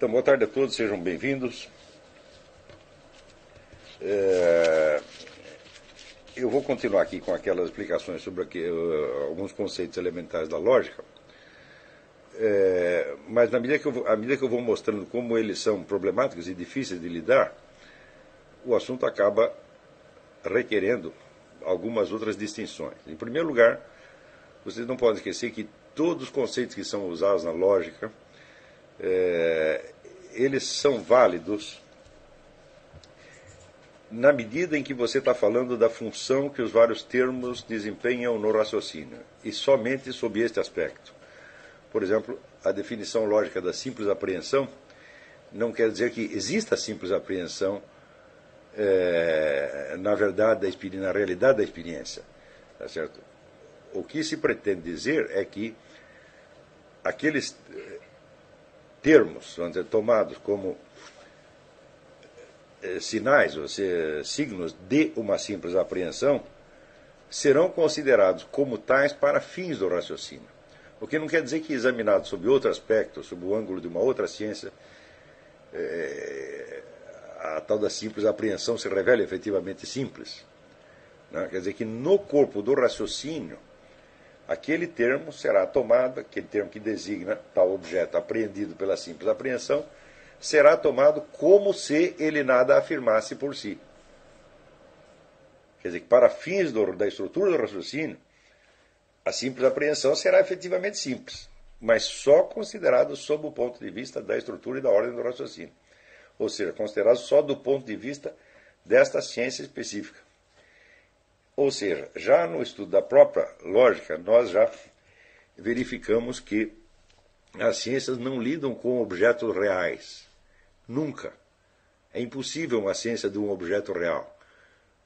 Então, boa tarde a todos, sejam bem-vindos. É, eu vou continuar aqui com aquelas explicações sobre aqui, uh, alguns conceitos elementares da lógica, é, mas na medida que eu, à medida que eu vou mostrando como eles são problemáticos e difíceis de lidar, o assunto acaba requerendo algumas outras distinções. Em primeiro lugar, vocês não podem esquecer que todos os conceitos que são usados na lógica é, eles são válidos na medida em que você está falando da função que os vários termos desempenham no raciocínio, e somente sob este aspecto. Por exemplo, a definição lógica da simples apreensão não quer dizer que exista simples apreensão é, na verdade, da na realidade da experiência. Tá certo? O que se pretende dizer é que aqueles termos vamos dizer, tomados como eh, sinais, ou seja, signos de uma simples apreensão, serão considerados como tais para fins do raciocínio. O que não quer dizer que, examinado sob outro aspecto, sob o ângulo de uma outra ciência, é, a tal da simples apreensão se revela efetivamente simples. Né? Quer dizer que no corpo do raciocínio, aquele termo será tomado, aquele termo que designa tal objeto apreendido pela simples apreensão, será tomado como se ele nada afirmasse por si. Quer dizer que, para fins do, da estrutura do raciocínio, a simples apreensão será efetivamente simples, mas só considerado sob o ponto de vista da estrutura e da ordem do raciocínio. Ou seja, considerado só do ponto de vista desta ciência específica. Ou seja, já no estudo da própria lógica, nós já verificamos que as ciências não lidam com objetos reais. Nunca. É impossível uma ciência de um objeto real.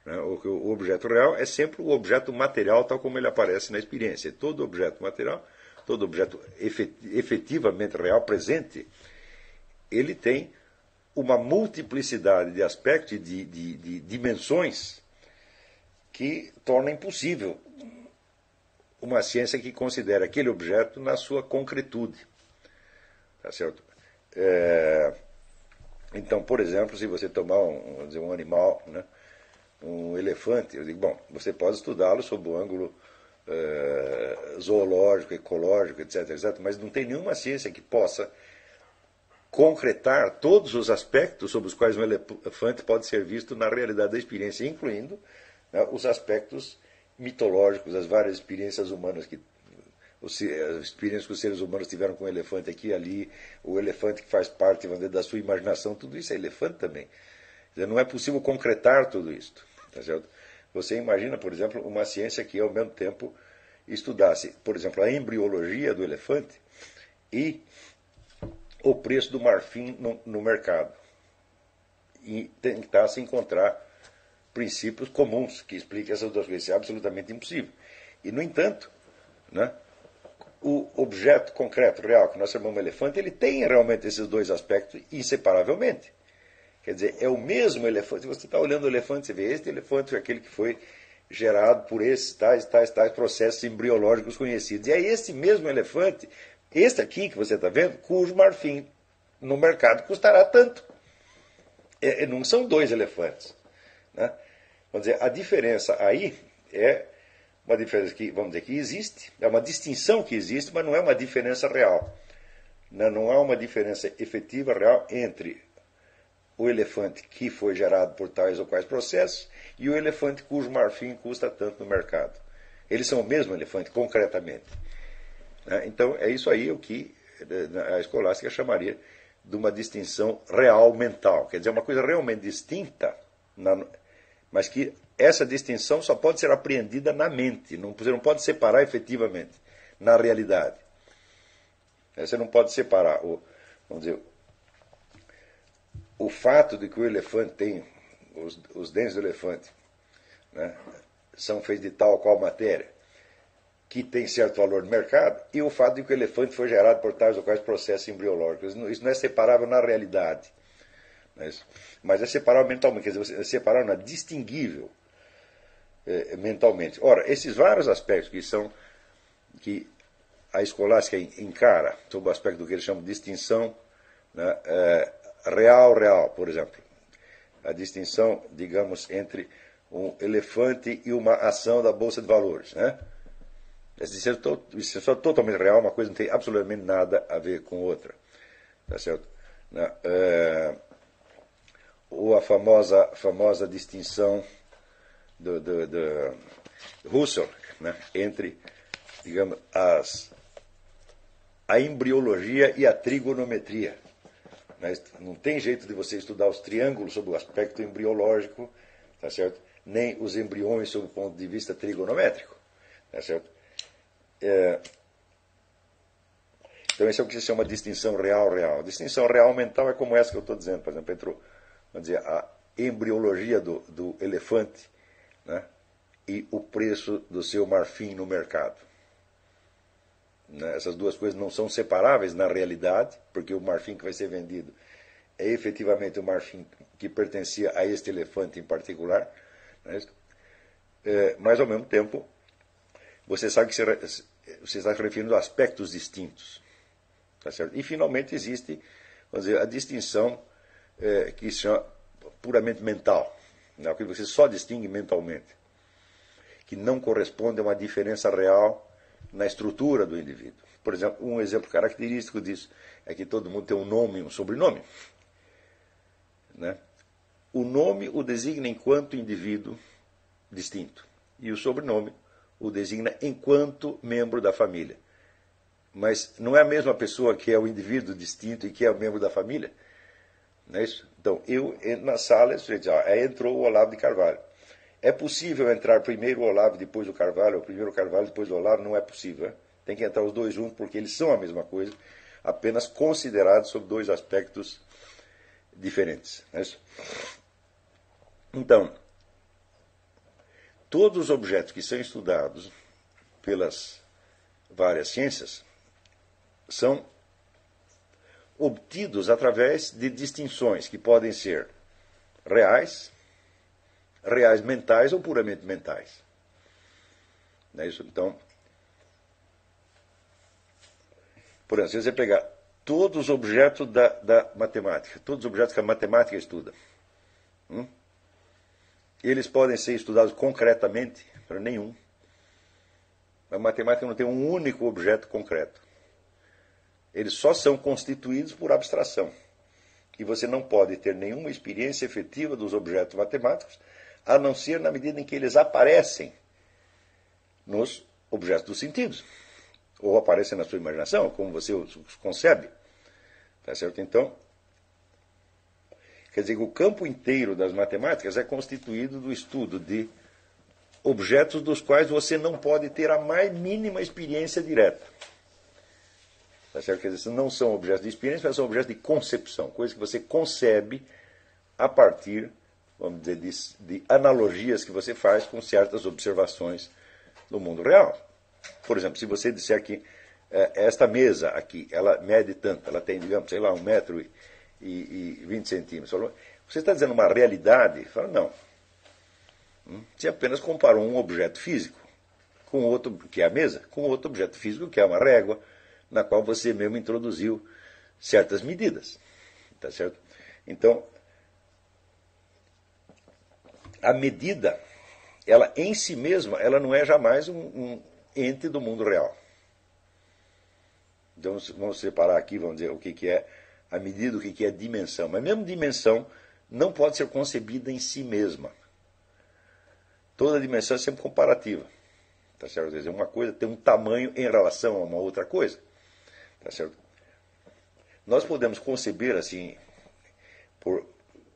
Né? O objeto real é sempre o objeto material, tal como ele aparece na experiência. Todo objeto material, todo objeto efetivamente real, presente, ele tem uma multiplicidade de aspectos e de, de, de dimensões que torna impossível uma ciência que considere aquele objeto na sua concretude. Tá certo? É, então, por exemplo, se você tomar um, dizer, um animal, né, um elefante, eu digo, bom, você pode estudá-lo sob o ângulo é, zoológico, ecológico, etc, etc, mas não tem nenhuma ciência que possa concretar todos os aspectos sobre os quais um elefante pode ser visto na realidade da experiência, incluindo né, os aspectos mitológicos, as várias experiências humanas que as experiências que os seres humanos tiveram com o elefante aqui e ali, o elefante que faz parte dizer, da sua imaginação, tudo isso é elefante também. Dizer, não é possível concretar tudo isso. Tá? Você imagina, por exemplo, uma ciência que ao mesmo tempo estudasse, por exemplo, a embriologia do elefante e o preço do marfim no, no mercado. E tentasse encontrar princípios comuns que expliquem essas duas coisas. Isso é absolutamente impossível. E, no entanto, né, o objeto concreto, real, que nós chamamos elefante, ele tem realmente esses dois aspectos inseparavelmente. Quer dizer, é o mesmo elefante. Você está olhando o elefante, você vê este elefante foi aquele que foi gerado por esses tais, tais, tais processos embriológicos conhecidos. E é esse mesmo elefante, este aqui que você está vendo, cujo marfim no mercado custará tanto. É, não são dois elefantes. Né? Vamos dizer, a diferença aí é uma diferença que, vamos dizer, que existe, é uma distinção que existe, mas não é uma diferença real. Não, não há uma diferença efetiva, real, entre o elefante que foi gerado por tais ou quais processos e o elefante cujo marfim custa tanto no mercado. Eles são o mesmo elefante, concretamente. Né? Então, é isso aí o que eh, a escolástica chamaria de uma distinção real mental. Quer dizer, uma coisa realmente distinta mas que essa distinção só pode ser apreendida na mente, não, você não pode separar efetivamente na realidade. Você não pode separar o, vamos dizer, o fato de que o elefante tem os, os dentes do elefante né, são feitos de tal ou qual matéria que tem certo valor no mercado e o fato de que o elefante foi gerado por tais ou quais processos embriológicos. Isso não é separável na realidade. Mas, mas é separar mentalmente, quer dizer, é separar não, é distinguível é, mentalmente. Ora, esses vários aspectos que são que a escolástica encara sob o aspecto do que eles chamam de distinção Né? É, real, real, por exemplo. A distinção, digamos, entre um elefante e uma ação da Bolsa de Valores. Né? Isso é, só totalmente real, uma coisa não tem absolutamente nada a ver com outra. Tá certo? Né? É, ou a famosa, famosa distinção do, do, do Russell né? entre, digamos, as, a embriologia e a trigonometria. Não tem jeito de você estudar os triângulos sob o aspecto embriológico, tá certo? nem os embriões sob o ponto de vista trigonométrico. Tá certo? É... Então, esse é o que se chama distinção real-real. Distinção real mental é como essa que eu estou dizendo, por exemplo, entre vamos dizer, a embriologia do, do elefante né? e o preço do seu marfim no mercado. Né? Essas duas coisas não são separáveis na realidade, porque o marfim que vai ser vendido é efetivamente o marfim que pertencia a este elefante em particular. Né? É, mas, ao mesmo tempo, você sabe que você está se referindo a aspectos distintos. Tá certo? E, finalmente, existe vamos dizer, a distinção é, que se chama puramente mental, né? que você só distingue mentalmente, que não corresponde a uma diferença real na estrutura do indivíduo. Por exemplo, um exemplo característico disso é que todo mundo tem um nome e um sobrenome. Né? O nome o designa enquanto indivíduo distinto, e o sobrenome o designa enquanto membro da família. Mas não é a mesma pessoa que é o indivíduo distinto e que é o membro da família. Não é isso? Então, eu na sala, ah, entrou o Olavo de Carvalho. É possível entrar primeiro o Olavo, depois o Carvalho, ou primeiro o Carvalho, depois o Olavo? Não é possível. Né? Tem que entrar os dois juntos, porque eles são a mesma coisa, apenas considerados sob dois aspectos diferentes. É então, todos os objetos que são estudados pelas várias ciências são obtidos através de distinções que podem ser reais, reais mentais ou puramente mentais. Não é isso? Então, por exemplo, se você pegar todos os objetos da, da matemática, todos os objetos que a matemática estuda, hum, eles podem ser estudados concretamente? Para nenhum. A matemática não tem um único objeto concreto. Eles só são constituídos por abstração. E você não pode ter nenhuma experiência efetiva dos objetos matemáticos, a não ser na medida em que eles aparecem nos objetos dos sentidos, ou aparecem na sua imaginação, como você os concebe. Tá certo? Então, quer dizer que o campo inteiro das matemáticas é constituído do estudo de objetos dos quais você não pode ter a mais mínima experiência direta. Tá certo? Quer dizer, não são objetos de experiência, mas são objetos de concepção, coisas que você concebe a partir, vamos dizer, de, de analogias que você faz com certas observações do mundo real. Por exemplo, se você disser que é, esta mesa aqui, ela mede tanto, ela tem, digamos, sei lá, um metro e, e, e 20 centímetros. Você está dizendo uma realidade? Fala, não. Hum? Você apenas comparou um objeto físico com outro, que é a mesa, com outro objeto físico, que é uma régua, na qual você mesmo introduziu certas medidas. Tá certo? Então, a medida, ela em si mesma, ela não é jamais um, um ente do mundo real. Então, vamos separar aqui, vamos dizer, o que, que é a medida, o que, que é dimensão. Mas mesmo dimensão não pode ser concebida em si mesma. Toda dimensão é sempre comparativa. Tá certo? Quer dizer, uma coisa tem um tamanho em relação a uma outra coisa. Tá certo? Nós podemos conceber, assim, por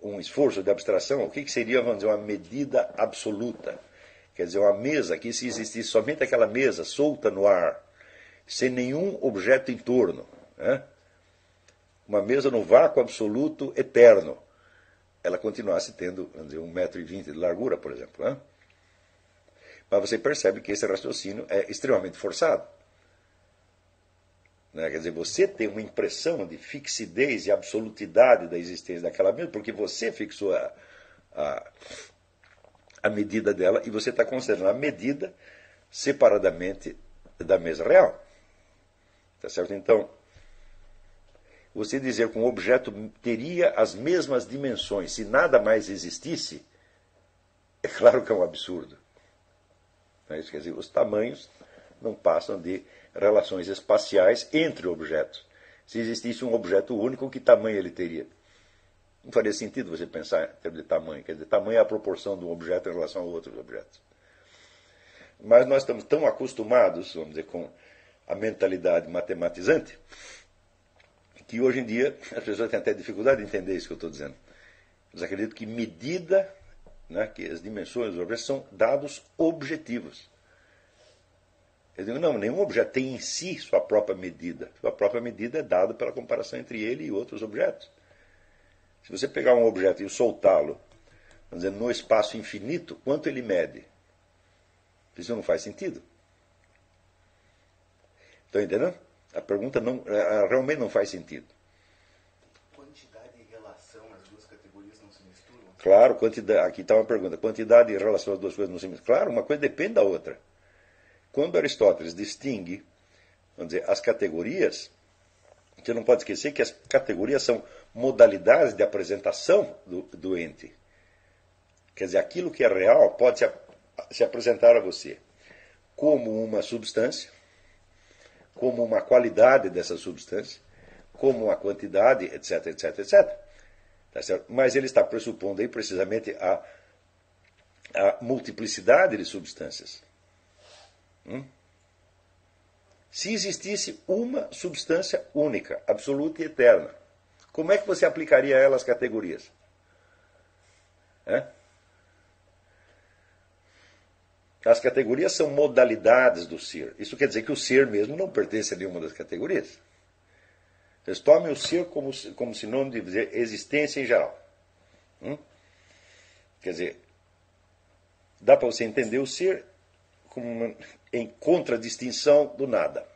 um esforço de abstração, o que, que seria, vamos dizer, uma medida absoluta. Quer dizer, uma mesa que, se existisse somente aquela mesa solta no ar, sem nenhum objeto em torno, né? uma mesa no vácuo absoluto eterno, ela continuasse tendo, vamos dizer, um metro e vinte de largura, por exemplo. Né? Mas você percebe que esse raciocínio é extremamente forçado. Né? Quer dizer, você tem uma impressão de fixidez e absolutidade da existência daquela mesa, porque você fixou a, a, a medida dela e você está considerando a medida separadamente da mesa real. Tá certo? Então, você dizer que um objeto teria as mesmas dimensões se nada mais existisse, é claro que é um absurdo. É isso quer dizer, os tamanhos não passam de relações espaciais entre objetos. Se existisse um objeto único, que tamanho ele teria? Não faria sentido você pensar em termos de tamanho. Quer dizer, tamanho é a proporção de um objeto em relação a outros objetos. Mas nós estamos tão acostumados, vamos dizer, com a mentalidade matematizante, que hoje em dia as pessoas têm até dificuldade de entender isso que eu estou dizendo. Eles acreditam que medida, né, que as dimensões dos objetos são dados objetivos. Eles dizem, não, nenhum objeto tem em si sua própria medida. Sua própria medida é dada pela comparação entre ele e outros objetos. Se você pegar um objeto e soltá-lo, vamos dizer, no espaço infinito, quanto ele mede? Isso não faz sentido. Estão entendendo? A pergunta não, realmente não faz sentido. Quantidade e relação, as duas categorias não se misturam? Claro, quantidade, aqui está uma pergunta. Quantidade e relação, as duas coisas não se misturam. Claro, uma coisa depende da outra. Quando Aristóteles distingue, vamos dizer, as categorias, você não pode esquecer que as categorias são modalidades de apresentação do, do ente. Quer dizer, aquilo que é real pode se, se apresentar a você como uma substância, como uma qualidade dessa substância, como uma quantidade, etc, etc, etc. Tá Mas ele está pressupondo aí precisamente a, a multiplicidade de substâncias. Hum? Se existisse uma substância única, absoluta e eterna, como é que você aplicaria a ela as categorias? É? As categorias são modalidades do ser. Isso quer dizer que o ser mesmo não pertence a nenhuma das categorias. Vocês tomem o ser como, como sinônimo de dizer existência em geral. Hum? Quer dizer, dá para você entender o ser como uma, em contradistinção do nada.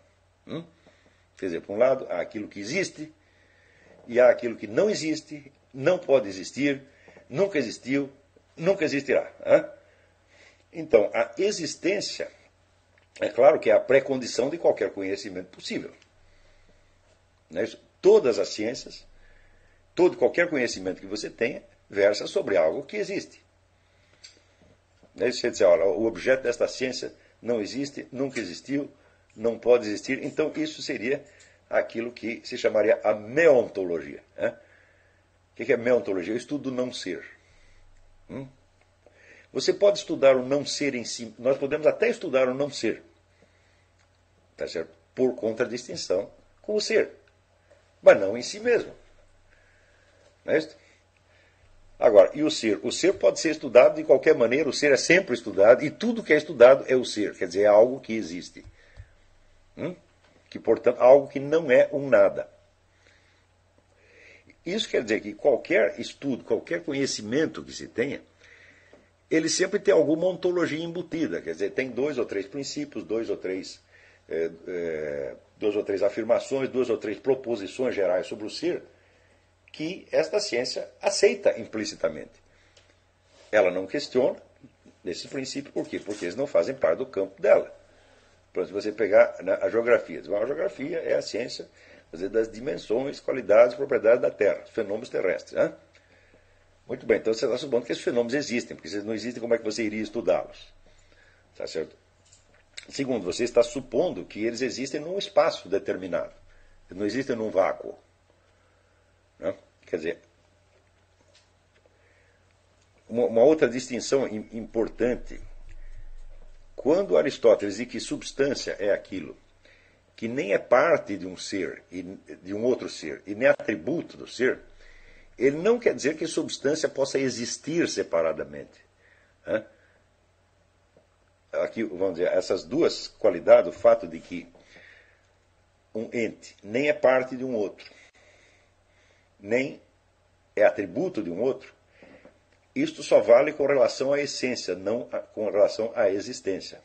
Hum? Quer dizer, por um lado, há aquilo que existe e há aquilo que não existe, não pode existir, nunca existiu, nunca existirá. Hein? Então, a existência, é claro que é a pré-condição de qualquer conhecimento possível. Né? Todas as ciências, todo qualquer conhecimento que você tenha, versa sobre algo que existe. Né? Você dizer, olha, o objeto desta ciência não existe, nunca existiu, não pode existir, então isso seria aquilo que se chamaria a meontologia. Né? O que é meontologia? O estudo do não ser. Hum? Você pode estudar o não ser em si, nós podemos até estudar o não ser, tá certo? por contradistinção com o ser, mas não em si mesmo. Não é isso? Agora, e o ser? O ser pode ser estudado de qualquer maneira, o ser é sempre estudado, e tudo que é estudado é o ser, quer dizer, é algo que existe. Hum? Que, portanto, algo que não é um nada. Isso quer dizer que qualquer estudo, qualquer conhecimento que se tenha, ele sempre tem alguma ontologia embutida, quer dizer, tem dois ou três princípios, dois ou três, é, é, duas ou três afirmações, duas ou três proposições gerais sobre o ser, que esta ciência aceita implicitamente. Ela não questiona desses princípios, por quê? Porque eles não fazem parte do campo dela. Por exemplo, se você pegar né, a geografia, a geografia é a ciência das dimensões, qualidades, propriedades da Terra, fenômenos terrestres. Né? Muito bem, então você está supondo que esses fenômenos existem, porque se eles não existem, como é que você iria estudá-los? Tá certo? Segundo, você está supondo que eles existem num espaço determinado, não existem num vácuo. Né? Quer dizer, uma, uma outra distinção importante, quando Aristóteles diz que substância é aquilo que nem é parte de um ser, de um outro ser, e nem atributo do ser, ele não quer dizer que substância possa existir separadamente. Né? Aqui, vamos dizer, essas duas qualidades, o fato de que um ente nem é parte de um outro, nem é atributo de um outro, isto só vale com relação à essência, não com relação à existência.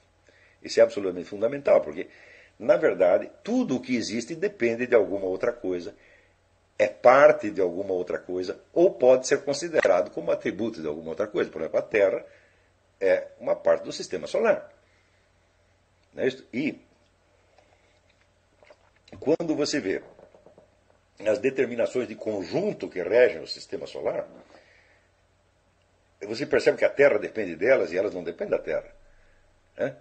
Isso é absolutamente fundamental, porque, na verdade, tudo o que existe depende de alguma outra coisa é parte de alguma outra coisa ou pode ser considerado como atributo de alguma outra coisa. Por exemplo, a Terra é uma parte do sistema solar. Não é? E quando você vê as determinações de conjunto que regem o sistema solar, você percebe que a Terra depende delas e elas não dependem da Terra. Né?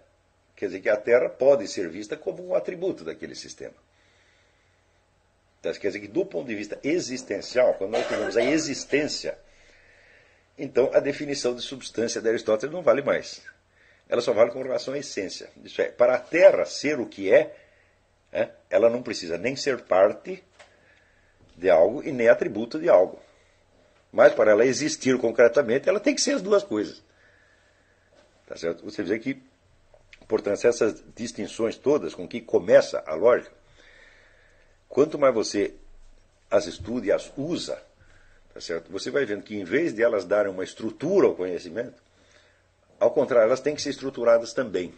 Quer dizer que a Terra pode ser vista como um atributo daquele sistema. Então, quer dizer que, do ponto de vista existencial, quando nós temos a existência, então a definição de substância de Aristóteles não vale mais. Ela só vale com relação à essência. Isso é, para a Terra ser o que é, é ela não precisa nem ser parte de algo e nem atributo de algo. Mas para ela existir concretamente, ela tem que ser as duas coisas. Tá certo? Você vê que, portanto, essas distinções todas com que começa a lógica, quanto mais você as estuda e as usa, tá certo? você vai vendo que em vez de elas darem uma estrutura ao conhecimento, ao contrário, elas têm que ser estruturadas também.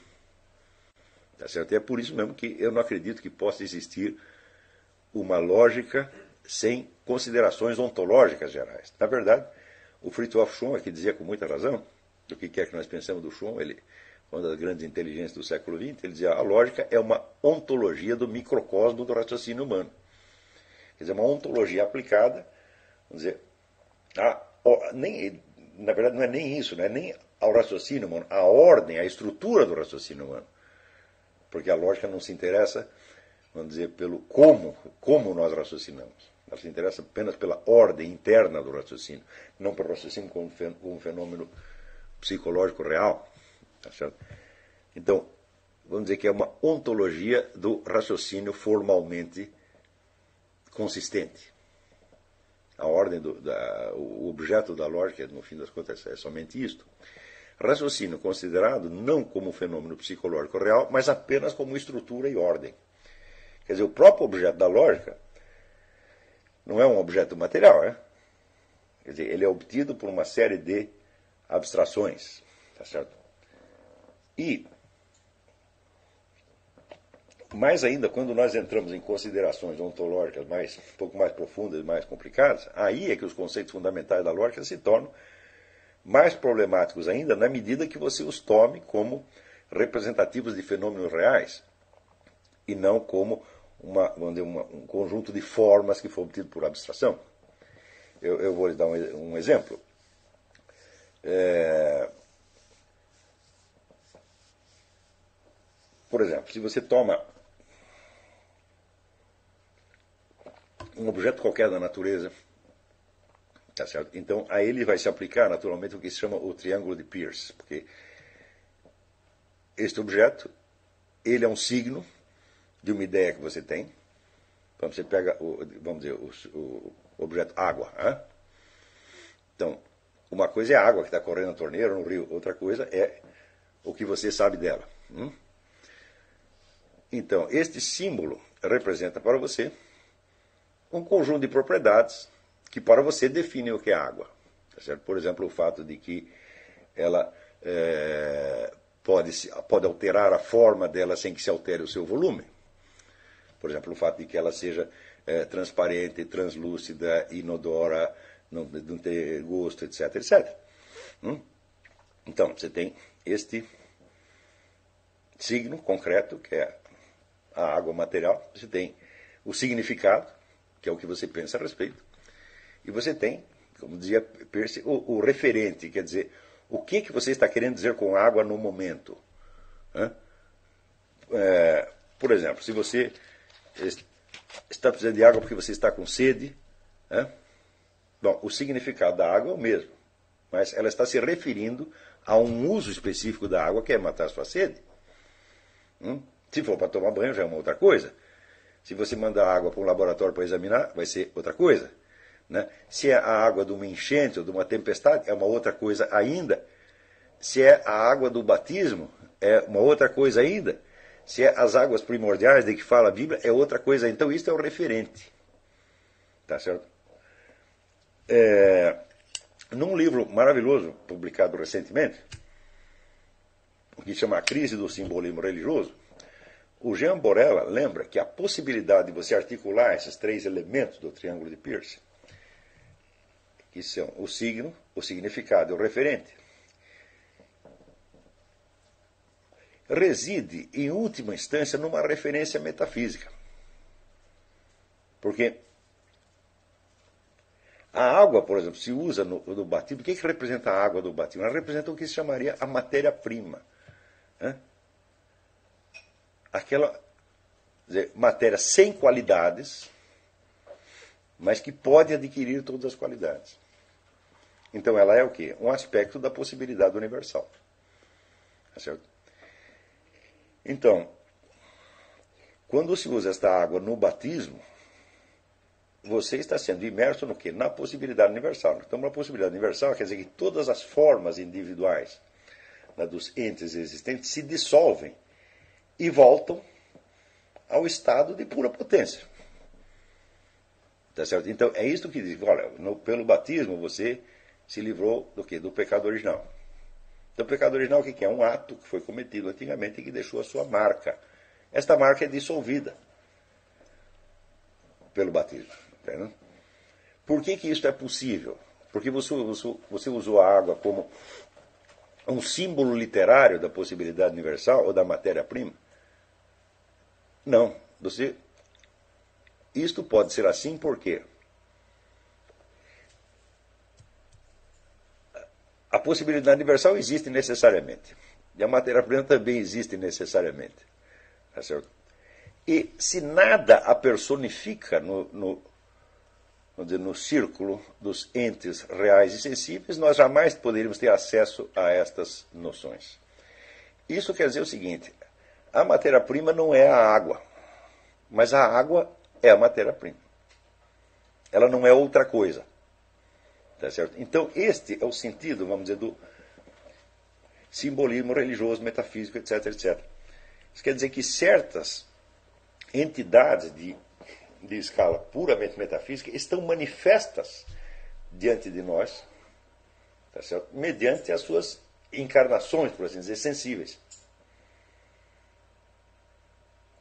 Tá certo? E é por isso mesmo que eu não acredito que possa existir uma lógica sem considerações ontológicas gerais. Na verdade, o Fritjof Schoen, que dizia com muita razão, do que quer que nós pensemos do Schoen, ele, uma das grandes inteligências do século XX, ele dizia a lógica é uma ontologia do microcosmo do raciocínio humano. Quer dizer, uma ontologia aplicada, vamos dizer, a, nem, na verdade não é nem isso, não é nem ao raciocínio humano, a ordem, a estrutura do raciocínio humano. Porque a lógica não se interessa, vamos dizer, pelo como, como nós raciocinamos. Ela se interessa apenas pela ordem interna do raciocínio, não pelo raciocínio como um fenômeno psicológico real. Tá? Então, vamos dizer que é uma ontologia do raciocínio formalmente consistente. A ordem, do, da, o objeto da lógica, no fim das contas, é somente isto. Raciocínio considerado não como um fenômeno psicológico real, mas apenas como estrutura e ordem. Quer dizer, o próprio objeto da lógica não é um objeto material, é? Quer dizer, ele é obtido por uma série de abstrações, tá certo? E mais ainda, quando nós entramos em considerações ontológicas mais, um pouco mais profundas e mais complicadas, aí é que os conceitos fundamentais da lógica se tornam mais problemáticos ainda na medida que você os tome como representativos de fenômenos reais e não como uma, uma, um conjunto de formas que foi obtido por abstração. Eu, eu vou lhe dar um, um exemplo. É, por exemplo, se você toma um objeto qualquer da natureza, tá certo? Então a ele vai se aplicar naturalmente o que se chama o triângulo de Peirce, porque este objeto ele é um signo de uma ideia que você tem. Então você pega, o, vamos dizer, o, o objeto água. Hein? Então, uma coisa é a água que está correndo na torneira, no rio. Outra coisa é o que você sabe dela. Hum? Então, este símbolo representa para você um conjunto de propriedades que para você definem o que é água. Tá Por exemplo, o fato de que ela é, pode, pode alterar a forma dela sem que se altere o seu volume. Por exemplo, o fato de que ela seja é, transparente, translúcida, inodora, não, não ter gosto, etc, etc. Hum? Então, você tem este signo concreto, que é a água material, você tem o significado, que é o que você pensa a respeito, e você tem, como dizia Percy, o, o referente, quer dizer, o que, que você está querendo dizer com água no momento. É, por exemplo, se você está precisando de água porque você está com sede, Bom, o significado da água é o mesmo, mas ela está se referindo a um uso específico da água que é matar a sua sede. Hum? Se for para tomar banho, já é uma outra coisa. Se você mandar água para um laboratório para examinar, vai ser outra coisa. Né? Se é a água de uma enchente ou de uma tempestade, é uma outra coisa ainda. Se é a água do batismo, é uma outra coisa ainda. Se é as águas primordiais de que fala a Bíblia, é outra coisa. Então, isso é o referente. Tá certo? É, num livro maravilhoso, publicado recentemente, que chama A Crise do Simbolismo Religioso, o Jean Borella lembra que a possibilidade de você articular esses três elementos do triângulo de Peirce, que são o signo, o significado e o referente, reside, em última instância, numa referência metafísica. Porque A água, por exemplo, se usa no, no batismo. O que, que representa a água do batismo? Ela representa o que se chamaria a matéria-prima. Né? Aquela dizer, matéria sem qualidades, mas que pode adquirir todas as qualidades. Então ela é o quê? Um aspecto da possibilidade universal. Tá certo? Então, quando se usa esta água no batismo, você está sendo imerso no quê? Na possibilidade universal. Então, na possibilidade universal quer dizer que todas as formas individuais né, dos entes existentes se dissolvem e voltam ao estado de pura potência. Tá certo? Então, é isso que diz. Olha, no, pelo batismo você se livrou do quê? Do pecado original. Então, o pecado original o que é? Um ato que foi cometido antigamente e que deixou a sua marca. Esta marca é dissolvida pelo batismo. Entendeu? Por que, que isso é possível? Porque você, você usou a água como um símbolo literário da possibilidade universal ou da matéria-prima? Não. Você. Isto pode ser assim porque a possibilidade universal existe necessariamente. E a matéria-prima também existe necessariamente. Tá certo? E se nada a personifica no, no, no círculo dos entes reais e sensíveis, nós jamais poderíamos ter acesso a estas noções. Isso quer dizer o seguinte: a matéria-prima não é a água, mas a água é a matéria-prima. Ela não é outra coisa. Tá certo? Então, este é o sentido, vamos dizer, do simbolismo religioso, metafísico, etc, etc. Isso quer dizer que certas entidades de, de escala puramente metafísica estão manifestas diante de nós, tá certo? mediante as suas encarnações, por assim dizer, sensíveis.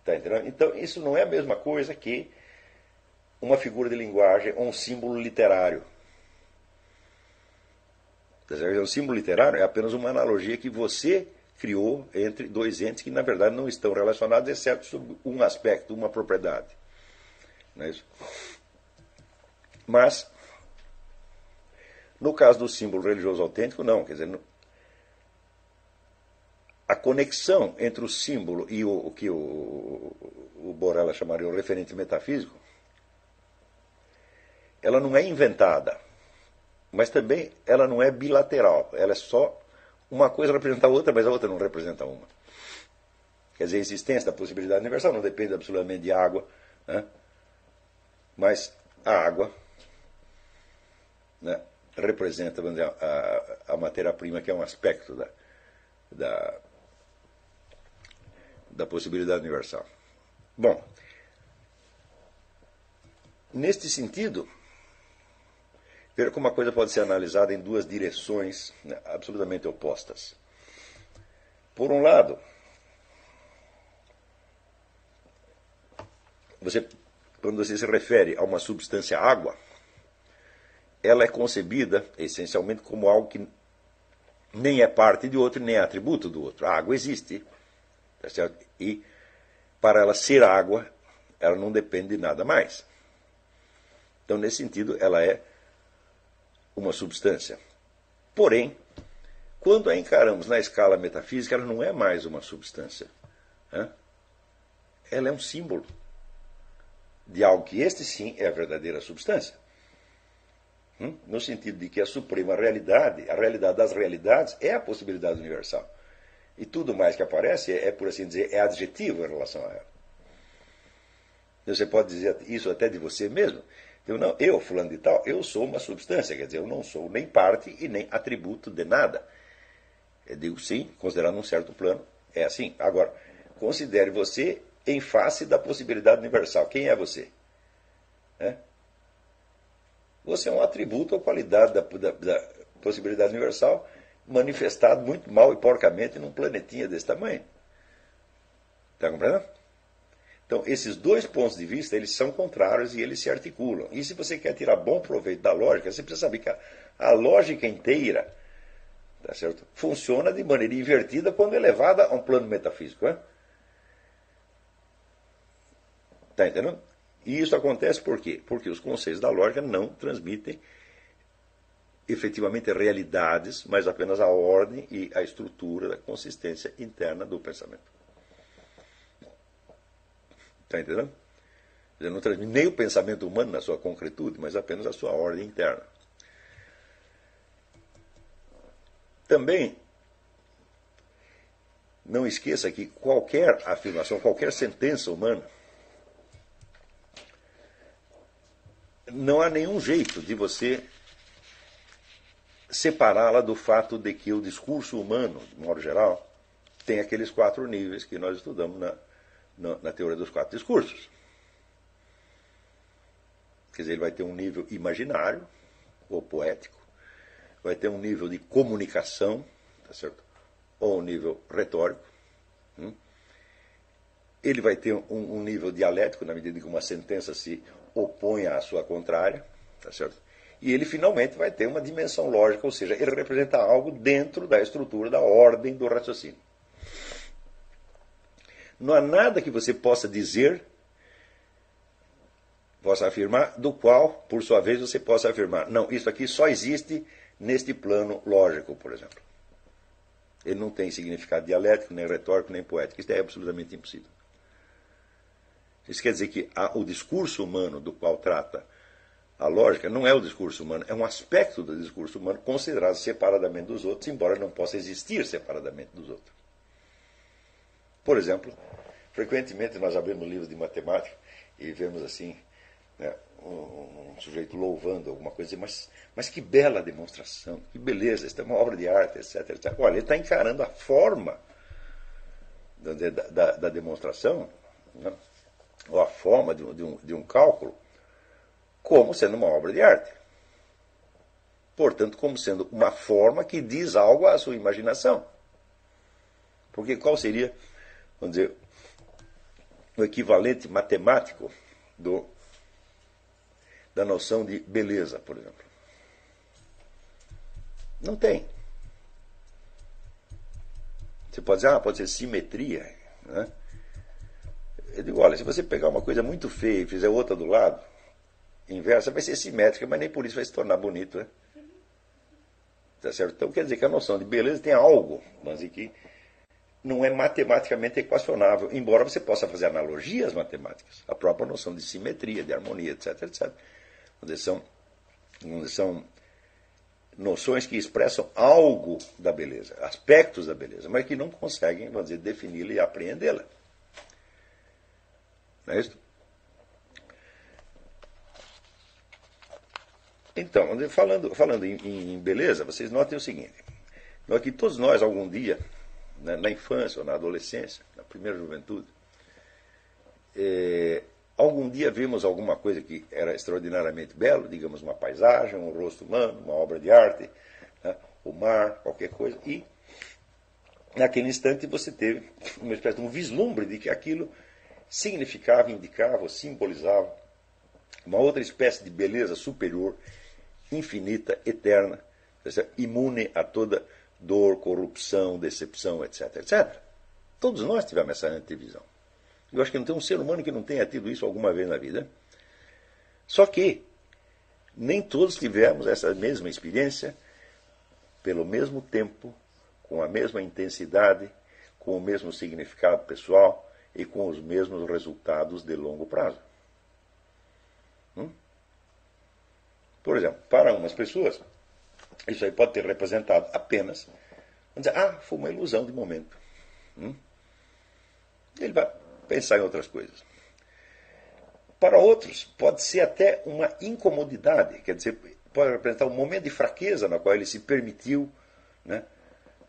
Tá entendendo? Então, isso não é a mesma coisa que uma figura de linguagem ou um símbolo literário. Tá o símbolo literário é apenas uma analogia que você criou entre dois entes que, na verdade, não estão relacionados, exceto sobre um aspecto, uma propriedade. Não é isso? Mas, no caso do símbolo religioso autêntico, não. Quer dizer, a conexão entre o símbolo e o, o que o, o Borella chamaria o referente metafísico, ela não é inventada, mas também ela não é bilateral, ela é só uma coisa representa a outra, mas a outra não representa uma. Quer dizer, a existência da possibilidade universal não depende absolutamente de água, né? mas a água né, representa dizer, a, a matéria-prima, que é um aspecto da, da, da possibilidade universal. Bom, neste sentido, ver como a coisa pode ser analisada em duas direções né, absolutamente opostas. Por um lado, você, quando você se refere a uma substância água, ela é concebida essencialmente como algo que nem é parte de outro, nem é atributo do outro. A água existe, tá? E para ela ser água, ela não depende de nada mais. Então, nesse sentido, ela é uma substância. Porém, quando a encaramos na escala metafísica, ela não é mais uma substância. Né? Ela é um símbolo de algo que este sim é a verdadeira substância. Hum? No sentido de que a suprema realidade, a realidade das realidades, é a possibilidade universal. E tudo mais que aparece é, por assim dizer, é adjetivo em relação a ela. Você pode dizer isso até de você mesmo. Eu, não, eu, fulano de tal, eu sou uma substância, quer dizer, eu não sou nem parte e nem atributo de nada. Eu digo sim, considerando um certo plano, é assim. Agora, considere você em face da possibilidade universal. Quem é você? É? Você é um atributo ou qualidade da, da, da possibilidade universal manifestado muito mal e porcamente num planetinha desse tamanho. Está compreendendo? Então, esses dois pontos de vista, eles são contrários e eles se articulam. E se você quer tirar bom proveito da lógica, você precisa saber que a, a lógica inteira tá certo? funciona de maneira invertida quando elevada a um plano metafísico. Está entendendo? E isso acontece por quê? Porque os conceitos da lógica não transmitem efetivamente realidades, mas apenas a ordem e a estrutura, a consistência interna do pensamento. Está entendendo? Ele não transmite nem o pensamento humano na sua concretude, mas apenas a sua ordem interna. Também, não esqueça que qualquer afirmação, qualquer sentença humana, não há nenhum jeito de você separá-la do fato de que o discurso humano, de modo geral, tem aqueles quatro níveis que nós estudamos na, na, teoria dos quatro discursos. Quer dizer, ele vai ter um nível imaginário ou poético, vai ter um nível de comunicação, tá certo? ou um nível retórico. Hum? Ele vai ter um, um, nível dialético, na medida em que uma sentença se opõe à sua contrária. Tá certo? E ele finalmente vai ter uma dimensão lógica, ou seja, ele representa algo dentro da estrutura, da ordem do raciocínio. Não há nada que você possa dizer possa afirmar, do qual, por sua vez, você possa afirmar, não, isso aqui só existe neste plano lógico, por exemplo. Ele não tem significado dialético, nem retórico, nem poético. Isso é absolutamente impossível. Isso quer dizer que o discurso humano do qual trata a lógica não é o discurso humano, é um aspecto do discurso humano considerado separadamente dos outros, embora não possa existir separadamente dos outros. Por exemplo, frequentemente nós abrimos livros de matemática e vemos assim né, um, um, sujeito louvando alguma coisa, mas, mas que bela demonstração, que beleza, isso é uma obra de arte, etc. etc. Olha, ele está encarando a forma da, da, da demonstração, né, ou a forma de, de, um, de um cálculo, como sendo uma obra de arte. Portanto, como sendo uma forma que diz algo à sua imaginação. Porque qual seria, vamos dizer, o equivalente matemático do da noção de beleza, por exemplo. Não tem. Você pode dizer, ah, pode ser simetria. Né? Eu digo, olha, se você pegar uma coisa muito feia e fizer outra do lado, inversa, vai ser simétrica, mas nem por isso vai se tornar bonito. Né? Tá certo? Então quer dizer que a noção de beleza tem algo, mas que não é matematicamente equacionável, embora você possa fazer analogias matemáticas. A própria noção de simetria, de harmonia, etc, etc são, são noções que expressam algo da beleza, aspectos da beleza, mas que não conseguem, vamos dizer, defini-la e apreendê-la. Não é isso? Então, falando, falando em, em, beleza, vocês notem o seguinte: que todos nós, algum dia, né, na infância ou na adolescência, na primeira juventude, é, Algum dia vimos alguma coisa que era extraordinariamente belo, digamos uma paisagem, um rosto humano, uma obra de arte, né? o mar, qualquer coisa, e naquele instante você teve uma espécie de um vislumbre de que aquilo significava, indicava, simbolizava uma outra espécie de beleza superior, infinita, eterna, imune a toda dor, corrupção, decepção, etc, etc. Todos nós tivemos essa antevisão. Eu acho que não tem um ser humano que não tenha tido isso alguma vez na vida. Só que nem todos tivemos essa mesma experiência pelo mesmo tempo, com a mesma intensidade, com o mesmo significado pessoal e com os mesmos resultados de longo prazo. Hum? Por exemplo, para umas pessoas, isso aí pode ter representado apenas, vamos dizer, ah, foi uma ilusão de momento. Hum? Ele vai pensar em outras coisas. Para outros, pode ser até uma incomodidade, quer dizer, pode representar um momento de fraqueza na qual ele se permitiu né,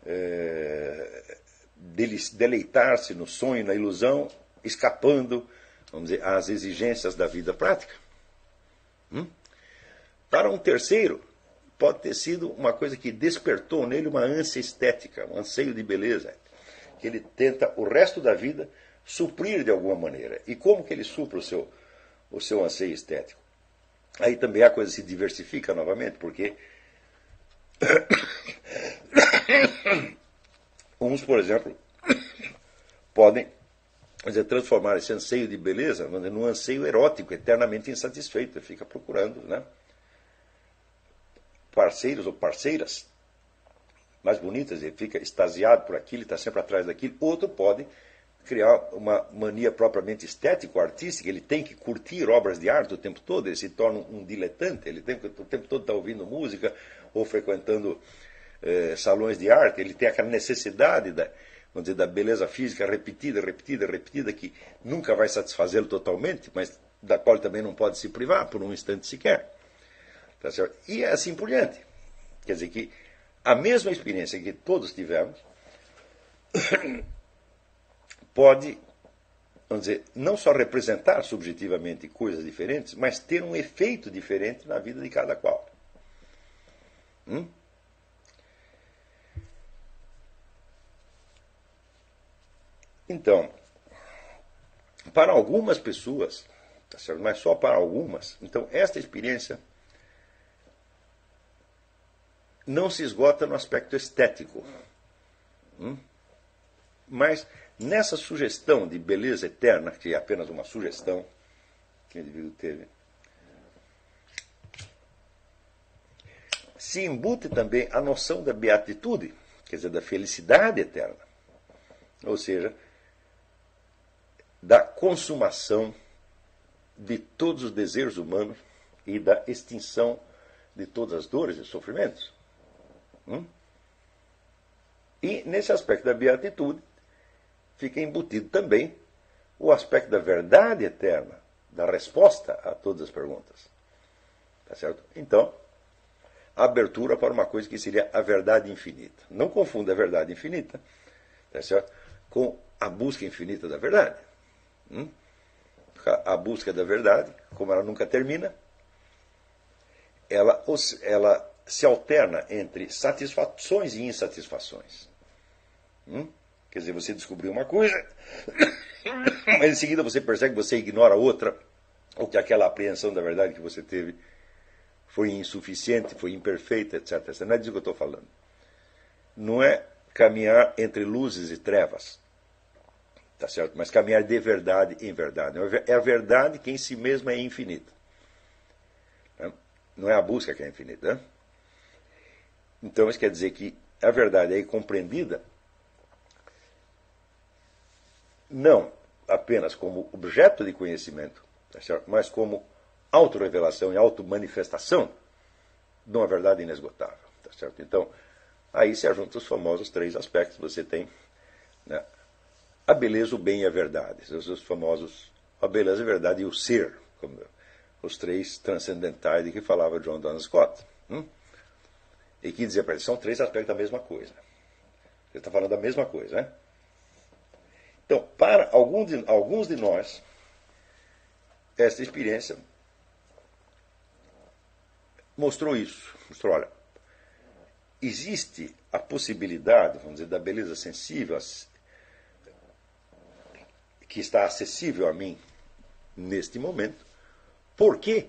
é, deleitar-se no sonho, na ilusão, escapando, vamos dizer, às exigências da vida prática. Hum? Para um terceiro, pode ter sido uma coisa que despertou nele uma ânsia estética, um anseio de beleza, que ele tenta o resto da vida suprir de alguma maneira. E como que ele supra o seu, o seu anseio estético? Aí também a coisa se diversifica novamente, porque uns, por exemplo, podem dizer, transformar esse anseio de beleza num anseio erótico, eternamente insatisfeito, fica procurando, né? Parceiros ou parceiras mais bonitas, ele fica extasiado por aquilo, está sempre atrás daquilo. Outro pode criar uma mania propriamente estético-artística, ele tem que curtir obras de arte o tempo todo, ele se torna um diletante, ele tem que o tempo todo estar tá ouvindo música ou frequentando eh, salões de arte, ele tem aquela necessidade da, vamos dizer, da beleza física repetida, repetida, repetida, que nunca vai satisfazê-lo totalmente, mas da qual também não pode se privar por um instante sequer. Tá e assim por diante. Quer dizer que a mesma experiência que todos tivemos pode, vamos dizer, não só representar subjetivamente coisas diferentes, mas ter um efeito diferente na vida de cada qual. Hum? Então, para algumas pessoas, tá certo? mas só para algumas, então esta experiência não se esgota no aspecto estético. Hum? Mas nessa sugestão de beleza eterna, que é apenas uma sugestão que o indivíduo teve, se embute também a noção da beatitude, quer dizer, da felicidade eterna. Ou seja, da consumação de todos os desejos humanos e da extinção de todas as dores e sofrimentos. Hum? E nesse aspecto da beatitude fica embutido também o aspecto da verdade eterna, da resposta a todas as perguntas. Tá certo? Então, abertura para uma coisa que seria a verdade infinita. Não confunda a verdade infinita tá certo? com a busca infinita da verdade. Hum? A busca da verdade, como ela nunca termina, ela, ela se alterna entre satisfações e insatisfações. Hum? Quer dizer, você descobriu uma coisa, mas em seguida você percebe que você ignora outra, ou que aquela apreensão da verdade que você teve foi insuficiente, foi imperfeita, etc. Não é disso que eu estou falando. Não é caminhar entre luzes e trevas, tá certo? Mas caminhar de verdade em verdade. É a verdade que em si mesma é infinita. Não é a busca que é infinita. Né? Então isso quer dizer que a verdade é compreendida não apenas como objeto de conhecimento, tá mas como autorrevelação e automanifestação de uma verdade inesgotável. Tá certo? Então, aí se ajuntam os famosos três aspectos. Você tem né, a beleza, o bem e a verdade. Os famosos a beleza, a verdade e o ser, como os três transcendentais de que falava John Donald Scott. Hum? E que dizia para ele, são três aspectos da mesma coisa. Ele está falando da mesma coisa, né? Então, para alguns de, alguns de nós, esta experiência mostrou isso. Mostrou, olha, existe a possibilidade, vamos dizer, da beleza sensível que está acessível a mim neste momento, porque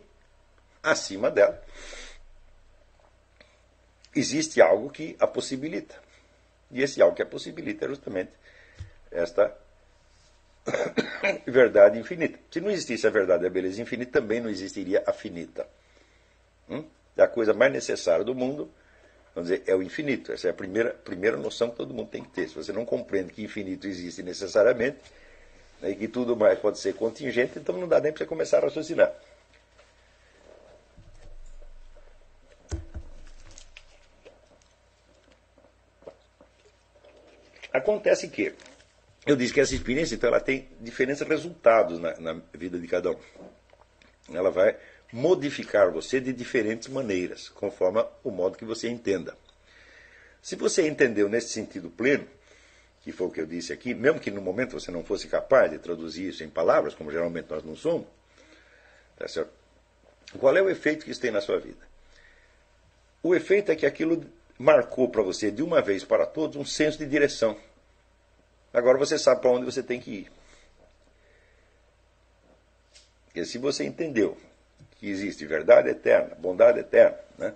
acima dela existe algo que a possibilita. E esse algo que a possibilita é justamente esta verdade infinita. Se não existisse a verdade e a beleza infinita, também não existiria a finita. Hum? A coisa mais necessária do mundo, vamos dizer, é o infinito. Essa é a primeira, primeira noção que todo mundo tem que ter. Se você não compreende que infinito existe necessariamente, né, e que tudo mais pode ser contingente, então não dá nem para você começar a raciocinar. Acontece que eu disse que essa experiência, então, ela tem diferentes resultados na, na vida de cada um. Ela vai modificar você de diferentes maneiras, conforme o modo que você entenda. Se você entendeu nesse sentido pleno, que foi o que eu disse aqui, mesmo que no momento você não fosse capaz de traduzir isso em palavras, como geralmente nós não somos, tá certo? qual é o efeito que isso tem na sua vida? O efeito é que aquilo marcou para você, de uma vez para todos, um senso de direção. Agora você sabe para onde você tem que ir. Porque se você entendeu que existe verdade eterna, bondade eterna, né?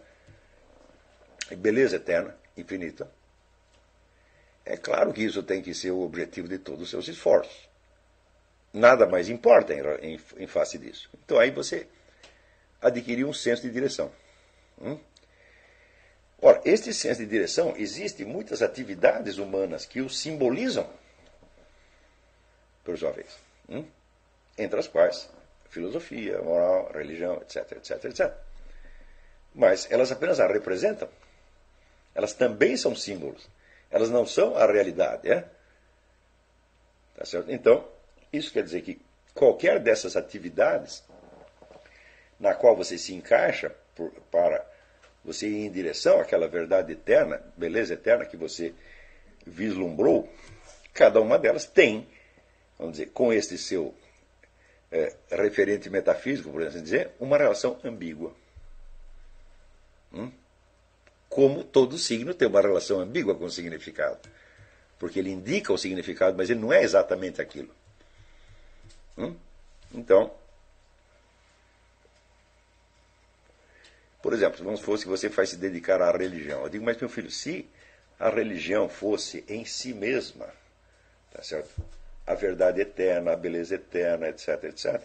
e beleza eterna, infinita, é claro que isso tem que ser o objetivo de todos os seus esforços. Nada mais importa em, em, em face disso. Então aí você adquiriu um senso de direção. Hum? Ora, este senso de direção, existem muitas atividades humanas que o simbolizam, por sua vez. Entre as quais filosofia, moral, religião, etc, etc, etc. Mas elas apenas a representam. Elas também são símbolos. Elas não são a realidade. É? Tá certo? Então, isso quer dizer que qualquer dessas atividades na qual você se encaixa por, para você ir em direção àquela verdade eterna, beleza eterna que você vislumbrou, cada uma delas tem, vamos dizer, com este seu é, referente metafísico, por assim dizer, uma relação ambígua. Hum? Como todo signo tem uma relação ambígua com o significado. Porque ele indica o significado, mas ele não é exatamente aquilo. Hum? Então, por exemplo, vamos supor que você vai se dedicar à religião. Eu digo, mas meu filho, se a religião fosse em si mesma, tá certo? A verdade eterna, a beleza eterna, etc, etc,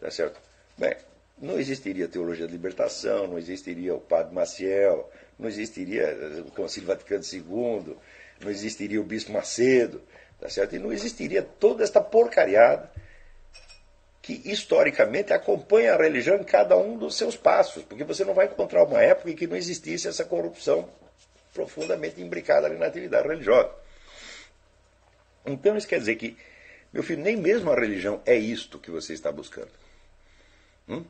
tá certo? Bem, não existiria teologia da libertação, não existiria o Padre Maciel, não existiria o Concílio Vaticano II, não existiria o Bispo Macedo, tá certo? E não existiria toda esta porcariada que historicamente acompanha a religião em cada um dos seus passos, porque você não vai encontrar uma época em que não existisse essa corrupção profundamente imbricada ali na atividade religiosa. Então isso quer dizer que, meu filho, nem mesmo a religião é isto que você está buscando. Hum?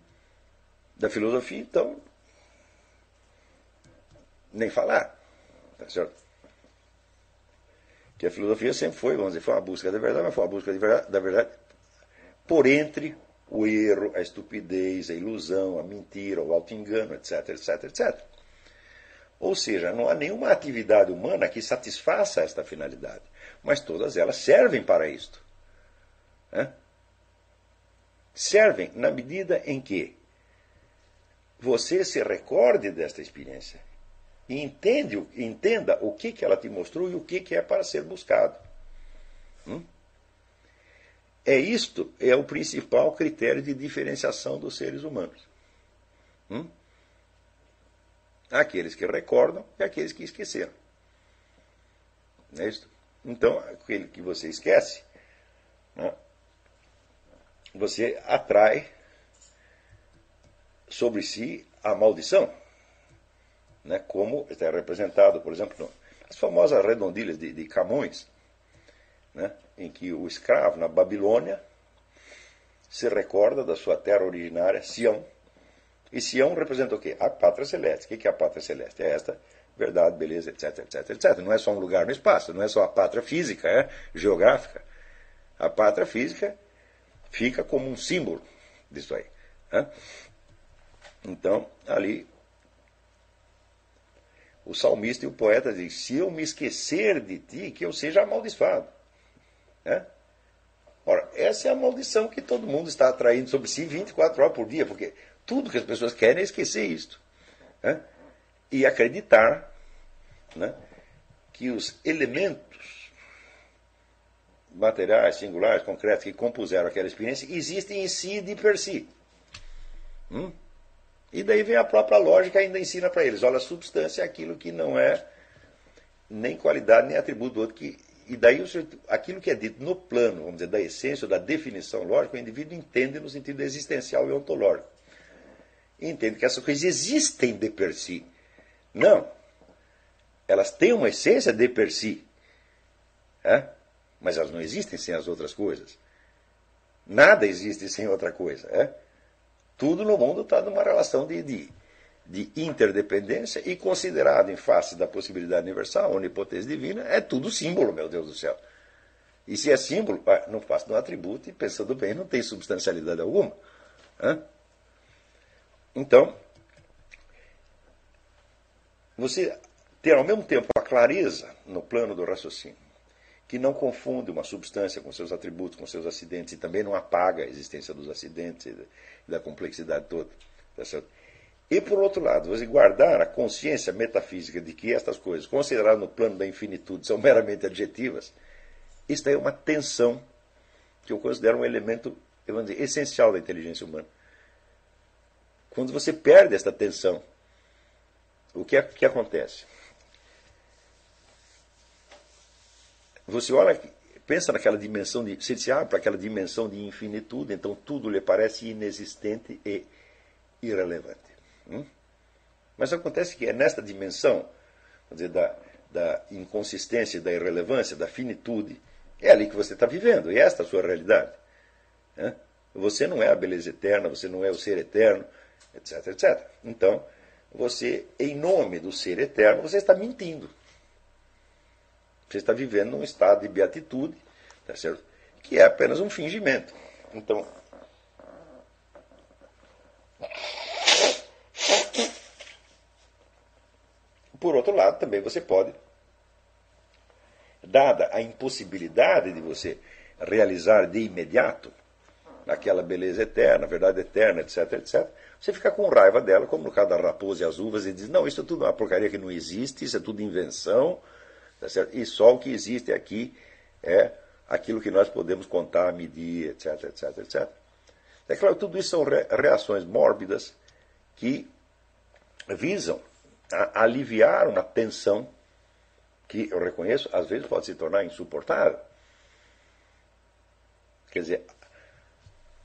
Da filosofia, então, nem falar. Tá certo? Que a filosofia sempre foi, vamos dizer, foi uma busca da verdade, mas foi uma busca verdade, da verdade por entre o erro, a estupidez, a ilusão, a mentira, o auto-engano, etc, etc, etc. Ou seja, não há nenhuma atividade humana que satisfaça esta finalidade, mas todas elas servem para isto. Né? Servem na medida em que você se recorde desta experiência e entende, entenda o que, que ela te mostrou e o que, que é para ser buscado. Hum? É isto é o principal critério de diferenciação dos seres humanos. Hum? Aqueles que recordam e aqueles que esqueceram. Não é isso? Então, aquele que você esquece, né, você atrai sobre si a maldição, né, como está representado, por exemplo, nas famosas redondilhas de, de Camões, né, em que o escravo na Babilônia se recorda da sua terra originária, Sião. E Sião representa o quê? A pátria celeste. O que é a pátria celeste? É esta verdade, beleza, etc, etc, etc. Não é só um lugar no espaço, não é só a pátria física, é geográfica. A pátria física fica como um símbolo disso aí. Né? Então, ali, o salmista e o poeta dizem: Se eu me esquecer de ti, que eu seja amaldiçoado. Né? Ora, essa é a maldição que todo mundo está atraindo sobre si 24 horas por dia, porque tudo que as pessoas querem é esquecer isto. Né? E acreditar né, que os elementos materiais, singulares, concretos que compuseram aquela experiência existem em si de per si. Hum? E daí vem a própria lógica ainda ensina para eles: olha, a substância é aquilo que não é nem qualidade nem atributo do outro, que e daí aquilo que é dito no plano, vamos dizer, da essência, da definição lógica, o indivíduo entende no sentido existencial e ontológico. entende que essas coisas existem de per si. Não. Elas têm uma essência de per si. É? Mas elas não existem sem as outras coisas. Nada existe sem outra coisa. É? Tudo no mundo está numa relação de, de de interdependência e considerado em face da possibilidade universal, onipotência divina, é tudo símbolo, meu Deus do céu. E se é símbolo, não faz no atributo e pensando bem, não tem substancialidade alguma. Então, você ter ao mesmo tempo a clareza no plano do raciocínio, que não confunde uma substância com seus atributos, com seus acidentes, e também não apaga a existência dos acidentes e da complexidade toda. Tá? E, por outro lado, você guardar a consciência metafísica de que estas coisas, consideradas no plano da infinitude, são meramente adjetivas, isto é uma tensão que eu considero um elemento dizer, essencial da inteligência humana. Quando você perde esta tensão, o que, é, que acontece? Você olha, pensa naquela dimensão de. Você se abre para aquela dimensão de infinitude, então tudo lhe parece inexistente e irrelevante. Hum? Mas acontece que é nesta dimensão, dizer, da, da inconsistência, da irrelevância, da finitude, é ali que você está vivendo, e esta é a sua realidade. Você não é a beleza eterna, você não é o ser eterno, etc, etc. Então, você, em nome do ser eterno, você está mentindo. Você está vivendo num estado de beatitude, tá certo? que é apenas um fingimento. Então, por outro lado, também você pode, dada a impossibilidade de você realizar de imediato aquela beleza eterna, verdade eterna, etc, etc, você fica com raiva dela, como no caso da raposa e as uvas, e diz, não, isso é tudo uma porcaria que não existe, isso é tudo invenção, tá certo? e só o que existe aqui é aquilo que nós podemos contar, medir, etc, etc, etc. É claro, tudo isso são reações mórbidas que visam aliviar uma tensão que, eu reconheço, às vezes pode se tornar insuportável. Quer dizer,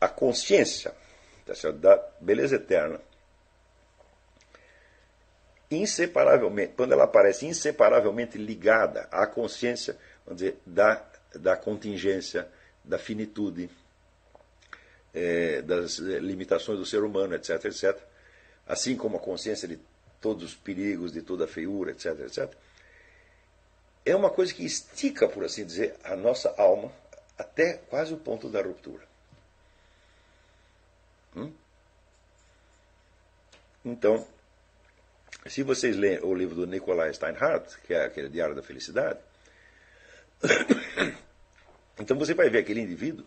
a consciência tá da beleza eterna, inseparavelmente, quando ela aparece inseparavelmente ligada à consciência, vamos dizer, da, da contingência, da finitude, é, das limitações do ser humano, etc, etc, assim como a consciência de todos os perigos, de toda a feiura, etc, etc, é uma coisa que estica, por assim dizer, a nossa alma até quase o ponto da ruptura. Hum? Então, se vocês lerem o livro do Nikolai Steinhardt, que é aquele Diário da Felicidade, então você vai ver aquele indivíduo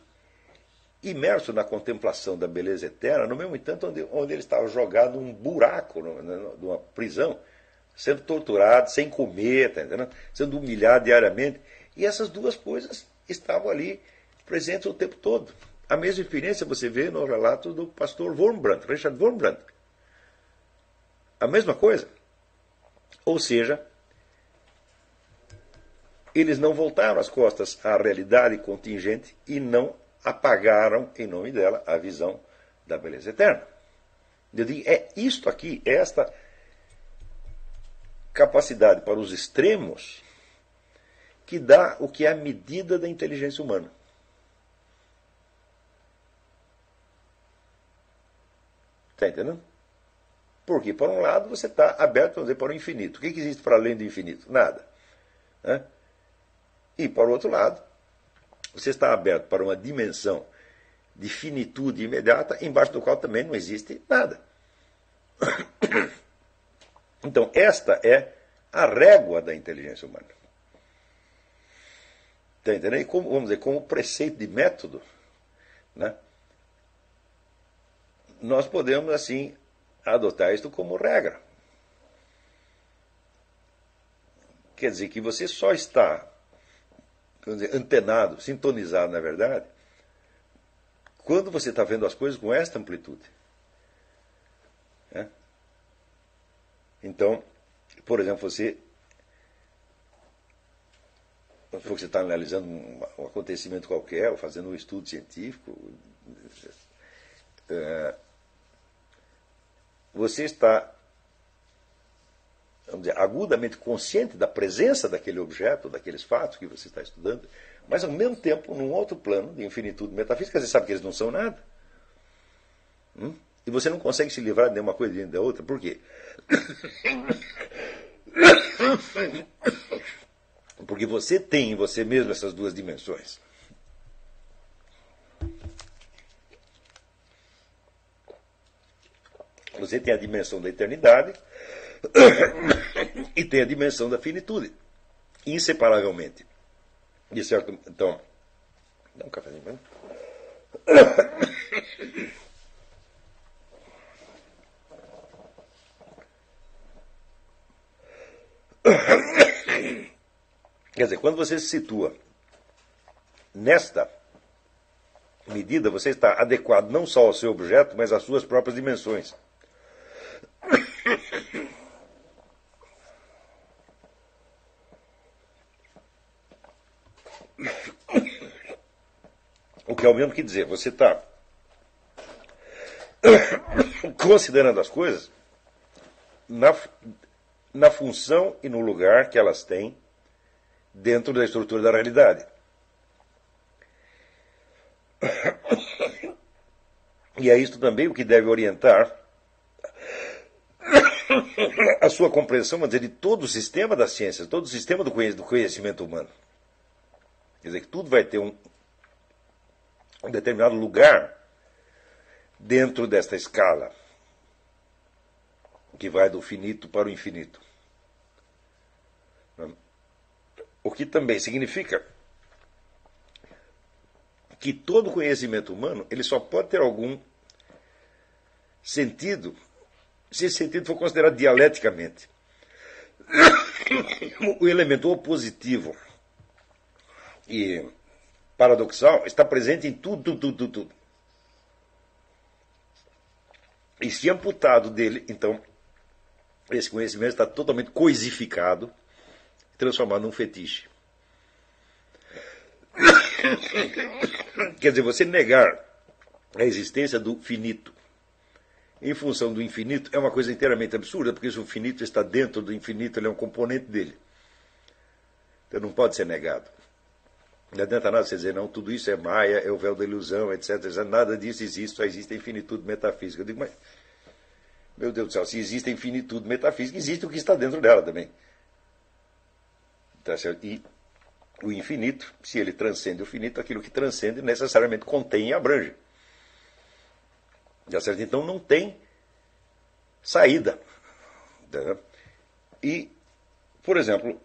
imerso na contemplação da beleza eterna, no mesmo entanto onde, onde ele estava jogado num buraco, numa prisão, sendo torturado, sem comer, tá sendo humilhado diariamente. E essas duas coisas estavam ali presentes o tempo todo. A mesma experiência você vê no relato do pastor Wormbrandt, Richard Wormbrandt. A mesma coisa. Ou seja, eles não voltaram as costas à realidade contingente e não apagaram, em nome dela, a visão da beleza eterna. Eu digo, é isto aqui, é esta capacidade para os extremos que dá o que é a medida da inteligência humana. Está entendendo? Porque, por um lado, você está aberto dizer, para o infinito. O que, que existe para além do infinito? Nada. Né? E, por outro lado, você está aberto para uma dimensão de finitude imediata, embaixo do qual também não existe nada. Então, esta é a régua da inteligência humana. Está entendendo? E como, vamos dizer, como preceito de método, né? nós podemos, assim, adotar isto como regra. Quer dizer que você só está dizer, antenado, sintonizado, na verdade, quando você está vendo as coisas com esta amplitude. É? Então, por exemplo, você você está analisando um, acontecimento qualquer, ou fazendo um estudo científico, é, você está vamos dizer, agudamente consciente da presença daquele objeto, daqueles fatos que você está estudando, mas ao mesmo tempo, num outro plano de infinitude metafísica, você sabe que eles não são nada. Hum? E você não consegue se livrar de uma coisa dentro da outra. Por quê? Porque você tem em você mesmo essas duas dimensões. Você tem a dimensão da eternidade e tem a dimensão da finitude, inseparavelmente. De certo, então, dá um cafezinho para Quer dizer, quando você se situa nesta medida, você está adequado não só ao seu objeto, mas às suas próprias dimensões. O que é o mesmo que dizer, você está considerando as coisas na, na função e no lugar que elas têm dentro da estrutura da realidade. E é isto também o que deve orientar a sua compreensão, vamos dizer, de todo o sistema das ciências, todo o sistema do conhecimento humano. Quer dizer, que tudo vai ter um, um determinado lugar dentro desta escala que vai do finito para o infinito. O que também significa que todo conhecimento humano ele só pode ter algum sentido se esse sentido for considerado dialeticamente. O elemento opositivo e paradoxal está presente em tudo, tudo, tudo, tudo. E se amputado dele, então, esse conhecimento está totalmente coisificado, transformado num fetiche. Quer dizer, você negar a existência do finito em função do infinito é uma coisa inteiramente absurda, porque o finito está dentro do infinito, ele é um componente dele. Então não pode ser negado. Não adianta nada você dizer, não, tudo isso é maia, é o véu da ilusão, etc, etc. Nada disso existe, só existe a infinitude metafísica. Eu digo, mas, meu Deus do céu, se existe a infinitude metafísica, existe o que está dentro dela também. Tá e o infinito, se ele transcende o finito, aquilo que transcende necessariamente contém e abrange. Tá certo? Então não tem saída. Tá? E, por exemplo,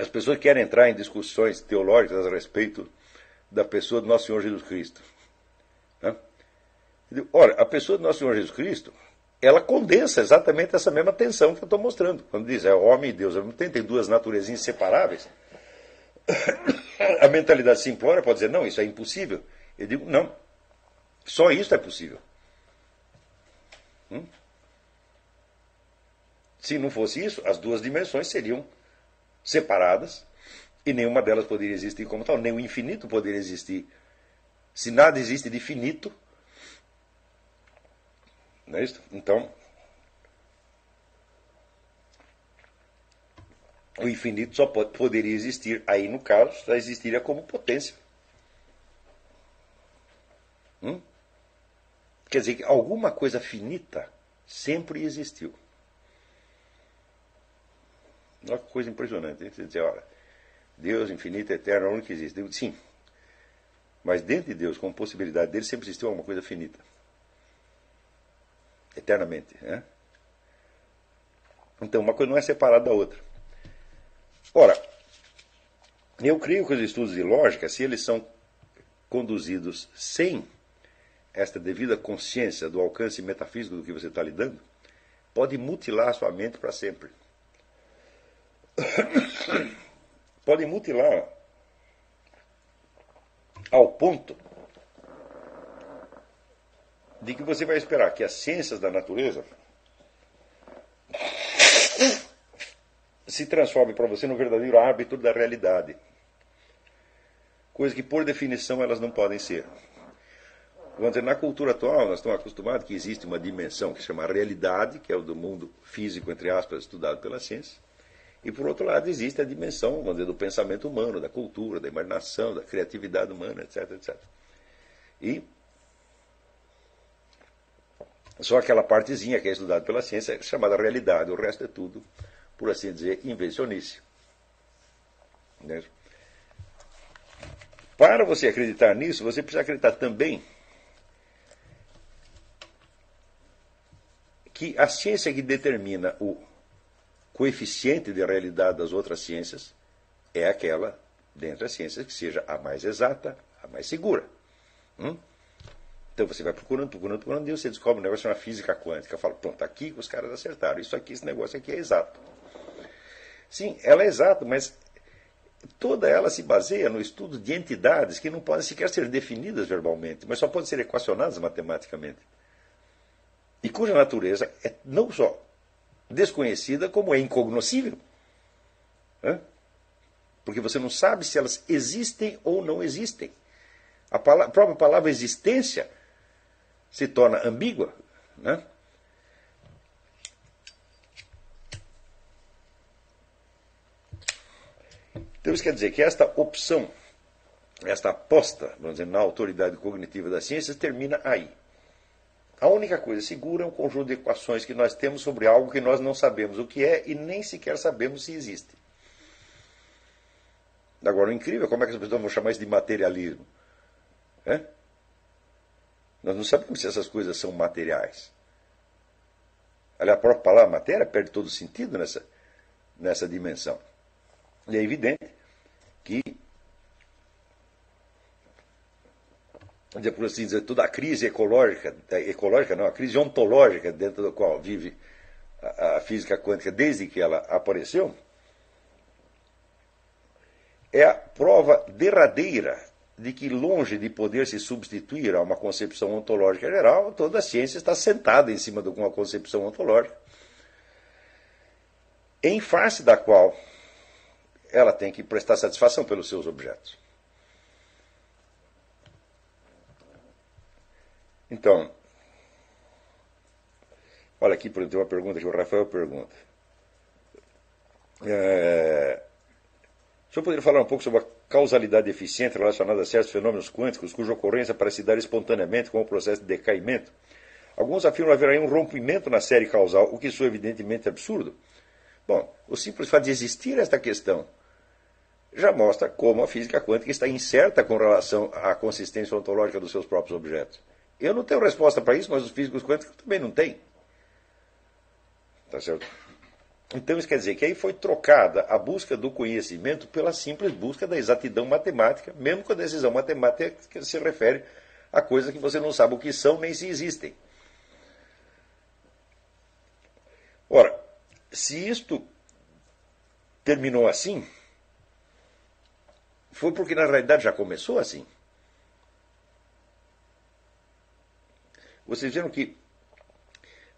as pessoas querem entrar em discussões teológicas a respeito da pessoa do nosso Senhor Jesus Cristo. Né? A pessoa do nosso Senhor Jesus Cristo, ela condensa exatamente essa mesma tensão que eu estou mostrando. Quando diz é homem e Deus, tempo tem duas naturezas inseparáveis. A mentalidade simplória pode dizer, não, isso é impossível. Eu digo, não. Só isso é possível. Hum? Se não fosse isso, as duas dimensões seriam separadas e nenhuma delas poderia existir como tal, nem o infinito poderia existir. Se nada existe de finito, não é isso? Então, o infinito só pode, poderia existir, aí no caso, só existiria como potência. Hum? Quer dizer que alguma coisa finita sempre existiu. Que coisa impressionante. Você dizer, olha, Deus infinito, eterno, é o único que existe. sim. Mas dentro de Deus, como possibilidade dele, sempre existiu alguma coisa finita. Eternamente. Né? Então, uma coisa não é separada da outra. Ora, eu creio que os estudos de lógica, se eles são conduzidos sem esta devida consciência do alcance metafísico do que você está lidando, pode mutilar a sua mente para sempre. pode mutilar ao ponto de que você vai esperar que as ciências da natureza se transformem para você no verdadeiro árbitro da realidade. Coisa que, por definição, elas não podem ser. Vamos dizer, na cultura atual, nós estamos acostumados que existe uma dimensão que se chama realidade, que é o do mundo físico, entre aspas, estudado pela ciência. E, por outro lado, existe a dimensão, dizer, do pensamento humano, da cultura, da imaginação, da criatividade humana, etc, etc. E só aquela partezinha que é estudada pela ciência é chamada realidade, o resto é tudo, por assim dizer, invencionice. Né? Para você acreditar nisso, você precisa acreditar também que a ciência que determina o coeficiente de realidade das outras ciências é aquela, dentre as ciências, que seja a mais exata, a mais segura. Hum? Então você vai procurando, procurando, procurando, e você descobre um negócio chamado física quântica. Fala, pronto, aqui os caras acertaram. Isso aqui, esse negócio aqui é exato. Sim, ela é exata, mas toda ela se baseia no estudo de entidades que não podem sequer ser definidas verbalmente, mas só podem ser equacionadas matematicamente e cuja natureza é não só desconhecida, como é incognoscível. porque você não sabe se elas existem ou não existem. A, palavra, a própria palavra existência se torna ambígua. Né? Então isso quer dizer que esta opção, esta aposta, vamos dizer, na autoridade cognitiva das ciências termina aí. A única coisa segura é um conjunto de equações que nós temos sobre algo que nós não sabemos o que é e nem sequer sabemos se existe. Agora, o incrível é como é que as pessoas vão chamar isso de materialismo. É? Nós não sabemos se essas coisas são materiais. Aliás, a própria palavra matéria perde todo sentido nessa, nessa dimensão. E é evidente que, por assim dizer, toda a crise ecológica, ecológica não, a crise ontológica dentro da qual vive a, a física quântica desde que ela apareceu, é a prova derradeira de que, longe de poder se substituir a uma concepção ontológica geral, toda a ciência está sentada em cima de uma concepção ontológica, em face da qual ela tem que prestar satisfação pelos seus objetos. Então, olha aqui, tem uma pergunta que o Rafael pergunta. É, o senhor poderia falar um pouco sobre a causalidade eficiente relacionada a certos fenômenos quânticos, cuja ocorrência parece dar espontaneamente com o processo de decaimento? Alguns afirmam haver um rompimento na série causal, o que soa evidentemente absurdo. Bom, o simples fato de existir esta questão já mostra como a física quântica está incerta com relação à consistência ontológica dos seus próprios objetos. Eu não tenho resposta para isso, mas os físicos quânticos também não têm. Tá certo? Então isso quer dizer que aí foi trocada a busca do conhecimento pela simples busca da exatidão matemática, mesmo com a decisão matemática que se refere a coisas que você não sabe o que são nem se existem. Ora, se isto terminou assim, foi porque na realidade já começou assim. Vocês viram que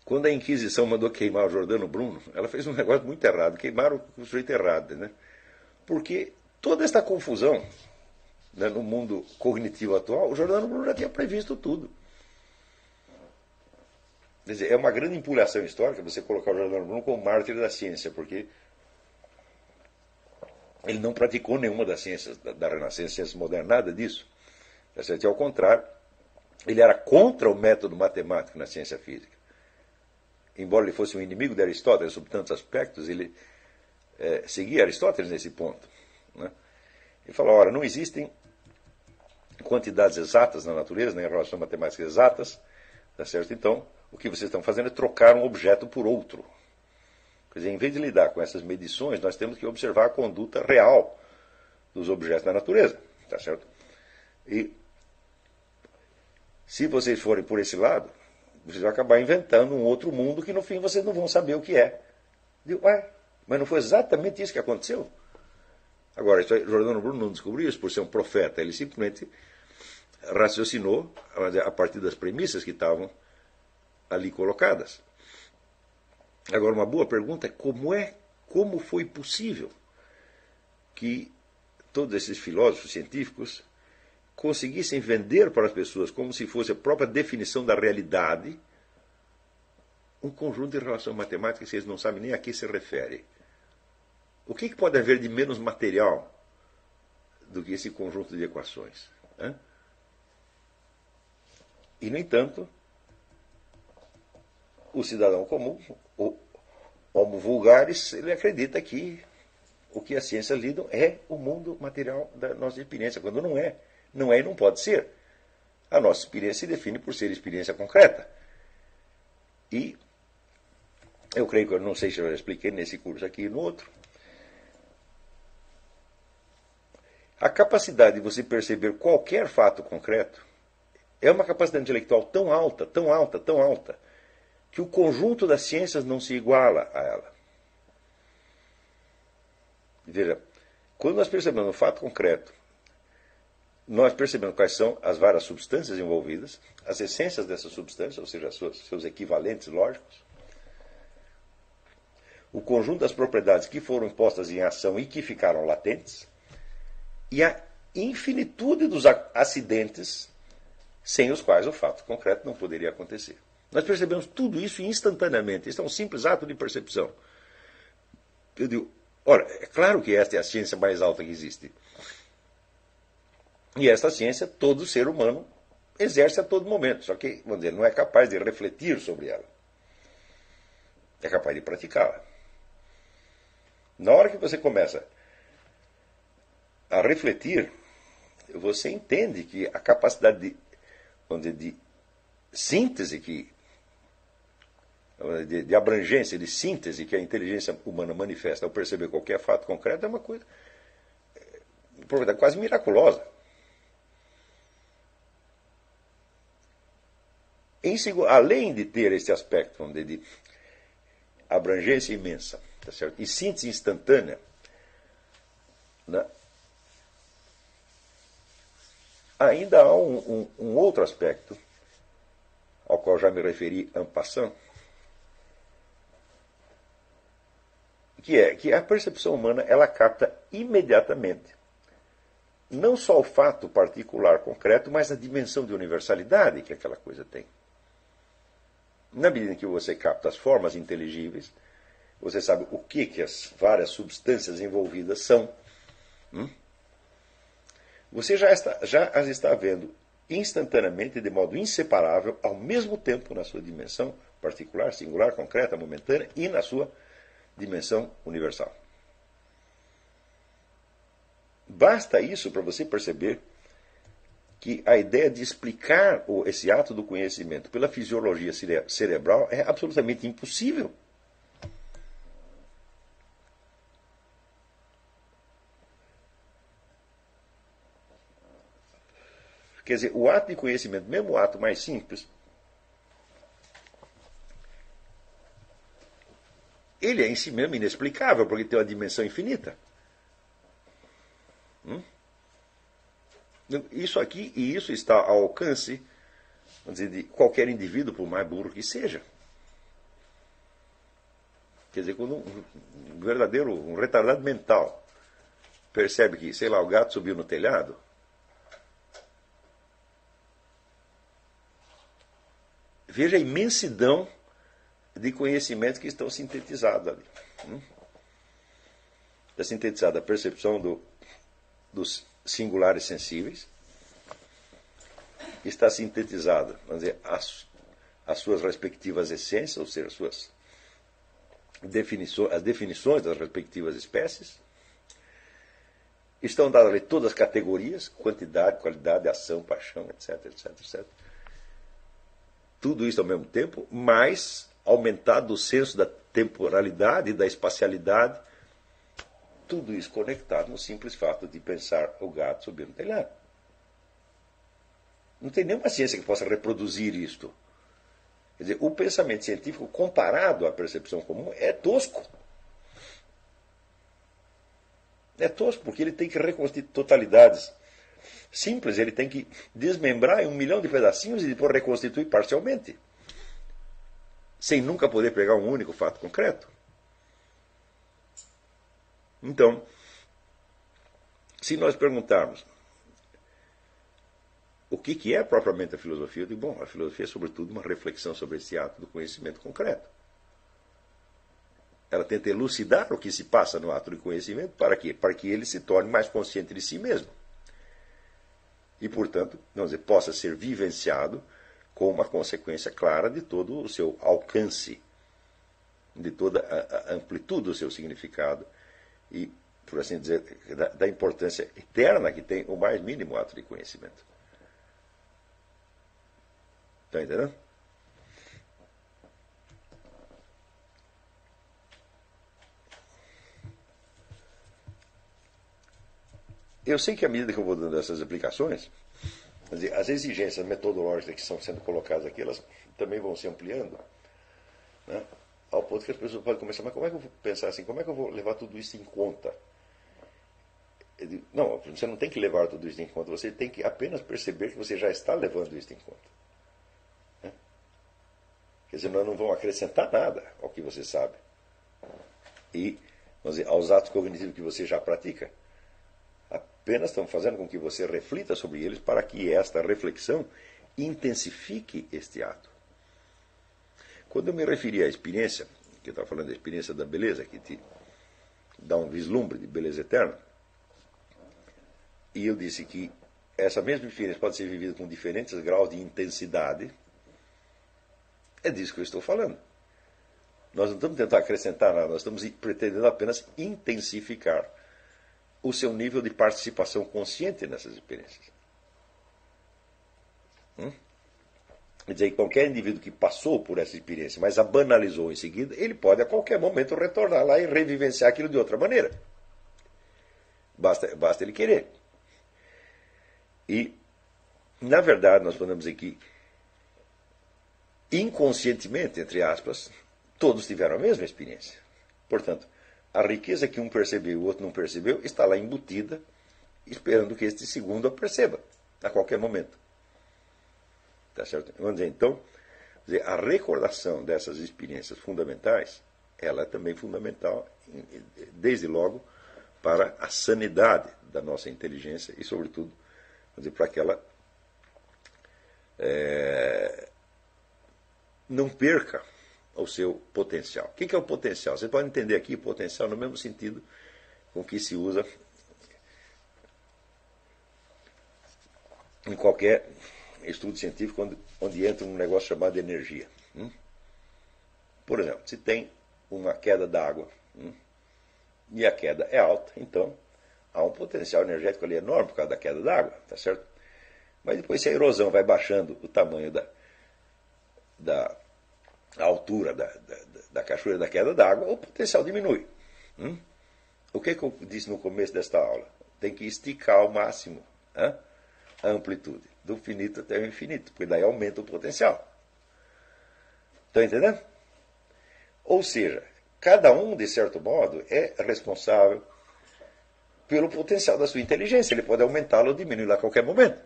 quando a Inquisição mandou queimar o Jordano Bruno, ela fez um negócio muito errado. Queimaram o sujeito errado, né? Porque toda esta confusão né, no mundo cognitivo atual, o Jordano Bruno já tinha previsto tudo. Quer dizer, é uma grande empulhação histórica você colocar o Jordano Bruno como mártir da ciência, porque ele não praticou nenhuma das ciências da, da Renascença, ciências modernas, nada disso. E, ao contrário, ele era contra o método matemático na ciência física embora ele fosse um inimigo de Aristóteles sob tantos aspectos, ele é, seguia Aristóteles nesse ponto. Né? Ele falou: ora, não existem quantidades exatas na natureza, nem relações matemáticas exatas, tá certo? Então, o que vocês estão fazendo é trocar um objeto por outro. Quer dizer, em vez de lidar com essas medições, nós temos que observar a conduta real dos objetos da natureza, tá certo? E se vocês forem por esse lado, vocês vão acabar inventando um outro mundo que no fim vocês não vão saber o que é. Digo, ué, mas não foi exatamente isso que aconteceu? Agora, Jordano Bruno não descobriu isso por ser um profeta, ele simplesmente raciocinou a partir das premissas que estavam ali colocadas. Agora, uma boa pergunta é como é, como foi possível que todos esses filósofos científicos conseguissem vender para as pessoas, como se fosse a própria definição da realidade, um conjunto de relações matemáticas que eles não sabem nem a que se refere. O que, que pode haver de menos material do que esse conjunto de equações? Né? E, no entanto, o cidadão comum, o homo vulgaris, ele acredita que o que a ciência lida é o mundo material da nossa experiência, quando não é. Não é e não pode ser. A nossa experiência se define por ser experiência concreta. E eu creio que eu não sei se eu já expliquei nesse curso aqui e no outro. A capacidade de você perceber qualquer fato concreto é uma capacidade intelectual tão alta, tão alta, tão alta, que o conjunto das ciências não se iguala a ela. Veja, quando nós percebemos um fato concreto nós percebemos quais são as várias substâncias envolvidas, as essências dessas substâncias, ou seja, seus equivalentes lógicos, o conjunto das propriedades que foram postas em ação e que ficaram latentes, e a infinitude dos acidentes sem os quais o fato concreto não poderia acontecer. Nós percebemos tudo isso instantaneamente. Isso é um simples ato de percepção. Eu digo, ora, é claro que esta é a ciência mais alta que existe. E esta ciência, todo ser humano exerce a todo momento, só que, vamos dizer, não é capaz de refletir sobre ela. É capaz de praticá-la. Na hora que você começa a refletir, você entende que a capacidade de, vamos dizer, de síntese que de, de, abrangência, de síntese que a inteligência humana manifesta ao perceber qualquer fato concreto é uma coisa é, quase miraculosa. Em, além de ter esse aspecto de, abrangência imensa tá certo? e síntese instantânea, né? ainda há um, um, um, outro aspecto ao qual já me referi en passant, que é que a percepção humana ela capta imediatamente não só o fato particular concreto, mas a dimensão de universalidade que aquela coisa tem. Na medida em que você capta as formas inteligíveis, você sabe o que, que as várias substâncias envolvidas são. Hum? Você já, está, já as está vendo instantaneamente, de modo inseparável, ao mesmo tempo na sua dimensão particular, singular, concreta, momentânea e na sua dimensão universal. Basta isso para você perceber que a ideia de explicar esse ato do conhecimento pela fisiologia cerebral é absolutamente impossível. Quer dizer, o ato de conhecimento, mesmo o ato mais simples, ele é em si mesmo inexplicável, porque tem uma dimensão infinita. Isso aqui e isso está ao alcance dizer, de qualquer indivíduo, por mais burro que seja. Quer dizer, quando um verdadeiro, um retardado mental percebe que, sei lá, o gato subiu no telhado, veja a imensidão de conhecimentos que estão sintetizados ali. Hum? Está sintetizada a percepção do, dos singulares sensíveis, está sintetizada, vamos dizer, as, as suas respectivas essências, ou seja, as suas definições, as definições das respectivas espécies. Estão dadas ali todas as categorias, quantidade, qualidade, ação, paixão, etc, etc, etc. Tudo isso ao mesmo tempo, mas aumentado o senso da temporalidade da espacialidade tudo isso conectado no simples fato de pensar o gato subir no telhado. Não tem nenhuma ciência que possa reproduzir isto. Quer dizer, o pensamento científico comparado à percepção comum é tosco. É tosco, porque ele tem que reconstituir totalidades simples, ele tem que desmembrar em um milhão de pedacinhos e depois reconstituir parcialmente, sem nunca poder pegar um único fato concreto. Então, se nós perguntarmos o que, que é propriamente a filosofia, eu digo, bom, a filosofia é sobretudo uma reflexão sobre esse ato do conhecimento concreto. Ela tenta elucidar o que se passa no ato de conhecimento para quê? Para que ele se torne mais consciente de si mesmo. E, portanto, vamos dizer, possa ser vivenciado com uma consequência clara de todo o seu alcance, de toda a amplitude do seu significado e, por assim dizer, da, da importância eterna que tem o mais mínimo ato de conhecimento. Está entendendo? Eu sei que à medida que eu vou dando essas aplicações, as exigências metodológicas que estão sendo colocadas aqui, elas também vão se ampliando. Né? Ao ponto que as pessoas podem começar, mas como é que eu vou pensar assim, como é que eu vou levar tudo isso em conta? Digo, não, você não tem que levar tudo isso em conta, você tem que apenas perceber que você já está levando isso em conta. Né? Quer dizer, nós não vamos acrescentar nada ao que você sabe. E, vamos dizer, aos atos cognitivos que você já pratica. apenas estamos fazendo com que você reflita sobre eles para que esta reflexão intensifique este ato. Quando eu me referi à experiência, que eu estava falando da experiência da beleza, que te dá um vislumbre de beleza eterna, e eu disse que essa mesma experiência pode ser vivida com diferentes graus de intensidade, é disso que eu estou falando. Nós não estamos tentando acrescentar nada, nós estamos pretendendo apenas intensificar o seu nível de participação consciente nessas experiências. Hum? Quer dizer, qualquer indivíduo que passou por essa experiência, mas a banalizou em seguida, ele pode a qualquer momento retornar lá e revivenciar aquilo de outra maneira. Basta, basta ele querer. E, na verdade, nós podemos dizer que, inconscientemente, entre aspas, todos tiveram a mesma experiência. Portanto, a riqueza que um percebeu e o outro não percebeu está lá embutida, esperando que este segundo a perceba, a qualquer momento. Tá certo? Vamos dizer, então, a recordação dessas experiências fundamentais, ela é também fundamental, desde logo, para a sanidade da nossa inteligência e, sobretudo, dizer, para que ela é, não perca o seu potencial. O que é o potencial? Você pode entender aqui potencial no mesmo sentido com que se usa em qualquer estudo científico onde, onde entra um negócio chamado energia. Hum? Por exemplo, se tem uma queda d'água hum, e a queda é alta, então há um potencial energético ali enorme por causa da queda d'água, tá certo? Mas depois se a erosão vai baixando o tamanho da, da altura da, da, da cachoeira da queda d'água, o potencial diminui. Hum? O que, que eu disse no começo desta aula? Tem que esticar ao máximo hein, a amplitude, do finito até o infinito, porque daí aumenta o potencial. Estão entendendo? Ou seja, cada um, de certo modo, é responsável pelo potencial da sua inteligência. Ele pode aumentá-lo ou diminuí-lo a qualquer momento.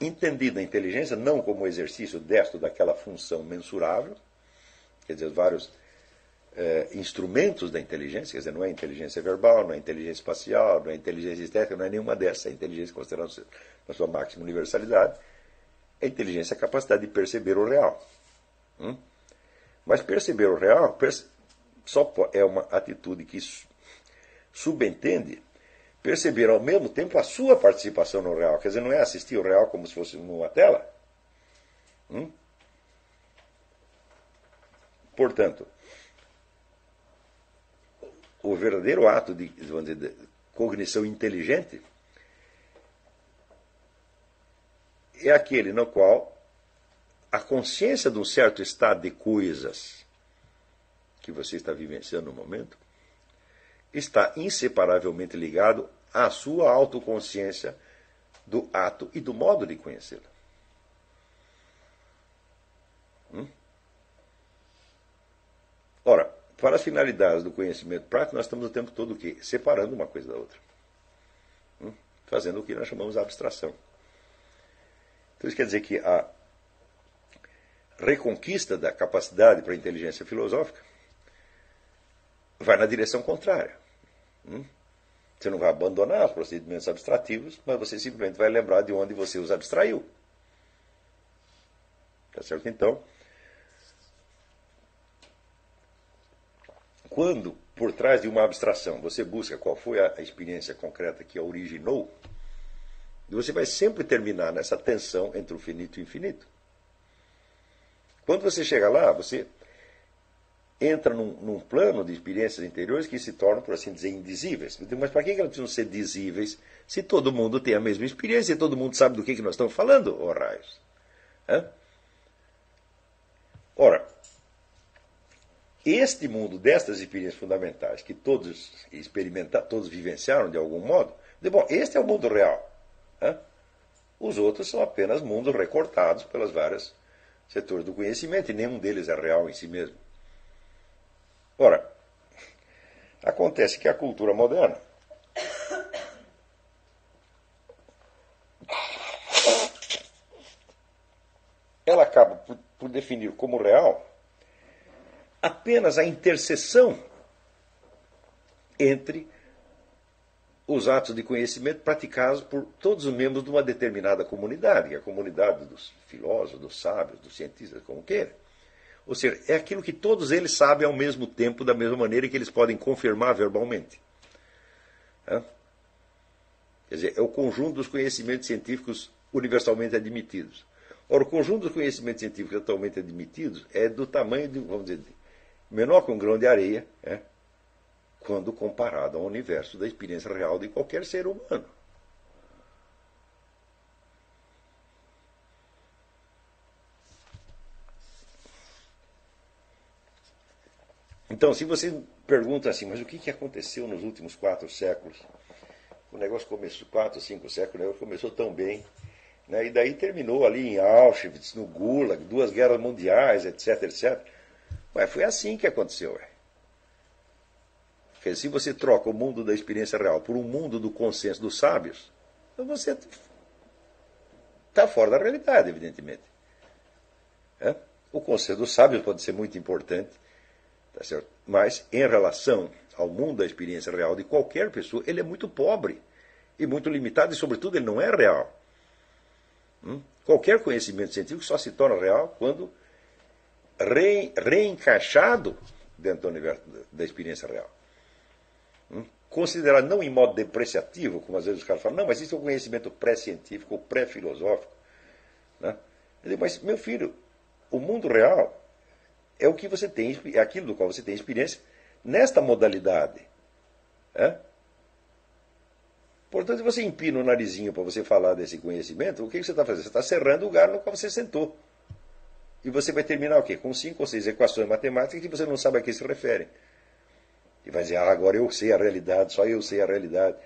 Entendida a inteligência não como exercício destro daquela função mensurável, quer dizer, vários é, instrumentos da inteligência, quer dizer, não é inteligência verbal, não é inteligência espacial, não é inteligência estética, não é nenhuma dessas, é inteligência considerada na sua máxima universalidade, é inteligência a capacidade de perceber o real. Hum? Mas perceber o real só é uma atitude que subentende perceber ao mesmo tempo a sua participação no real. Quer dizer, não é assistir o real como se fosse numa tela. Hum? Portanto, o verdadeiro ato de, dizer, de cognição inteligente é aquele no qual a consciência de um certo estado de coisas que você está vivenciando no momento está inseparavelmente ligado à sua autoconsciência do ato e do modo de conhecê-la. Hum? Ora, para as finalidades do conhecimento prático, nós estamos o tempo todo o quê? Separando uma coisa da outra. Hum? Fazendo o que nós chamamos de abstração. Então isso quer dizer que a reconquista da capacidade para a inteligência filosófica vai na direção contrária. Hum? Você não vai abandonar os procedimentos abstrativos, mas você simplesmente vai lembrar de onde você os abstraiu. Tá certo? Então, quando por trás de uma abstração você busca qual foi a experiência concreta que a originou, você vai sempre terminar nessa tensão entre o finito e o infinito. Quando você chega lá, você entra num, num, plano de experiências interiores que se tornam, por assim dizer, indizíveis. Mas para que elas precisam ser dizíveis se todo mundo tem a mesma experiência e todo mundo sabe do que, que nós estamos falando, ó oh, raios? Hã? Ora, este mundo destas experiências fundamentais que todos experimentaram, todos vivenciaram de algum modo, de, bom, este é o mundo real. Hã? Os outros são apenas mundos recortados pelas várias setores do conhecimento e nenhum deles é real em si mesmo. Ora, acontece que a cultura moderna ela acaba por, por definir como real apenas a interseção entre os atos de conhecimento praticados por todos os membros de uma determinada comunidade, que é a comunidade dos filósofos, dos sábios, dos cientistas, como queira. Ou seja, é aquilo que todos eles sabem ao mesmo tempo, da mesma maneira que eles podem confirmar verbalmente. Quer dizer, é o conjunto dos conhecimentos científicos universalmente admitidos. Ora, o conjunto dos conhecimentos científicos atualmente admitidos é do tamanho de, vamos dizer, menor que um grão de areia, é? quando comparado ao universo da experiência real de qualquer ser humano. Então, se você pergunta assim, mas o que aconteceu nos últimos quatro séculos? O negócio começou, quatro, cinco séculos, começou tão bem. Né? E daí terminou ali em Auschwitz, no Gulag, duas guerras mundiais, etc, etc. Mas foi assim que aconteceu. Ué. Se você troca o mundo da experiência real por um mundo do consenso dos sábios, então você está fora da realidade, evidentemente. É? O consenso dos sábios pode ser muito importante, tá certo? mas em relação ao mundo da experiência real de qualquer pessoa, ele é muito pobre e muito limitado, e, sobretudo, ele não é real. Hum? Qualquer conhecimento científico só se torna real quando re, reencaixado dentro do universo da experiência real considerar não em modo depreciativo, como às vezes os caras falam, não, mas isso é um conhecimento pré-científico ou pré-filosófico. Né? Mas, meu filho, o mundo real é o que você tem, é aquilo do qual você tem experiência nesta modalidade. É? Portanto, se você empina o narizinho para você falar desse conhecimento, o que você está fazendo? Você está cerrando o lugar no qual você sentou. E você vai terminar o quê? Com cinco ou seis equações matemáticas que você não sabe a que se referem. E vai dizer, ah, agora eu sei a realidade, só eu sei a realidade.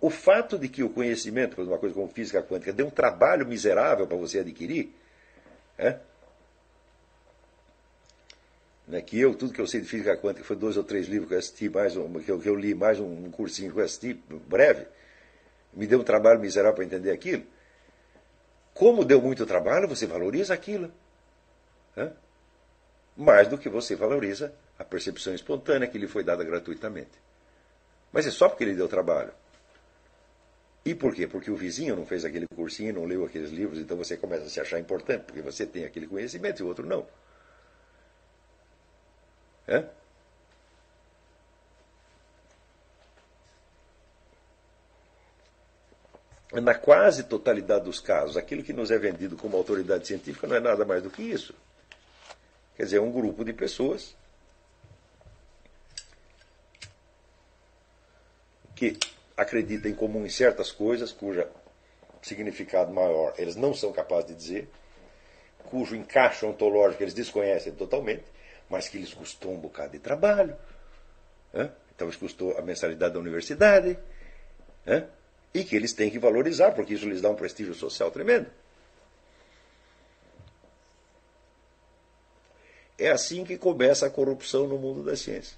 O fato de que o conhecimento, por uma coisa como física quântica, deu um trabalho miserável para você adquirir, é? Né, que eu, tudo que eu sei de física quântica foi dois ou três livros que eu assisti, mais um, que, eu, que eu li, mais um cursinho que eu assisti, breve, me deu um trabalho miserável para entender aquilo. Como deu muito trabalho, você valoriza aquilo. É? Mais do que você valoriza a percepção espontânea que lhe foi dada gratuitamente. Mas é só porque ele deu trabalho. E por quê? Porque o vizinho não fez aquele cursinho, não leu aqueles livros, então você começa a se achar importante, porque você tem aquele conhecimento e o outro não. É? Na quase totalidade dos casos, aquilo que nos é vendido como autoridade científica não é nada mais do que isso. Quer dizer, é um grupo de pessoas que acreditam em comum em certas coisas, cuja significado maior eles não são capazes de dizer, cujo encaixe ontológico eles desconhecem totalmente, mas que lhes custou um bocado de trabalho. Né? Então, lhes custou a mensalidade da universidade. Né? E que eles têm que valorizar, porque isso lhes dá um prestígio social tremendo. É assim que começa a corrupção no mundo da ciência.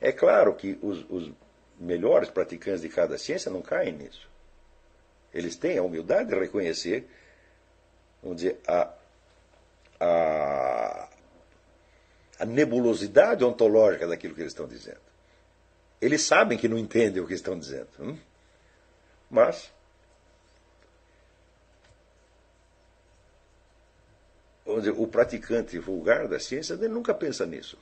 É claro que os, os melhores praticantes de cada ciência não caem nisso. Eles têm a humildade de reconhecer, vamos dizer, a, a, a nebulosidade ontológica daquilo que eles estão dizendo. Eles sabem que não entendem o que estão dizendo. Hum? Mas dizer, o praticante vulgar da ciência ele nunca pensa nisso.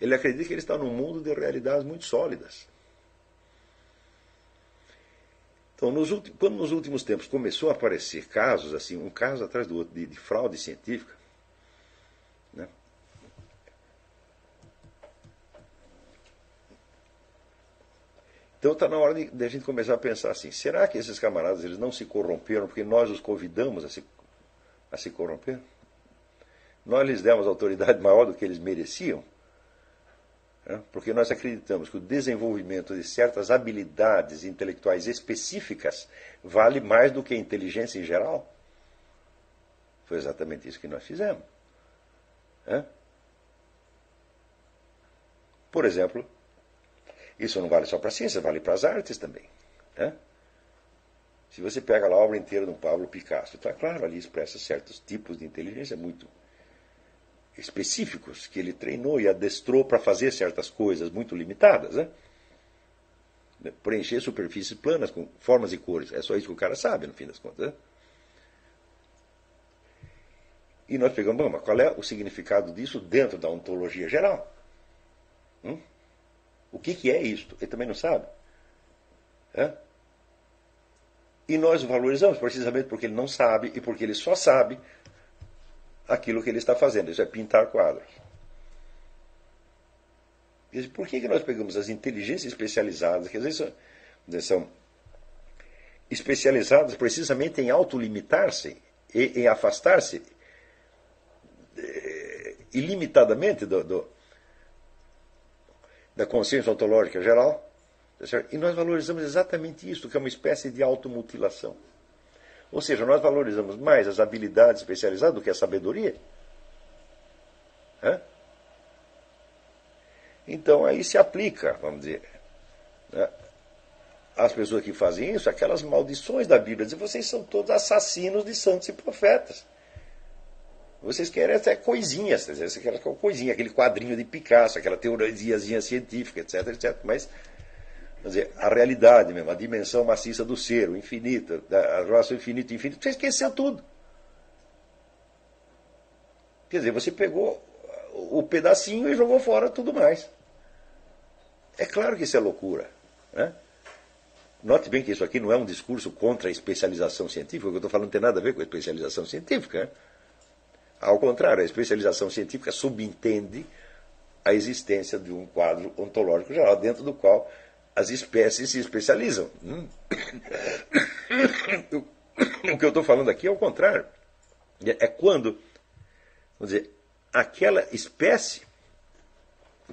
Ele acredita que ele está num mundo de realidades muito sólidas. Então, nos últimos, quando nos últimos tempos começou a aparecer casos, assim, um caso atrás do outro, de, de fraude científica, né? Então está na hora de, de, a gente começar a pensar assim, será que esses camaradas eles não se corromperam porque nós os convidamos a se, a se corromper? Nós lhes demos autoridade maior do que eles mereciam? Né? porque nós acreditamos que o desenvolvimento de certas habilidades intelectuais específicas vale mais do que a inteligência em geral. Foi exatamente isso que nós fizemos. Né? Por exemplo, isso não vale só para a ciência, vale para as artes também. Né? Se você pega a obra inteira do Pablo Picasso, é claro, ali expressa certos tipos de inteligência muito específicos que ele treinou e adestrou para fazer certas coisas muito limitadas, né? Preencher superfícies planas com formas e cores. É só isso que o cara sabe, no fim das contas. Né? E nós pegamos, bom, mas qual é o significado disso dentro da ontologia geral? Hum? O que, que é isto? Ele também não sabe. É? E nós o valorizamos precisamente porque ele não sabe e porque ele só sabe aquilo que ele está fazendo. Isso é pintar quadros. Por que, que nós pegamos as inteligências especializadas, que às vezes são, são especializadas precisamente em autolimitar-se e em afastar-se eh, ilimitadamente do, do, da consciência ontológica geral? Tá e nós valorizamos exatamente isso, que é uma espécie de automutilação. Ou seja, nós valorizamos mais as habilidades especializadas do que a sabedoria. Hã? Então aí se aplica, vamos dizer, né, as pessoas que fazem isso, aquelas maldições da Bíblia, dizer, vocês são todos assassinos de santos e profetas. Vocês querem até coisinhas, vocês querem coisinha, aquele quadrinho de Picasso, aquela teoriazinha científica, etc, etc. Mas Quer dizer, a realidade mesmo, a dimensão maciça do ser, o infinito, a relação infinito infinito, você esqueceu tudo. Quer dizer, você pegou o pedacinho e jogou fora tudo mais. É claro que isso é loucura. Né? Note bem que isso aqui não é um discurso contra a especialização científica, o que eu estou falando não tem nada a ver com a especialização científica. Né? Ao contrário, a especialização científica subentende a existência de um quadro ontológico geral, dentro do qual as espécies se especializam. Hum. O que eu estou falando aqui é o contrário. É quando, vamos dizer, aquela espécie,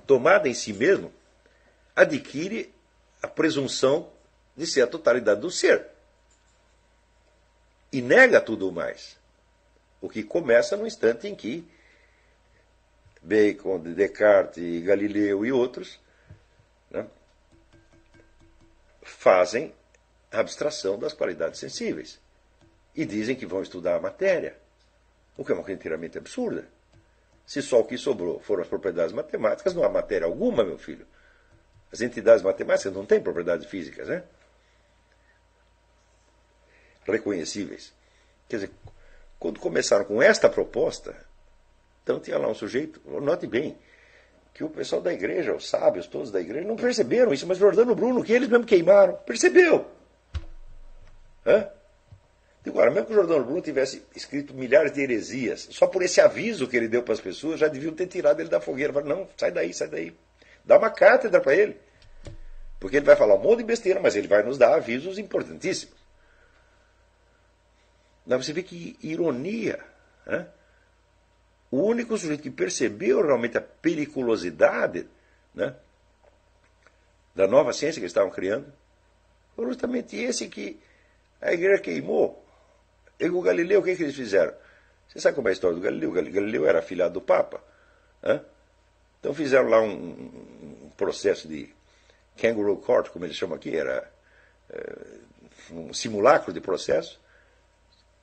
tomada em si mesmo, adquire a presunção de ser a totalidade do ser. E nega tudo mais. O que começa no instante em que Bacon, Descartes, Galileu e outros fazem abstração das qualidades sensíveis e dizem que vão estudar a matéria, o que é uma coisa inteiramente absurda. Se só o que sobrou foram as propriedades matemáticas, não há matéria alguma, meu filho. As entidades matemáticas não têm propriedades físicas, né? Reconhecíveis. Quer dizer, quando começaram com esta proposta, então tinha lá um sujeito, note bem, que o pessoal da igreja, os sábios todos da igreja, não perceberam isso, mas Jordano Bruno, que eles mesmo queimaram, percebeu. Hã? Agora, mesmo que o Jordano Bruno tivesse escrito milhares de heresias, só por esse aviso que ele deu para as pessoas, já deviam ter tirado ele da fogueira. Falaram, não, sai daí, sai daí. Dá uma cátedra para ele. Porque ele vai falar um monte de besteira, mas ele vai nos dar avisos importantíssimos. Dá você vê que ironia. Né? O único sujeito que percebeu realmente a periculosidade né, da nova ciência que eles estavam criando foi justamente esse que a igreja queimou. E o Galileu, o que, que eles fizeram? Você sabe como é a história do Galileu? Galileu era afilhado do Papa. Né? Então fizeram lá um, um, processo de kangaroo court, como eles chamam aqui, era é, um simulacro de processo.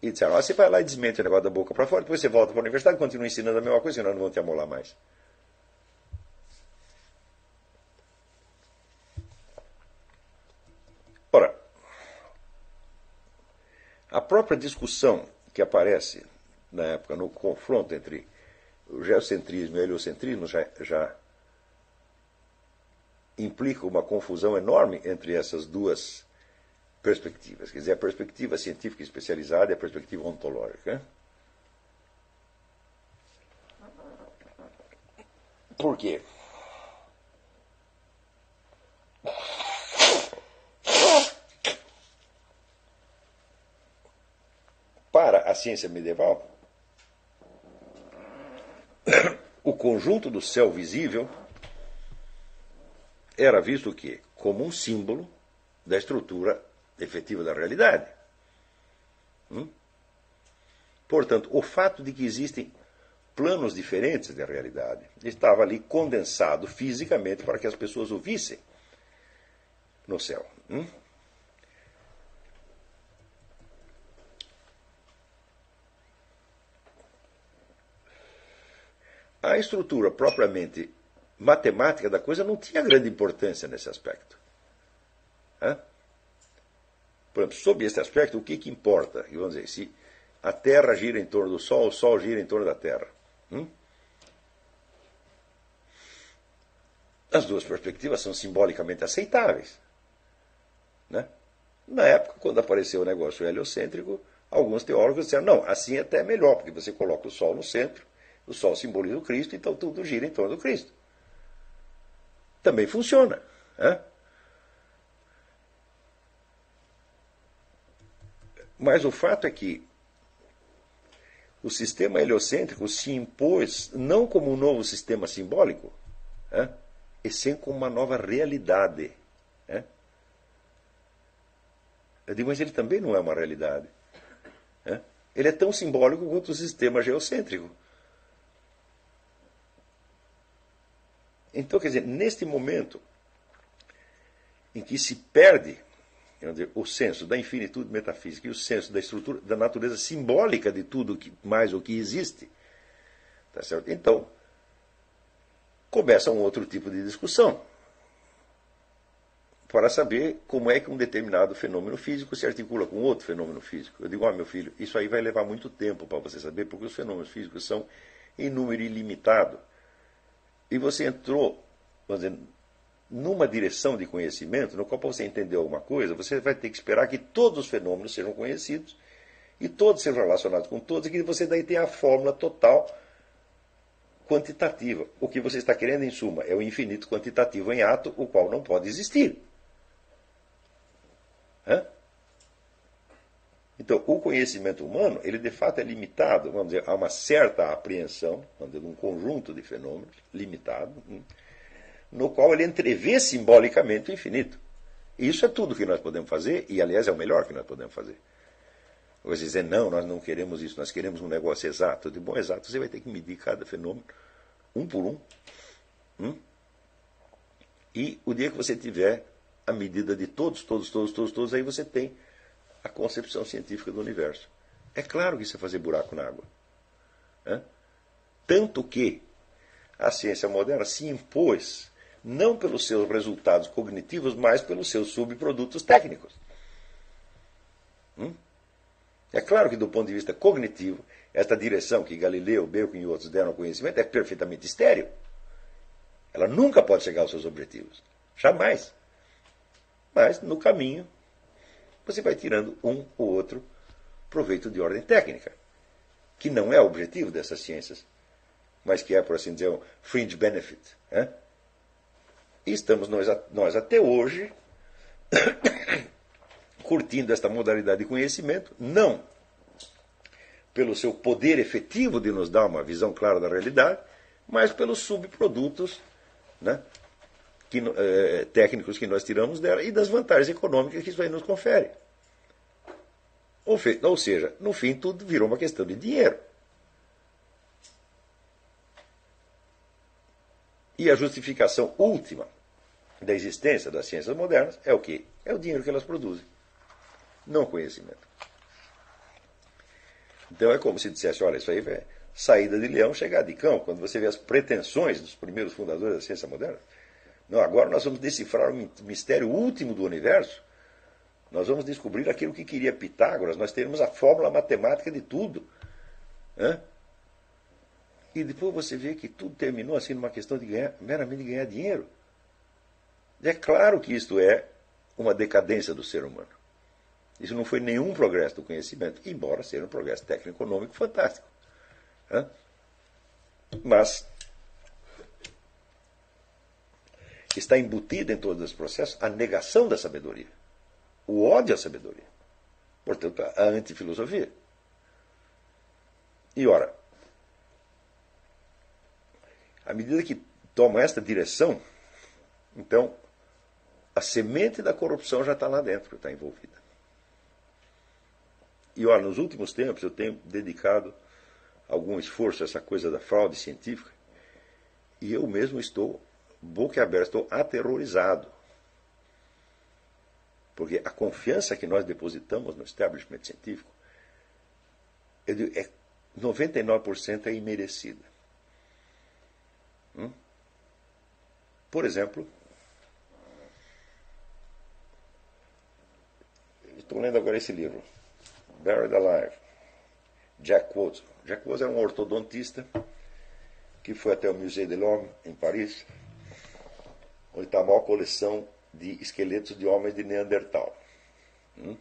E disseram, ah, você vai lá e desmente o negócio da boca para fora, depois você volta para a universidade e continua ensinando a mesma coisa, senão não vão te amolar mais. Ora, a própria discussão que aparece na época no confronto entre o geocentrismo e o heliocentrismo já, já implica uma confusão enorme entre essas duas perspectivas. Quer dizer, a perspectiva científica especializada e a perspectiva ontológica. Por quê? Para a ciência medieval, o conjunto do céu visível era visto o quê? Como um símbolo da estrutura efetiva da realidade. Hum? Portanto, o fato de que existem planos diferentes da realidade estava ali condensado fisicamente para que as pessoas o vissem no céu. Hum? a estrutura propriamente matemática da coisa não tinha grande importância nesse aspecto. Hã? Por exemplo, sob esse aspecto, o que, que importa? Vamos dizer, se a Terra gira em torno do Sol, o Sol gira em torno da Terra. Hum? As duas perspectivas são simbolicamente aceitáveis. Né? Na época, quando apareceu o negócio heliocêntrico, alguns teólogos disseram: não, assim é até melhor, porque você coloca o Sol no centro, o Sol simboliza o Cristo, então tudo gira em torno do Cristo. Também funciona. Né? Mas o fato é que o sistema heliocêntrico se impôs não como um novo sistema simbólico, né? e sim como uma nova realidade. Né? Eu digo, mas ele também não é uma realidade. Né? Ele é tão simbólico quanto o sistema geocêntrico. Então, quer dizer, neste momento em que se perde dizer, o senso da infinitude metafísica e o senso da estrutura, da natureza simbólica de tudo que, mais o que existe, tá certo? então começa um outro tipo de discussão para saber como é que um determinado fenômeno físico se articula com outro fenômeno físico. Eu digo, oh, meu filho, isso aí vai levar muito tempo para você saber, porque os fenômenos físicos são em número ilimitado. E você entrou, vamos dizer, numa direção de conhecimento, no qual, para você entender alguma coisa, você vai ter que esperar que todos os fenômenos sejam conhecidos e todos sejam relacionados com todos, e que você daí tenha a fórmula total quantitativa. O que você está querendo, em suma, é o infinito quantitativo em ato, o qual não pode existir. Hã? Então, o conhecimento humano, ele de fato é limitado, vamos dizer, a uma certa apreensão, vamos dizer, um conjunto de fenômenos limitado, hum, no qual ele entrevê simbolicamente o infinito. Isso é tudo que nós podemos fazer, e aliás é o melhor que nós podemos fazer. Você dizer, não, nós não queremos isso, nós queremos um negócio exato. De bom, exato, você vai ter que medir cada fenômeno, um por um. Hum? E o dia que você tiver a medida de todos, todos, todos, todos, todos, aí você tem a concepção científica do universo. É claro que isso é fazer buraco na água. Tanto que a ciência moderna se impôs não pelos seus resultados cognitivos, mas pelos seus subprodutos técnicos. Hum? É claro que, do ponto de vista cognitivo, esta direção que Galileu, Bacon e outros deram ao conhecimento é perfeitamente estéril. Ela nunca pode chegar aos seus objetivos. Jamais. Mas, no caminho, você vai tirando um ou outro proveito de ordem técnica, que não é o objetivo dessas ciências, mas que é, por assim dizer, um fringe benefit. Né? E estamos nós, nós até hoje curtindo esta modalidade de conhecimento, não pelo seu poder efetivo de nos dar uma visão clara da realidade, mas pelos subprodutos né, que, eh, técnicos que nós tiramos dela e das vantagens econômicas que isso aí nos confere. Ou, ou seja, no fim, tudo virou uma questão de dinheiro. E a justificação última da existência das ciências modernas é o quê? É o dinheiro que elas produzem, não o conhecimento. Então é como se dissesse, olha, isso aí é saída de leão, chegar de cão. Quando você vê as pretensões dos primeiros fundadores da ciência moderna, não, agora nós vamos decifrar o mistério último do universo. Nós vamos descobrir aquilo que queria Pitágoras. Nós teremos a fórmula matemática de tudo. Hã? E depois você vê que tudo terminou assim numa questão de ganhar, meramente ganhar dinheiro. É claro que isto é uma decadência do ser humano. Isso não foi nenhum progresso do conhecimento, embora seja um progresso técnico-econômico fantástico. Hã? Mas está embutida em todos os processos a negação da sabedoria, o ódio à sabedoria, portanto, a antifilosofia. E ora, à medida que toma esta direção, então a semente da corrupção já está lá dentro, está envolvida. E olha, nos últimos tempos eu tenho dedicado algum esforço a essa coisa da fraude científica, e eu mesmo estou boca aberta, estou aterrorizado. Porque a confiança que nós depositamos no establishment científico é 99% é imerecida. Por exemplo, estou lendo agora esse livro, Buried Alive, Jack Wood. Jack Wood era um ortodontista que foi até o Musée de l'Homme, em Paris, onde está a maior coleção de esqueletos de homens de Neandertal. Hum?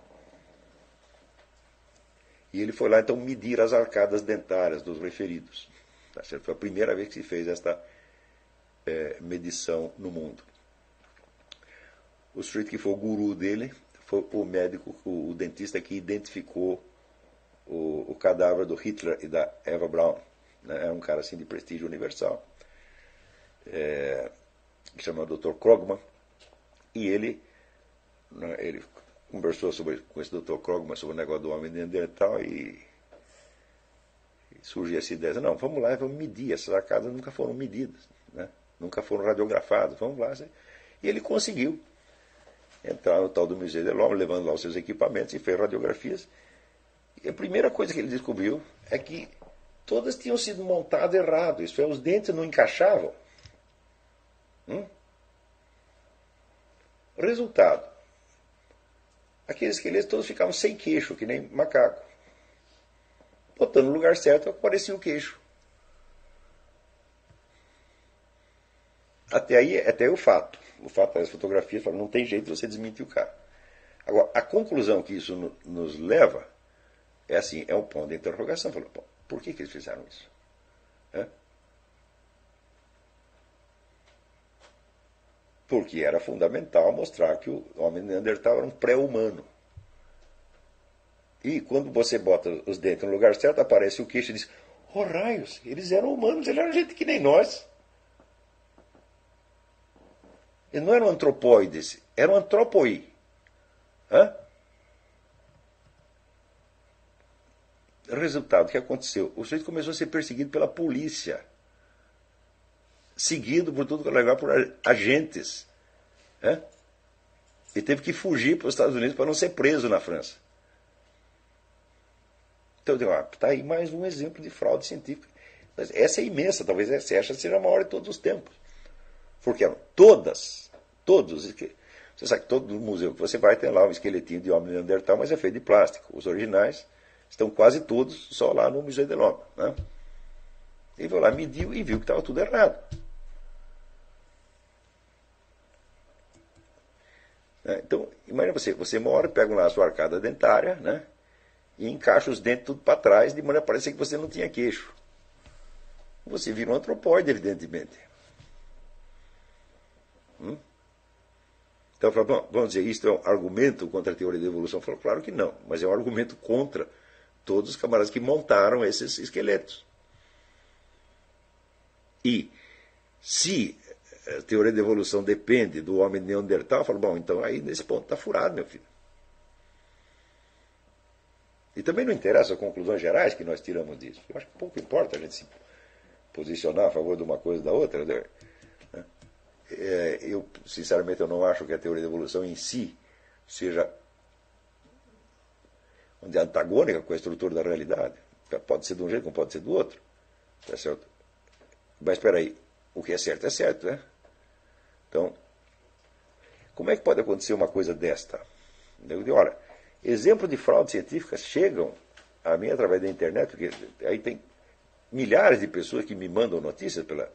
E ele foi lá então medir as arcadas dentárias dos referidos. Tá Foi a primeira vez que se fez esta é, medição no mundo. O sujeito que foi o guru dele foi o médico, o, o dentista que identificou o, o, cadáver do Hitler e da Eva Braun. Né? É um cara assim de prestígio universal. É, que chama Dr. Krogman. E ele, né, ele conversou sobre, com esse Dr. Krogman sobre o negócio do homem neandertal e, e surgiu essa ideia. Não, vamos lá, vamos medir. Essas arcadas nunca foram medidas, né? nunca foram radiografadas. Vamos lá. E ele conseguiu entrar no tal do Museu de l'Homme, levando lá os seus equipamentos e fez radiografias. E a primeira coisa que ele descobriu é que todas tinham sido montadas errado. Isso é, os dentes não encaixavam. Hum? Resultado: aqueles esqueletos todos ficavam sem queixo, que nem macaco. Botando no lugar certo, aparecia o queixo. Até aí, até o fato. O fato das fotografias, não tem jeito de você desmentir o cara. Agora, a conclusão que isso nos leva é assim, é um ponto de interrogação. Falou, por que, que eles fizeram isso? É? porque era fundamental mostrar que o homem neandertal era um pré-humano. E quando você bota os dentes no lugar certo, aparece o queixo e diz: Oh, raios, eles eram humanos, eles eram gente que nem nós. Eles não eram antropóides, eram antropoi. Hã? Resultado, o que aconteceu? O sujeito começou a ser perseguido pela polícia seguido por tudo que é lugar por agentes. Né? E teve que fugir para os Estados Unidos para não ser preso na França. Então, está aí mais um exemplo de fraude científica. Essa é imensa, talvez essa seja a maior de todos os tempos. Porque eram todas, todos. Você sabe que todo museu que você vai tem lá um esqueletinho de homem neandertal, mas é feito de plástico. Os originais estão quase todos só lá no Museu de Loma. Né? Ele foi lá, mediu e viu que estava tudo errado. Né? Então, imagina você, você mora, pega lá a sua arcada dentária, né? E encaixa os dentes tudo para trás, de maneira a parecer que você não tinha queixo. Você vira um antropóide, evidentemente. Hum? Então, bom, vamos dizer, isto é um argumento contra a teoria da evolução? Falo, claro que não, mas é um argumento contra todos os camaradas que montaram esses esqueletos. E se a teoria da evolução depende do homem neandertal, falo, bom, então aí nesse ponto está furado, meu filho. E também não interessa as conclusões gerais que nós tiramos disso. Eu acho que pouco importa a gente se posicionar a favor de uma coisa ou da outra. É, eu, sinceramente, eu não acho que a teoria da evolução em si seja onde é antagônica com a estrutura da realidade. Pode ser de um jeito, como pode ser do outro. Tá certo? Mas espera aí, o que é certo é certo, né? Então, como é que pode acontecer uma coisa desta? Eu digo, olha, exemplos de fraudes científicas chegam a mim através da internet, porque aí tem milhares de pessoas que me mandam notícias pela,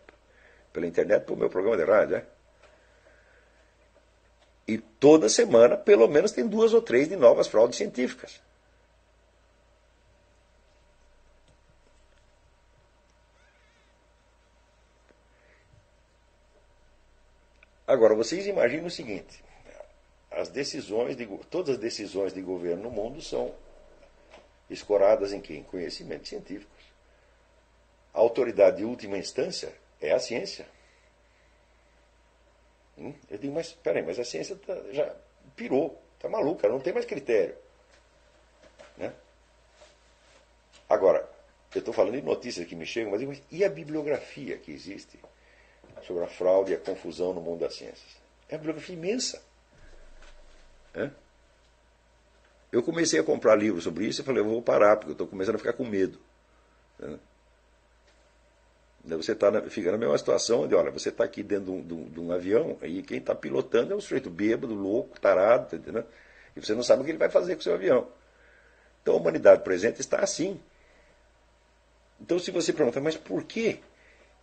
pela internet para o meu programa de rádio. Né? E toda semana, pelo menos, tem duas ou três de novas fraudes científicas. Agora, vocês imaginem o seguinte: as decisões de, todas as decisões de governo no mundo são escoradas em quem? Em conhecimentos científicos. A autoridade de última instância é a ciência. Eu digo, mas peraí, mas a ciência tá, já pirou, está maluca, não tem mais critério. Né? Agora, eu estou falando de notícias que me chegam, mas digo, e a bibliografia que existe? sobre a fraude e a confusão no mundo das ciências. É uma bibliografia imensa. É? Eu comecei a comprar livros sobre isso e falei, eu vou parar, porque eu estou começando a ficar com medo. Você tá na, fica na mesma situação onde, olha, você está aqui dentro de um, de, um, avião, aí quem está pilotando é um sujeito bêbado, louco, tarado, tá? E você não sabe o que ele vai fazer com o seu avião. Então a humanidade presente está assim. Então se você pergunta, mas por que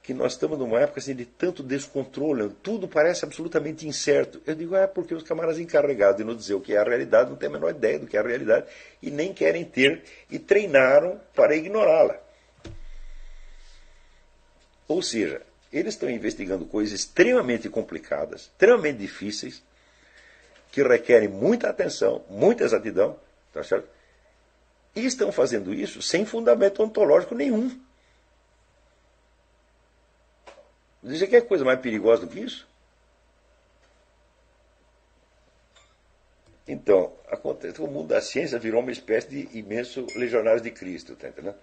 que nós estamos numa época assim, de tanto descontrole, tudo parece absolutamente incerto. Eu digo, é porque os camaradas encarregados de nos dizer o que é a realidade não têm a menor ideia do que é a realidade e nem querem ter e treinaram para ignorá-la. Ou seja, eles estão investigando coisas extremamente complicadas, extremamente difíceis, que requerem muita atenção, muita exatidão, tá certo? E estão fazendo isso sem fundamento ontológico nenhum. Você quer coisa mais perigosa do que isso? Então, acontece, o mundo da ciência virou uma espécie de imenso legionário de Cristo, tá entendendo?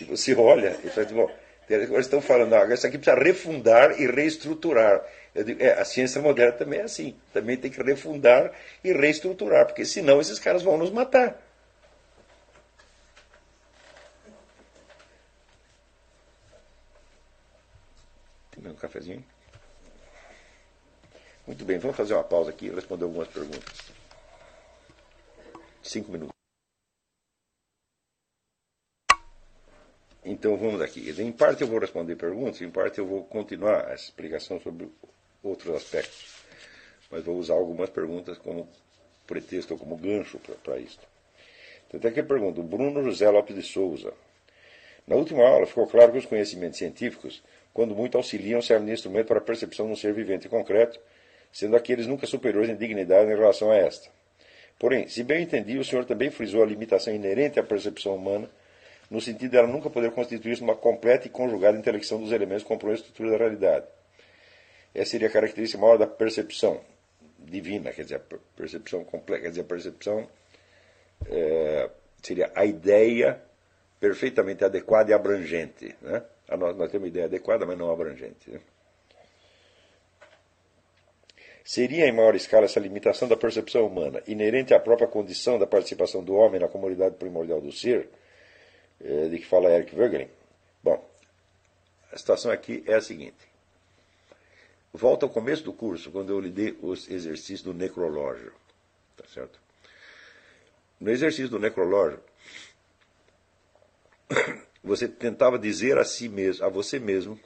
E você olha e fala, bom, agora estão falando, não, isso aqui precisa refundar e reestruturar. Digo, é, a ciência moderna também é assim, também tem que refundar e reestruturar, porque senão esses caras vão nos matar. um cafezinho? Muito bem, vamos fazer uma pausa aqui e responder algumas perguntas. Cinco minutos. Então vamos aqui. Em parte eu vou responder perguntas, em parte eu vou continuar a explicação sobre outros aspectos. Mas vou usar algumas perguntas como pretexto ou como gancho para isso. Então, tem aqui a pergunta, Bruno José Lopes de Souza. Na última aula ficou claro que os conhecimentos científicos quando muito auxiliam, servem de instrumento para a percepção de um ser vivente concreto, sendo aqueles nunca superiores em dignidade em relação a esta. Porém, se bem entendi, o senhor também frisou a limitação inerente à percepção humana, no sentido de ela nunca poder constituir-se uma completa e conjugada intelecção dos elementos que compõem a estrutura da realidade. Essa seria a característica maior da percepção divina, quer dizer, a percepção completa, quer dizer, a percepção é, seria a ideia perfeitamente adequada e abrangente. Né? Nós, nós temos uma ideia adequada, mas não abrangente. Né? Seria em maior escala essa limitação da percepção humana, inerente à própria condição da participação do homem na comunidade primordial do ser, de que fala Eric Wegelin? Bom, a situação aqui é a seguinte. Volta ao começo do curso, quando eu lhe dei os exercícios do necrológio. Tá certo? No exercício do necrológio, você tentava dizer a si mesmo, a você mesmo,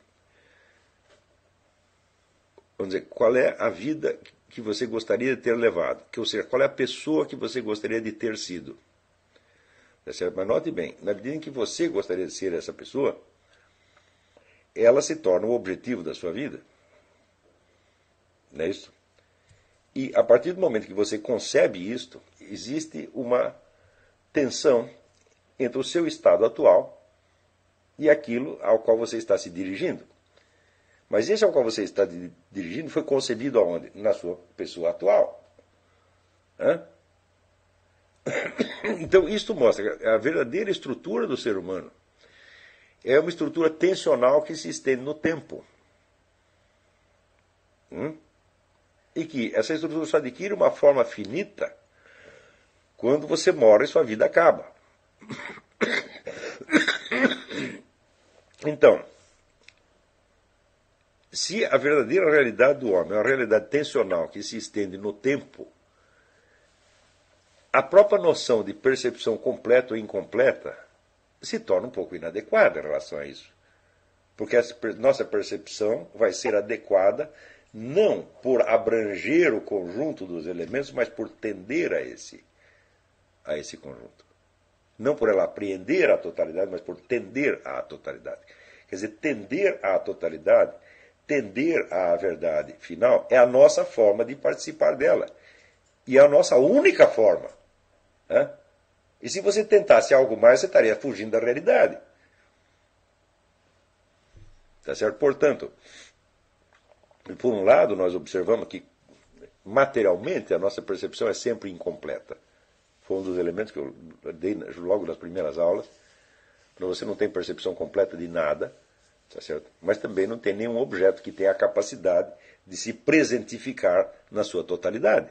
vamos dizer, qual é a vida que você gostaria de ter levado, que, ou seja, qual é a pessoa que você gostaria de ter sido. Tá certo? Mas note bem, na medida em que você gostaria de ser essa pessoa, ela se torna o objetivo da sua vida. Não é isso? E a partir do momento que você concebe isto, existe uma tensão entre o seu estado atual e aquilo ao qual você está se dirigindo. Mas esse ao qual você está dirigindo foi concebido aonde? Na sua pessoa atual. Hã? Então, isto mostra a verdadeira estrutura do ser humano é uma estrutura tensional que se estende no tempo. Hum? E que essa estrutura só adquire uma forma finita quando você mora e sua vida acaba. Então, se a verdadeira realidade do homem é uma realidade tensional que se estende no tempo, a própria noção de percepção completa ou incompleta se torna um pouco inadequada em relação a isso. Porque a nossa percepção vai ser adequada não por abranger o conjunto dos elementos, mas por tender a esse, a esse conjunto. Não por ela apreender a totalidade, mas por tender à totalidade. Quer dizer, tender à totalidade, tender à verdade final, é a nossa forma de participar dela. E é a nossa única forma. Né? E se você tentasse algo mais, você estaria fugindo da realidade. Tá certo? Portanto, por um lado, nós observamos que materialmente a nossa percepção é sempre incompleta. Foi um dos elementos que eu dei logo nas primeiras aulas. Você não tem percepção completa de nada, tá certo? mas também não tem nenhum objeto que tenha a capacidade de se presentificar na sua totalidade.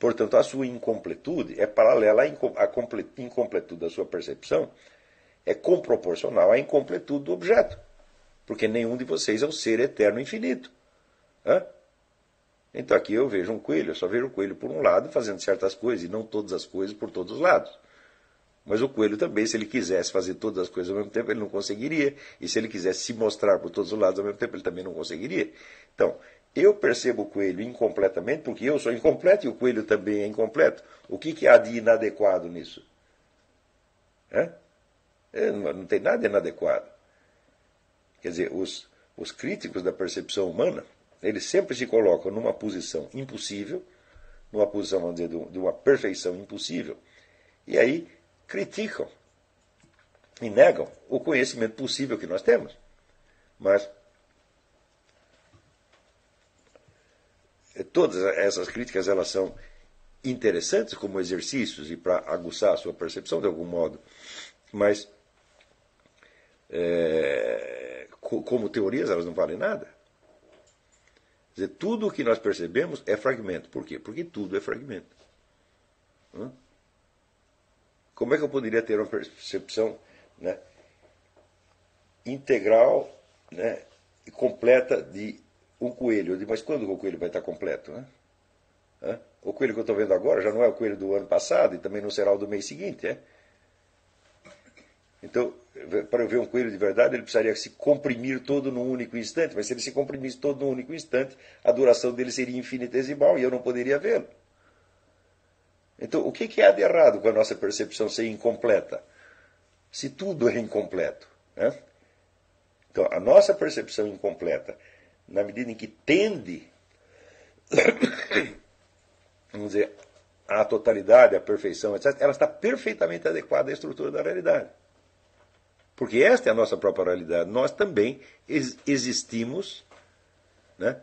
Portanto, a sua incompletude é paralela à incompletude da sua percepção, é comproporcional à incompletude do objeto. porque nenhum de vocês é o ser eterno infinito. Hã? Então aqui eu vejo um coelho, eu só vejo o coelho por um lado fazendo certas coisas e não todas as coisas por todos os lados. Mas o coelho também, se ele quisesse fazer todas as coisas ao mesmo tempo, ele não conseguiria. E se ele quisesse se mostrar por todos os lados ao mesmo tempo, ele também não conseguiria. Então, eu percebo o coelho incompletamente porque eu sou incompleto e o coelho também é incompleto. O que, que há de inadequado nisso? É? Não tem nada inadequado. Quer dizer, os, os críticos da percepção humana, eles sempre se colocam numa posição impossível, numa posição, vamos dizer, de uma perfeição impossível, e aí criticam e negam o conhecimento possível que nós temos. Mas todas essas críticas elas são interessantes como exercícios e para aguçar a sua percepção de algum modo, mas é, como teorias elas não valem nada. Quer dizer, tudo o que nós percebemos é fragmento. Por quê? Porque tudo é fragmento. Como é que eu poderia ter uma percepção né, integral né, e completa de um coelho? Eu digo, mas quando o coelho vai estar completo? Né? O coelho que eu estou vendo agora já não é o coelho do ano passado e também não será o do mês seguinte. É? Então, para eu ver um coelho de verdade, ele precisaria se comprimir todo num único instante, mas se ele se comprimisse todo num único instante, a duração dele seria infinitesimal e eu não poderia vê-lo. Então, o que, há de errado com a nossa percepção ser incompleta? Se tudo é incompleto. Né? Então, a nossa percepção incompleta, na medida em que tende, vamos dizer, à totalidade, à perfeição, etc., ela está perfeitamente adequada à estrutura da realidade. Porque esta é a nossa própria realidade. Nós também existimos, né,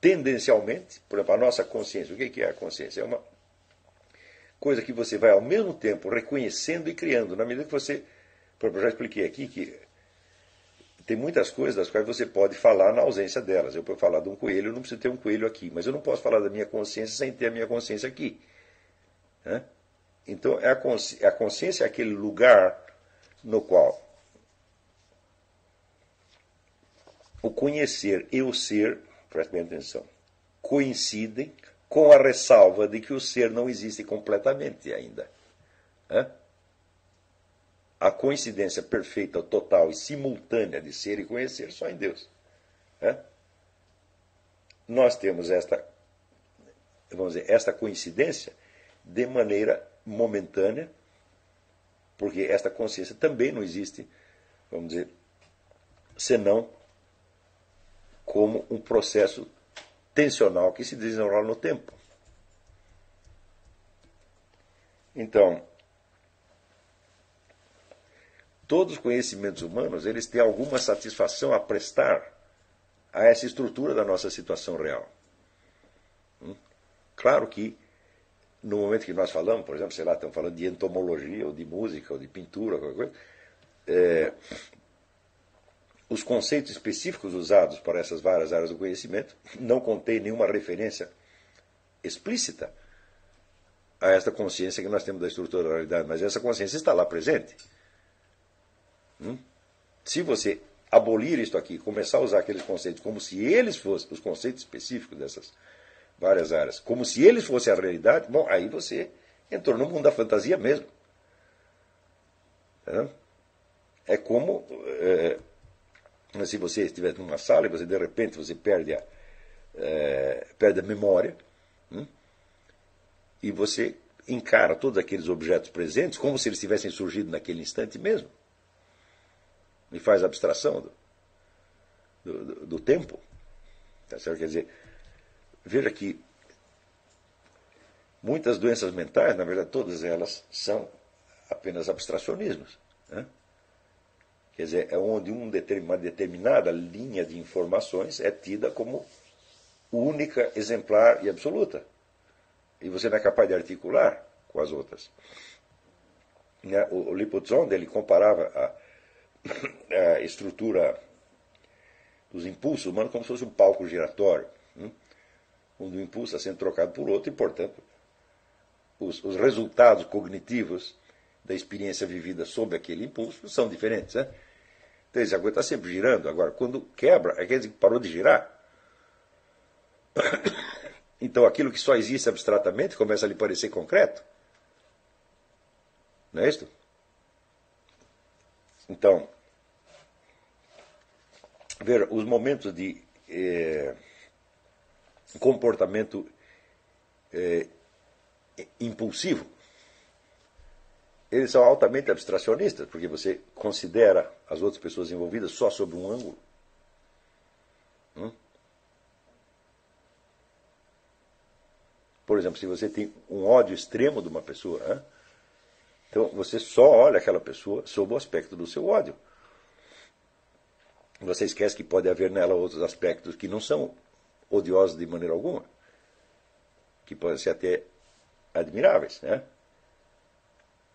tendencialmente, por exemplo, a nossa consciência. O que é a consciência? É uma coisa que você vai ao mesmo tempo reconhecendo e criando. Na medida que você. Por exemplo, já expliquei aqui que tem muitas coisas das quais você pode falar na ausência delas. Eu posso falar de um coelho, eu não preciso ter um coelho aqui, mas eu não posso falar da minha consciência sem ter a minha consciência aqui. Né? Então, é a, consci... a consciência é aquele lugar no qual o conhecer e o ser, preste bem atenção, coincidem com a ressalva de que o ser não existe completamente ainda. A coincidência perfeita, total e simultânea de ser e conhecer só em Deus. Nós temos esta, vamos dizer, esta coincidência de maneira momentânea, porque esta consciência também não existe, vamos dizer, senão como um processo tensional que se desenrola no tempo. Então, todos os conhecimentos humanos, eles têm alguma satisfação a prestar a essa estrutura da nossa situação real. Hum? Claro que, no momento que nós falamos, por exemplo, sei lá, estamos falando de entomologia, ou de música, ou de pintura, qualquer coisa, é, os conceitos específicos usados para essas várias áreas do conhecimento não contêm nenhuma referência explícita a esta consciência que nós temos da estrutura da realidade, mas essa consciência está lá presente. Hum? Se você abolir isto aqui, começar a usar aqueles conceitos como se eles fossem os conceitos específicos dessas várias áreas, como se eles fossem a realidade, bom, aí você entrou no mundo da fantasia mesmo. É como é, se você estiver numa sala e você de repente você perde a, é, perde a memória hum, e você encara todos aqueles objetos presentes como se eles tivessem surgido naquele instante mesmo e faz abstração do, do, do, tempo. Tá certo? Quer dizer, veja que muitas doenças mentais, na verdade todas elas, são apenas abstracionismos. Né? Quer dizer, é onde uma determinada linha de informações é tida como única, exemplar e absoluta. E você não é capaz de articular com as outras. Né, o Lipozon, ele comparava a, a estrutura dos impulsos humanos como se fosse um palco giratório, hum? onde o impulso está sendo trocado por outro e, portanto, os, os resultados cognitivos da experiência vivida sob aquele impulso são diferentes. Né? Então, essa coisa está sempre girando. Agora, quando quebra, é quer dizer que parou de girar. Então, aquilo que só existe abstratamente começa a lhe parecer concreto. Não é isso? Então, ver os momentos de eh, comportamento eh, impulsivo, eles são altamente abstracionistas, porque você considera as outras pessoas envolvidas só sob um ângulo. Hum? Por exemplo, se você tem um ódio extremo de uma pessoa, hein? então você só olha aquela pessoa sob o aspecto do seu ódio. Você esquece que pode haver nela outros aspectos que não são odiosos de maneira alguma, que podem ser até admiráveis. Né?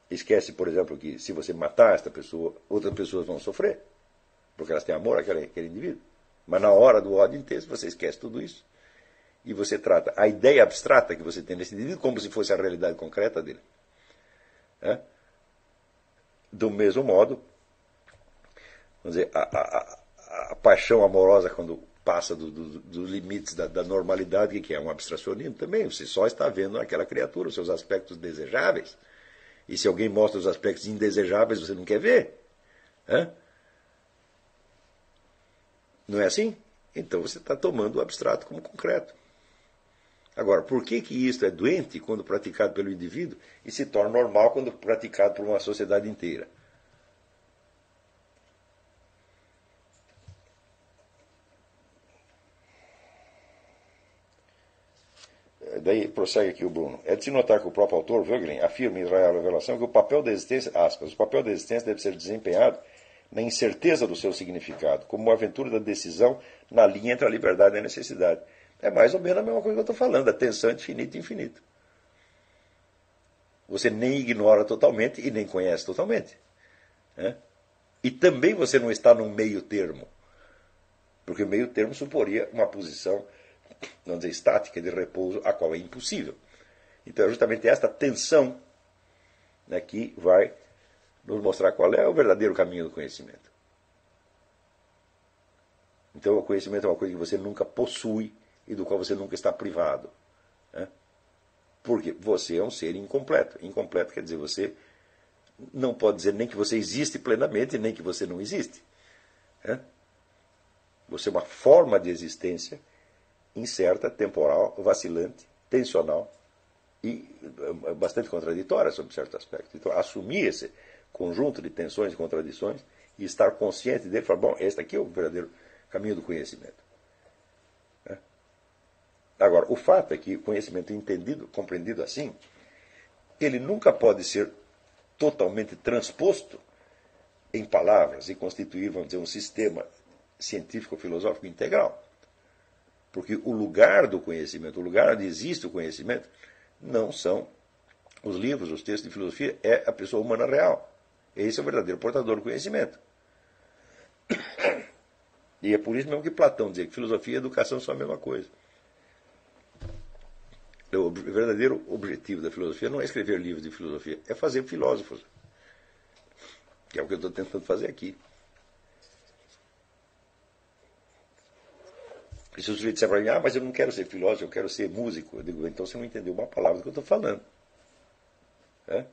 Esquece, por exemplo, que se você matar esta pessoa, outras pessoas vão sofrer, porque elas têm amor àquele, àquele indivíduo. Mas na hora do ódio intenso, você esquece tudo isso. E você trata a ideia abstrata que você tem nesse indivíduo como se fosse a realidade concreta dele. É? Do mesmo modo, vamos dizer, a, a, a paixão amorosa, quando passa dos do, do limites da, da normalidade, que é um abstracionismo também. Você só está vendo naquela criatura os seus aspectos desejáveis. E se alguém mostra os aspectos indesejáveis, você não quer ver. Hã? Não é assim? Então você está tomando o abstrato como concreto. Agora, por que, que isso é doente quando praticado pelo indivíduo e se torna normal quando praticado por uma sociedade inteira? Daí prossegue aqui o Bruno. É de se notar que o próprio autor, Vogelin, afirma em Israel a Revelação que o papel da existência, aspas, o papel da existência deve ser desempenhado na incerteza do seu significado, como uma aventura da decisão na linha entre a liberdade e a necessidade. É mais ou menos a mesma coisa que eu estou falando, a tensão entre infinito e infinito. Você nem ignora totalmente e nem conhece totalmente. Né? E também você não está num meio termo. Porque o meio termo suporia uma posição não dizer estática, de repouso, a qual é impossível. Então é justamente esta tensão né, que vai nos mostrar qual é o verdadeiro caminho do conhecimento. Então o conhecimento é uma coisa que você nunca possui e do qual você nunca está privado. Né? Porque você é um ser incompleto. Incompleto quer dizer você não pode dizer nem que você existe plenamente, nem que você não existe. Né? Você é uma forma de existência incerta, temporal, vacilante, tensional e eh, bastante contraditória sob certo aspecto. Então, assumir esse conjunto de tensões e contradições e estar consciente dele, falar, bom, este aqui é o verdadeiro caminho do conhecimento. Né? Agora, o fato é que o conhecimento entendido, compreendido assim, ele nunca pode ser totalmente transposto em palavras e constituir, vamos dizer, um sistema científico-filosófico integral. Porque o lugar do conhecimento, o lugar onde existe o conhecimento, não são os livros, os textos de filosofia, é a pessoa humana real. Esse é o verdadeiro portador do conhecimento. E é por isso mesmo que Platão dizia que filosofia e educação são a mesma coisa. O verdadeiro objetivo da filosofia não é escrever livros de filosofia, é fazer filósofos. Que é o que eu estou tentando fazer aqui. E se o sujeito disser para mim, ah, mas eu não quero ser filósofo, eu quero ser músico, eu digo, então você não entendeu uma palavra do que eu estou falando. É?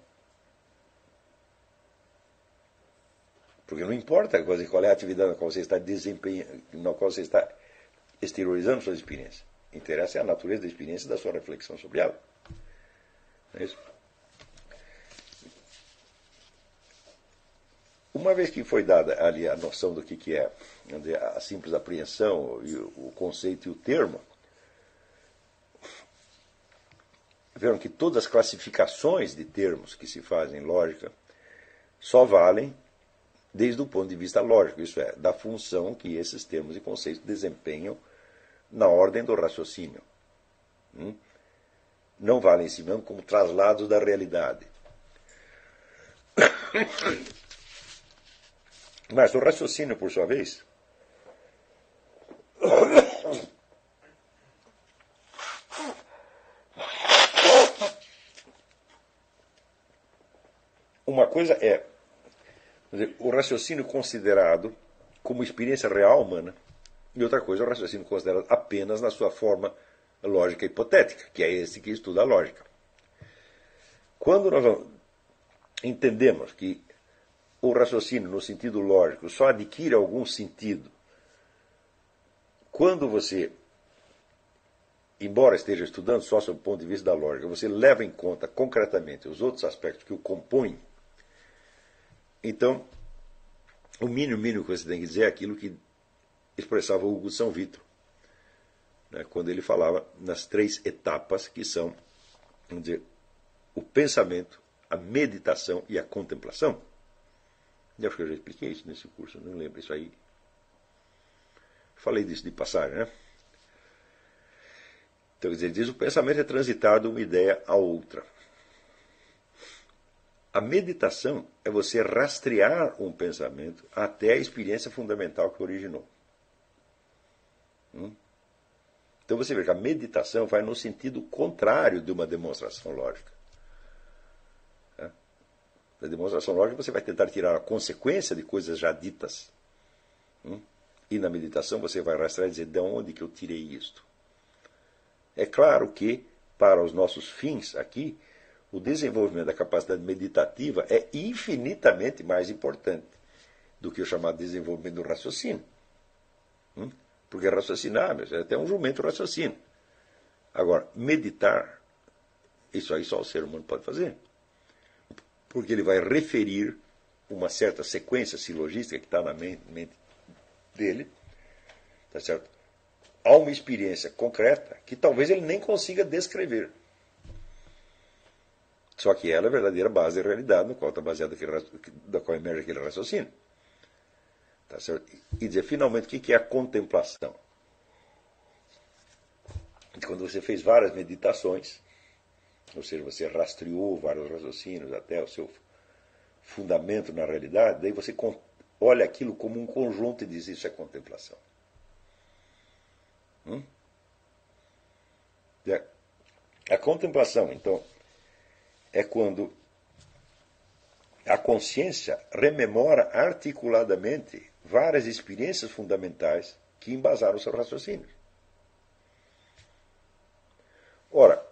Porque não importa qual é a atividade na qual você está desempenhando, na qual você está exteriorizando suas experiências. Interessa é a natureza da experiência e da sua reflexão sobre ela. É isso? Uma vez que foi dada ali a noção do que, que é a simples apreensão, e o conceito e o termo, viram que todas as classificações de termos que se fazem em lógica só valem desde o ponto de vista lógico, isso é, da função que esses termos e conceitos desempenham na ordem do raciocínio. Hum? Não valem em si mesmo como traslados da realidade. Mas o raciocínio, por sua vez, uma coisa é dizer, o raciocínio considerado como experiência real humana, e outra coisa é o raciocínio considerado apenas na sua forma lógica hipotética, que é esse que estuda a lógica. Quando nós entendemos que o raciocínio no sentido lógico só adquire algum sentido quando você, embora esteja estudando só sob o ponto de vista da lógica, você leva em conta concretamente os outros aspectos que o compõem, então o mínimo, mínimo que você tem que dizer é aquilo que expressava o Hugo São Vito, né, quando ele falava nas três etapas que são, vamos dizer, o pensamento, a meditação e a contemplação. Eu acho que eu já expliquei isso nesse curso, não lembro isso aí. Falei disso de passagem, né? Então, dizer, diz o pensamento é transitar de uma ideia a outra. A meditação é você rastrear um pensamento até a experiência fundamental que originou. Hum? Então você vê que a meditação vai no sentido contrário de uma demonstração lógica. É? Na demonstração lógica você vai tentar tirar a consequência de coisas já ditas. Hum? E na meditação você vai rastrear e dizer de onde que eu tirei isto. É claro que, para os nossos fins aqui, o desenvolvimento da capacidade meditativa é infinitamente mais importante do que o chamado desenvolvimento do raciocínio. Hum? Porque raciocinar, é até um jumento raciocínio. Agora, meditar, isso aí só o ser humano pode fazer. Porque ele vai referir uma certa sequência silogística que está na mente dele, tá certo? a uma experiência concreta que talvez ele nem consiga descrever. Só que ela é a verdadeira base da realidade no qual está baseado aquele, da qual emerge aquele raciocínio. Tá certo? E dizer, finalmente, o que é a contemplação? Quando você fez várias meditações, ou seja, você rastreou vários raciocínios até o seu fundamento na realidade, daí você olha aquilo como um conjunto e diz isso é contemplação. Hum? A contemplação, então, é quando a consciência rememora articuladamente várias experiências fundamentais que embasaram o seu raciocínio. Ora,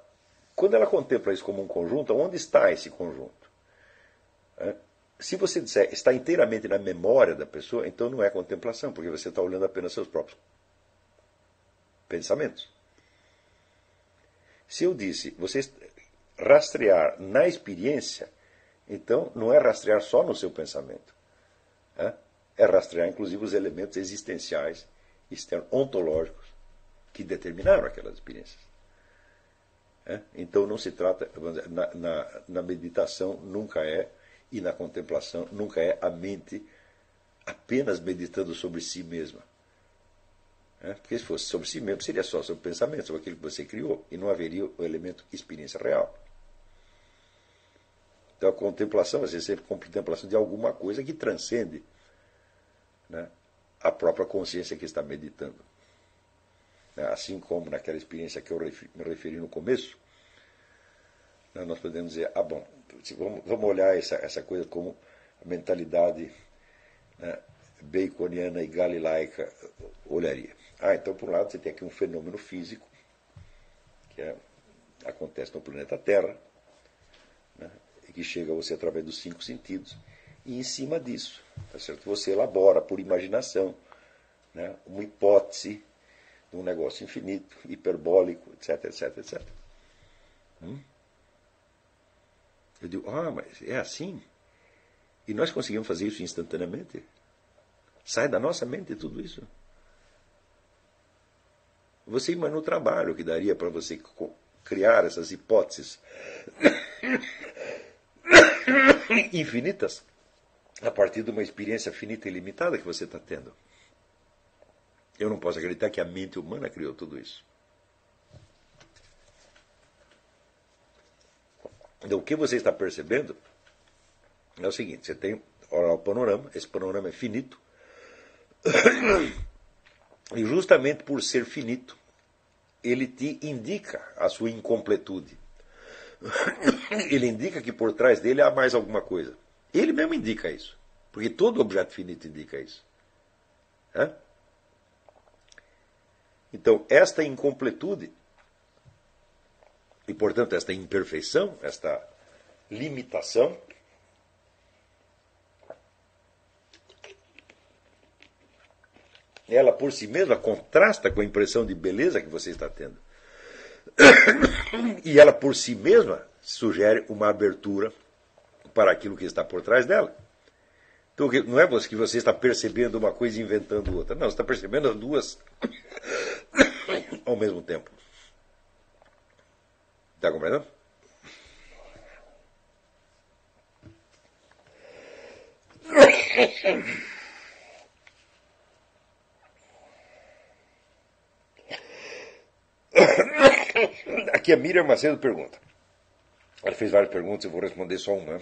quando ela contempla isso como um conjunto, onde está esse conjunto? Se você disser está inteiramente na memória da pessoa, então não é contemplação, porque você está olhando apenas seus próprios pensamentos. Se eu disse, você rastrear na experiência, então não é rastrear só no seu pensamento. É, rastrear, inclusive, os elementos existenciais, externos, ontológicos, que determinaram aquelas experiências. Então não se trata, na, na, na meditação nunca é, e na contemplação nunca é a mente apenas meditando sobre si mesma. É? Porque se fosse sobre si mesmo, seria só sobre o pensamento, sobre aquilo que você criou, e não haveria o elemento experiência real. Então a contemplação vai ser sempre contemplação de alguma coisa que transcende né, a própria consciência que está meditando. Né, assim como naquela experiência que eu me referi no começo, né, nós podemos dizer, ah bom, vamos, vamos olhar essa, essa coisa como a mentalidade né, baconiana e galilaica olharia. Ah, então por um lado você tem aqui um fenômeno físico, que é, acontece no planeta Terra, né, que chega a você através dos cinco sentidos, e em cima disso, tá certo? você elabora por imaginação né, uma hipótese de um negócio infinito, hiperbólico, etc, etc, etc. Hum? Eu digo, ah, mas é assim? E nós conseguimos fazer isso instantaneamente? Sai da nossa mente tudo isso? Você imagina o trabalho que daria para você criar essas hipóteses infinitas a partir de uma experiência finita e limitada que você está tendo. Eu não posso acreditar que a mente humana criou tudo isso. Então, o que você está percebendo é o seguinte: você tem o panorama, esse panorama é finito, e justamente por ser finito, ele te indica a sua incompletude. ele indica que por trás dele há mais alguma coisa. Ele mesmo indica isso. Porque todo objeto finito indica isso. Então, esta incompletude, e portanto esta imperfeição, esta limitação, ela por si mesma contrasta com a impressão de beleza que você está tendo. E ela por si mesma sugere uma abertura para aquilo que está por trás dela. Então, não é que você está percebendo uma coisa e inventando outra. Não, você está percebendo as duas ao mesmo tempo. Compreendendo? Aqui a Miriam Macedo pergunta. Ela fez várias perguntas, eu vou responder só uma.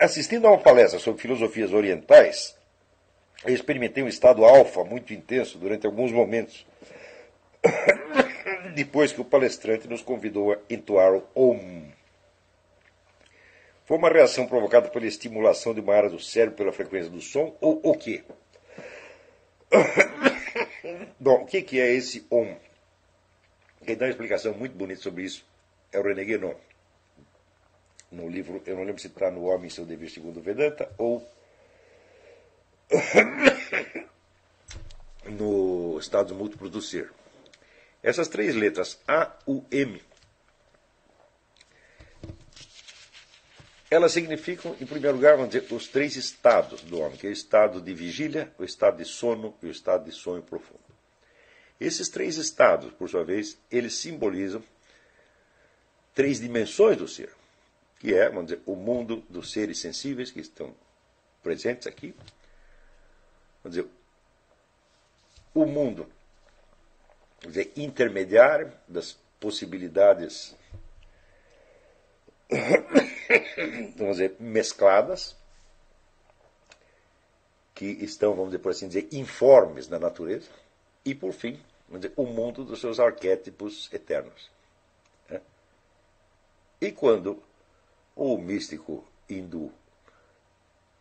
Assistindo a uma palestra sobre filosofias orientais, eu experimentei um estado alfa muito intenso durante alguns momentos, depois que o palestrante nos convidou a entoar o Om. Foi uma reação provocada pela estimulação de uma área do cérebro pela frequência do som, ou o quê? Bom, o que é esse Om? Quem dá uma explicação muito bonita sobre isso é o René Guénon. No livro, eu não lembro se está no Homem e seu Dever segundo Vedanta ou no Estados Múltiplos do Ser. Essas três letras, A, U, M, elas significam, em primeiro lugar, vamos dizer, os três estados do homem, que é o estado de vigília, o estado de sono e o estado de sonho profundo. Esses três estados, por sua vez, eles simbolizam três dimensões do ser, que é, vamos dizer, o mundo dos seres sensíveis que estão presentes aqui. Vamos dizer, o mundo dizer, intermediário das possibilidades vamos dizer, mescladas, que estão, vamos dizer, por assim dizer, informes na natureza. E, por fim, dizer, o mundo dos seus arquétipos eternos. Né? E quando o místico hindu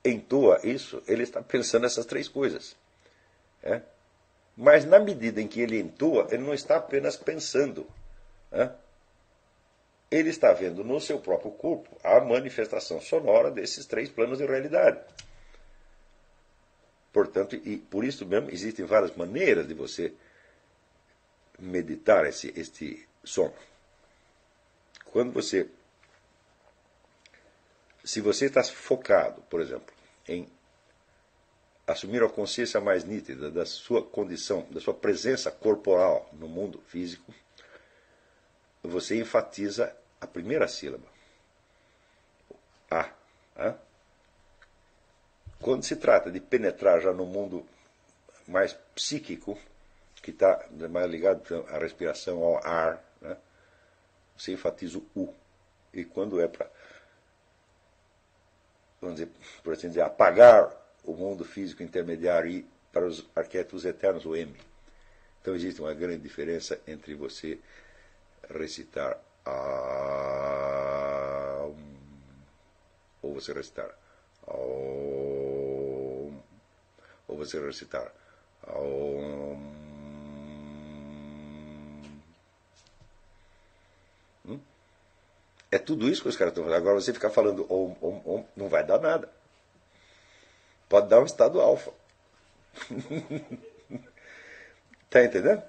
entoa isso, ele está pensando nessas três coisas. Né? Mas na medida em que ele entoa, ele não está apenas pensando. Né? Ele está vendo no seu próprio corpo a manifestação sonora desses três planos de realidade. Portanto, e por isso mesmo existem várias maneiras de você meditar esse, este som. Quando você. Se você está focado, por exemplo, em assumir a consciência mais nítida da sua condição, da sua presença corporal no mundo físico, você enfatiza a primeira sílaba. A. A. Quando se trata de penetrar já no mundo mais psíquico, que está mais ligado à respiração, ao ar, né? você enfatiza o U. E quando é para, vamos dizer, por assim dizer, apagar o mundo físico intermediário e para os arquétipos eternos, o M. Então existe uma grande diferença entre você recitar a ou você recitar ou você recitar hum? É tudo isso que os caras estão fazendo. Agora você ficar falando om, om, om, não vai dar nada. Pode dar um estado alfa. tá entendendo?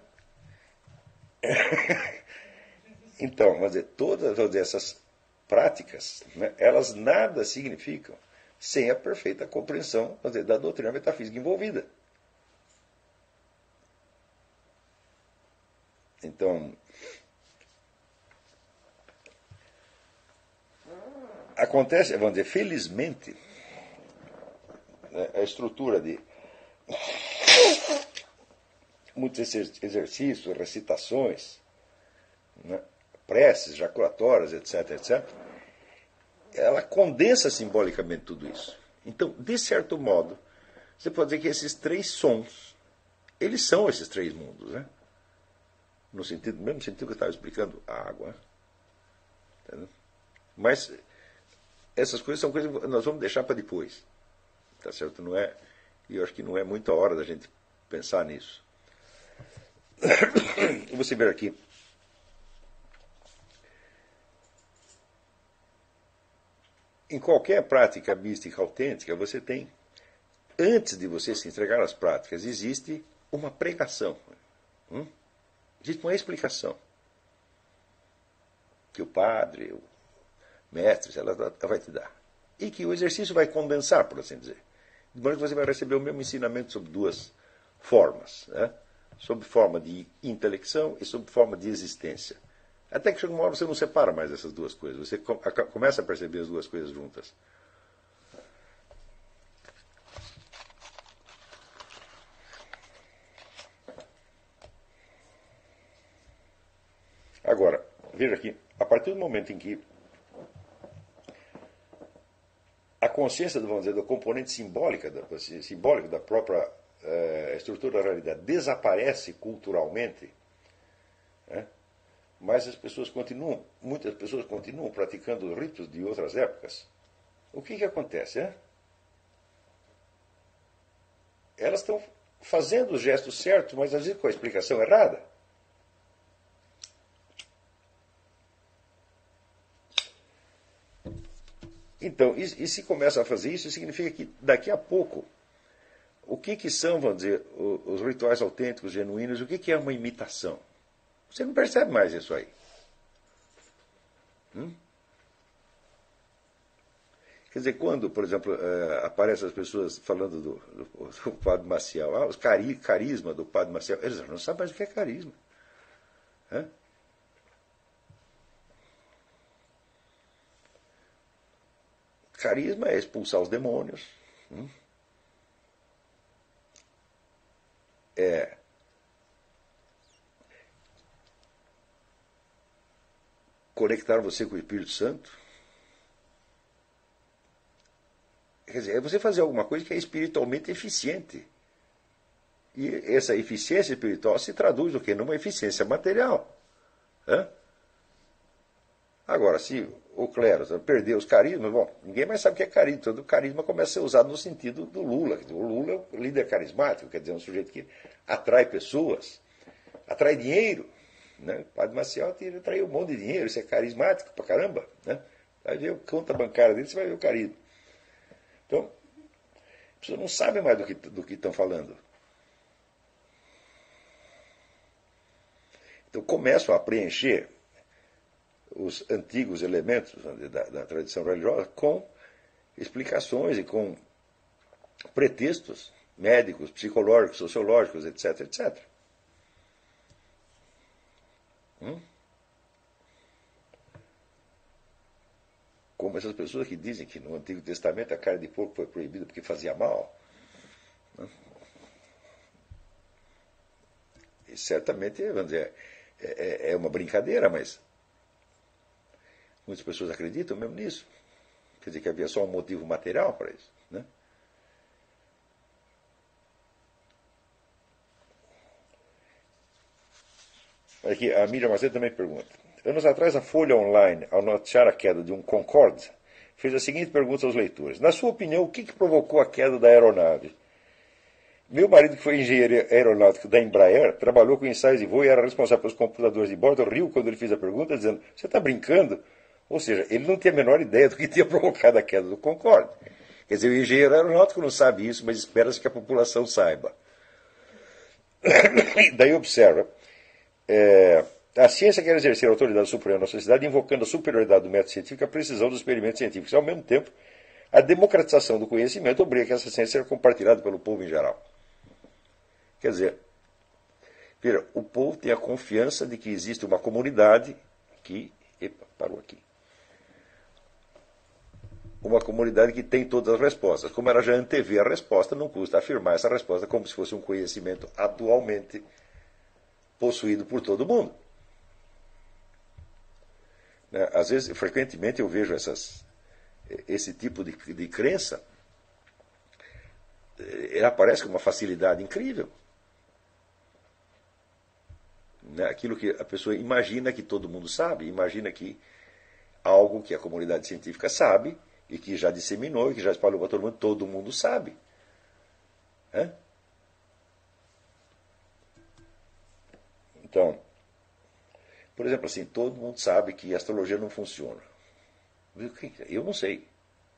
então, vamos dizer, todas essas práticas, né, elas nada significam sem a perfeita compreensão dizer, da doutrina metafísica envolvida. Então, acontece, vamos dizer, felizmente, né, a estrutura de muitos exercícios, recitações, né, preces, jaculatórias, etc., etc., ela condensa simbolicamente tudo isso. Então, de certo modo, você pode dizer que esses três sons, eles são esses três mundos, né? no sentido, mesmo sentido que eu estava explicando a água. Entendeu? Mas essas coisas são coisas que nós vamos deixar para depois. Tá certo? Não é, e eu acho que não é muito a hora da gente pensar nisso. Você ver aqui. Em qualquer prática mística autêntica, você tem, antes de você se entregar às práticas, existe uma pregação. Hum? Existe uma explicação. Que o padre, o mestre, ela vai te dar. E que o exercício vai condensar, por assim dizer. De modo que você vai receber o mesmo ensinamento sob duas formas. Né? Sob forma de intelecção e sob forma de existência. Até que chega uma hora você não separa mais essas duas coisas. Você começa a perceber as duas coisas juntas. Agora, veja aqui, a partir do momento em que a consciência, vamos dizer, do componente simbólica da, simbólico da própria eh, estrutura da realidade desaparece culturalmente, né? mas as pessoas continuam, muitas pessoas continuam praticando ritos de outras épocas. O que, que acontece? Né? Elas estão fazendo o gesto certo, mas às vezes com a explicação errada. Então, e, e, se começa a fazer isso, significa que daqui a pouco, o que, que são, vamos dizer, os, rituais autênticos, genuínos, o que, que é uma imitação? Você não percebe mais isso aí. Hum? Quer dizer, quando, por exemplo, uh, aparecem as pessoas falando do, do, do Padre Maciel, ah, os cari, carisma do Padre Maciel, eles não sabem mais o que é carisma. Hã? Carisma é expulsar os demônios. Hum? É conectar você com o Espírito Santo. Quer dizer, é você fazer alguma coisa que é espiritualmente eficiente. E essa eficiência espiritual se traduz o quê? Numa eficiência material. Hã? Agora, se o clero perder os carismas, bom, ninguém mais sabe o que é carisma. Todo carisma começa a ser usado no sentido do Lula. O Lula é o líder carismático, quer dizer, um sujeito que atrai pessoas, atrai dinheiro. Né? O padre Maciel atraiu um monte de dinheiro, isso é carismático pra caramba. Né? Vai ver a conta bancária dele, você vai ver o carisma. Então, as pessoas não sabem mais do que, do estão falando. Então começam a preencher os antigos elementos da, da tradição religiosa com explicações e com pretextos médicos, psicológicos, sociológicos, etc, etc. Hum? Como essas pessoas que dizem que no Antigo Testamento a carne de porco foi proibida porque fazia mal. Hum? E certamente, vamos dizer, é, é, é uma brincadeira, mas muitas pessoas acreditam mesmo nisso. Quer dizer que havia só um motivo material para isso. Né? Aqui, a Miriam Macedo também pergunta. Anos atrás, a Folha Online, ao noticiar a queda de um Concorde, fez a seguinte pergunta aos leitores. Na sua opinião, o que, que provocou a queda da aeronave? Meu marido, que foi engenheiro aeronáutico da Embraer, trabalhou com ensaios de voo e era responsável pelos computadores de bordo, riu quando ele fez a pergunta, dizendo, você está brincando? Ou seja, ele não tinha a menor ideia do que tinha provocado a queda do Concorde. Quer dizer, o engenheiro aeronáutico não sabe isso, mas espera-se que a população saiba. Daí observa é, a ciência quer exercer a autoridade suprema na sociedade, invocando a superioridade do método científico e a precisão dos experimentos científicos. Ao mesmo tempo, a democratização do conhecimento obriga que essa ciência seja compartilhada pelo povo em geral. Quer dizer, vira, o povo tem a confiança de que existe uma comunidade que. Epa, parou aqui. Uma comunidade que tem todas as respostas. Como ela já antevê a resposta, não custa afirmar essa resposta como se fosse um conhecimento atualmente possuído por todo mundo. Né? Às vezes, frequentemente, eu vejo essas, esse tipo de, de crença, ela aparece com uma facilidade incrível. Né? Aquilo que a pessoa imagina que todo mundo sabe, imagina que algo que a comunidade científica sabe e que já disseminou, e que já espalhou para todo mundo, todo mundo sabe. É? Então, por exemplo, assim, todo mundo sabe que a astrologia não funciona. Eu não sei.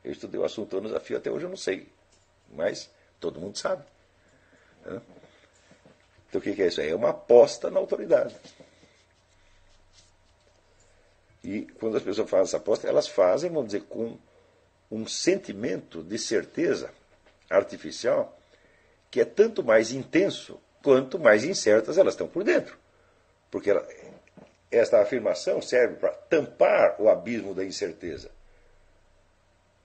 Eu estudei o assunto anos a fio, até hoje eu não sei. Mas todo mundo sabe. É? Então o que é isso? É uma aposta na autoridade. E quando as pessoas fazem essa aposta, elas fazem, vamos dizer, com um sentimento de certeza artificial que é tanto mais intenso quanto mais incertas elas estão por dentro. Porque ela, esta afirmação serve para tampar o abismo da incerteza.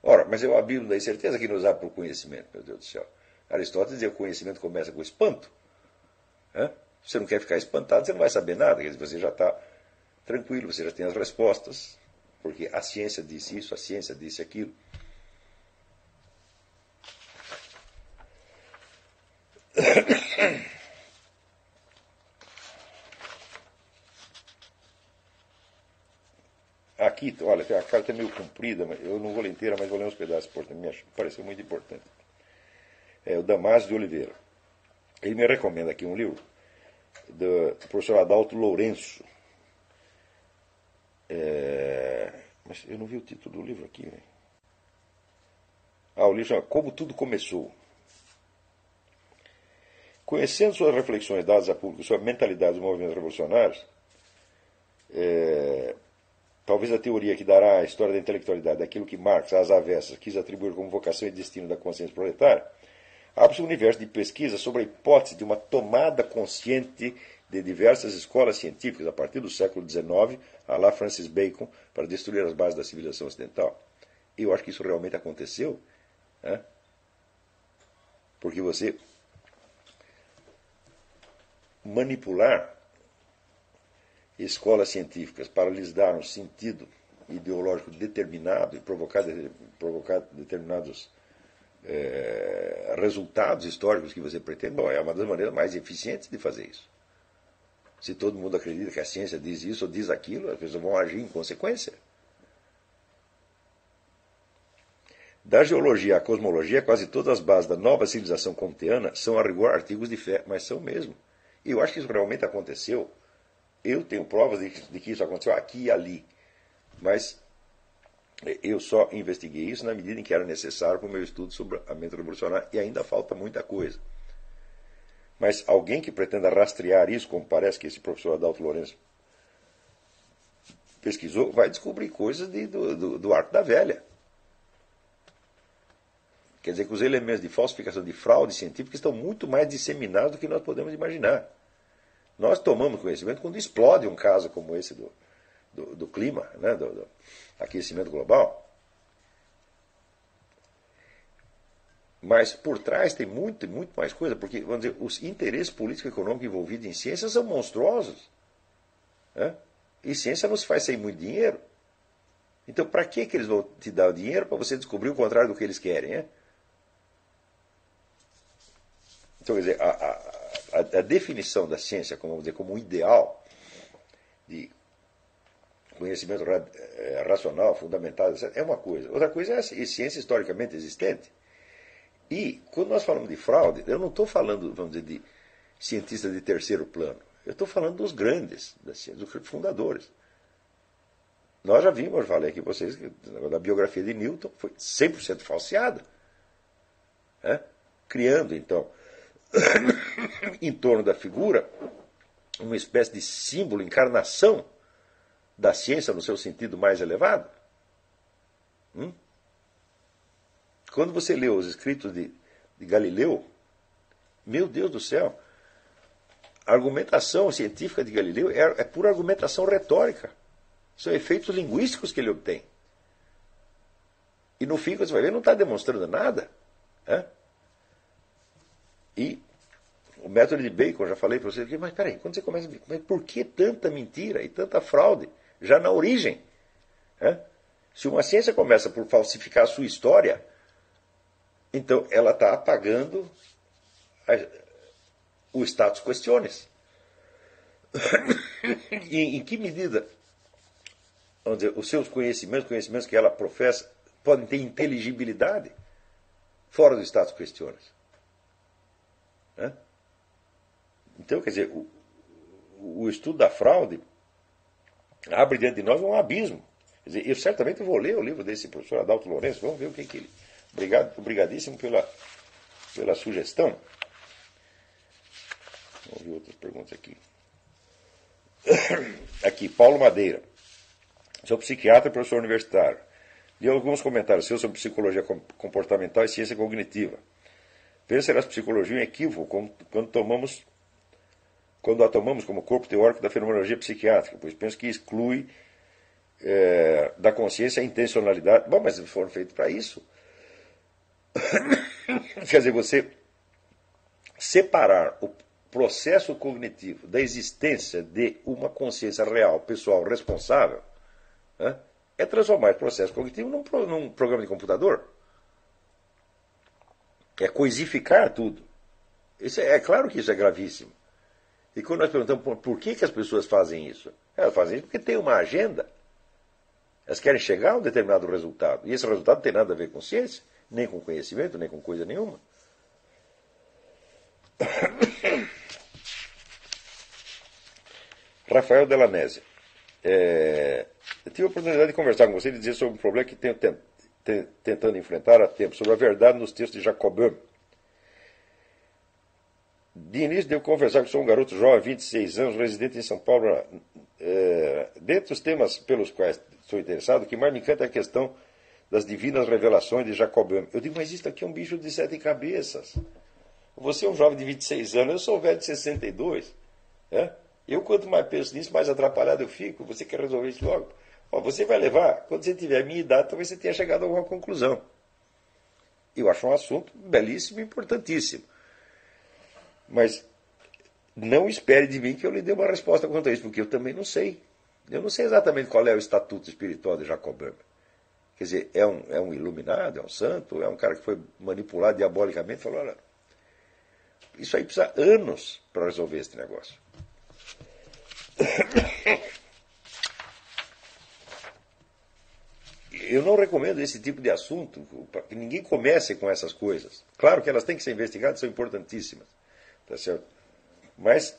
Ora, mas é o abismo da incerteza que nos abre para o conhecimento, meu Deus do céu. Aristóteles dizia que o conhecimento começa com espanto. Hã? Você não quer ficar espantado, você não vai saber nada, quer dizer, você já está tranquilo, você já tem as respostas, porque a ciência disse isso, a ciência disse aquilo. Aqui, olha, a carta é meio comprida, eu não vou ler inteira, mas vou ler uns pedaços importantes, me pareceu muito importante. É o Damásio de Oliveira. Ele me recomenda aqui um livro do professor Adalto Lourenço, é, mas eu não vi o título do livro aqui. Ah, o livro chama Como Tudo Começou. Conhecendo suas reflexões dadas a público sobre a mentalidade dos movimentos revolucionários, é, talvez a teoria que dará à história da intelectualidade aquilo que Marx, às avessas, quis atribuir como vocação e destino da consciência proletária, abre-se um universo de pesquisa sobre a hipótese de uma tomada consciente de diversas escolas científicas a partir do século XIX, a lá Francis Bacon, para destruir as bases da civilização ocidental. Eu acho que isso realmente aconteceu, né? porque você manipular escolas científicas para lhes dar um sentido ideológico determinado e provocar, provocar determinados é, resultados históricos que você pretende, bom, é uma das maneiras mais eficientes de fazer isso. Se todo mundo acredita que a ciência diz isso ou diz aquilo, as pessoas vão agir em consequência. Da geologia à cosmologia, quase todas as bases da nova civilização comteana são a rigor artigos de fé, mas são mesmo. E eu acho que isso realmente aconteceu. Eu tenho provas de, que isso aconteceu aqui e ali. Mas eu só investiguei isso na medida em que era necessário para o meu estudo sobre a mente revolucionária e ainda falta muita coisa. Mas alguém que pretenda rastrear isso, como parece que esse professor Adalto Lourenço pesquisou, vai descobrir coisas de, do, do, do arco da velha. Quer dizer que os elementos de falsificação, de fraude científica estão muito mais disseminados do que nós podemos imaginar. Nós tomamos conhecimento quando explode um caso como esse do, do, do clima, né, do, do aquecimento global. Mas por trás tem muito, muito mais coisa, porque, vamos dizer, os interesses políticos e econômicos envolvidos em ciência são monstruosos. Né? E ciência não se faz sem muito dinheiro. Então, para que, eles vão te dar o dinheiro para você descobrir o contrário do que eles querem? Né? Então, quer dizer, a, a, a, definição da ciência como, dizer, como um ideal de conhecimento eh, racional, fundamentado, é uma coisa. Outra coisa é a ciência historicamente existente. E, quando nós falamos de fraude, eu não estou falando, vamos dizer, de cientistas de terceiro plano. Eu estou falando dos grandes da ciência, dos fundadores. Nós já vimos, falei aqui para vocês, que a biografia de Newton foi 100% falseada. Né? Criando, então, em torno da figura, uma espécie de símbolo, encarnação da ciência no seu sentido mais elevado. Hum? Quando você lê os escritos de, de Galileu, meu Deus do céu, a argumentação científica de Galileu é, é pura argumentação retórica. São efeitos linguísticos que ele obtém. E no fim, você vai ver, não está demonstrando nada. Né? E o método de Bacon, já falei para você, mas peraí, quando você começa a mas por que tanta mentira e tanta fraude? Já na origem. Né? Se uma ciência começa por falsificar a sua história, então ela está apagando a, o status questiones. em, em que medida vamos dizer, os seus conhecimentos, conhecimentos que ela professa, podem ter inteligibilidade fora do status questiones. Né? Então, quer dizer, o, o estudo da fraude abre diante de nós um abismo. Quer dizer, eu certamente vou ler o livro desse professor Adalto Lourenço, vamos ver o que, que ele. Obrigado, obrigadíssimo pela, pela sugestão. Vamos ver outras perguntas aqui. Aqui, Paulo Madeira. Sou psiquiatra e professor universitário. Li alguns comentários seus sobre psicologia comportamental e ciência cognitiva. Penso ser a psicologia um equívoco quando tomamos quando a tomamos como corpo teórico da fenomenologia psiquiátrica, pois penso que exclui é, da consciência a intencionalidade. Bom, mas foram feitos para isso. Quer dizer, você separar o processo cognitivo da existência de uma consciência real, pessoal, responsável, né, é transformar esse processo cognitivo num, num programa de computador. É coisificar tudo. Isso é, é, claro que isso é gravíssimo. E quando nós perguntamos por, que, que as pessoas fazem isso, elas fazem isso porque tem uma agenda. Elas querem chegar a um determinado resultado. E esse resultado tem nada a ver com ciência, nem com conhecimento, nem com coisa nenhuma. Rafael Delanese. É, eu tive a oportunidade de conversar com você e dizer sobre um problema que tenho tentando enfrentar há tempo, sobre a verdade nos textos de Jacobin. De início, devo conversar que sou um garoto jovem, 26 anos, residente em São Paulo. É, dentre os temas pelos quais sou interessado, o que mais me encanta é a questão das divinas revelações de Jacobin. Eu digo, mas isso aqui é um bicho de sete cabeças. Você é um jovem de 26 anos, eu sou velho de 62. É? Eu, quanto mais penso nisso, mais atrapalhado eu fico. Você quer resolver isso logo? Ó, você vai levar, quando você tiver a minha idade, talvez você tenha chegado a alguma conclusão. Eu acho um assunto belíssimo e importantíssimo. Mas não espere de mim que eu lhe dê uma resposta quanto a isso, porque eu também não sei. Eu não sei exatamente qual é o estatuto espiritual de Jacob Böhmer. Quer dizer, é um, é um iluminado, é um santo, é um cara que foi manipulado diabolicamente. Falou: olha, isso aí precisa anos para resolver esse negócio. Eu não recomendo esse tipo de assunto, que ninguém comece com essas coisas. Claro que elas têm que ser investigadas, são importantíssimas. Tá certo? Mas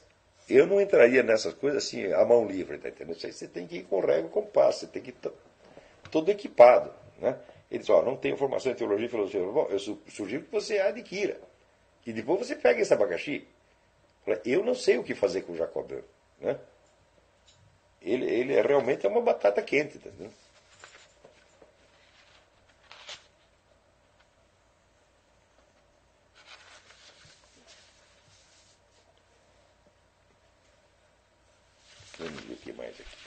eu não entraria nessas coisas assim, a mão livre, tá entendendo? Você tem que ir com régua e compasso, você tem que todo equipado. Né? Ele diz, ó, não tenho formação em teologia e filosofia. Bom, eu sugiro que você adquira. E depois você pega esse abacaxi. Eu não sei o que fazer com o Jacobão. Né? Ele, ele é realmente é uma batata quente. Tá? Vamos ver o que mais aqui.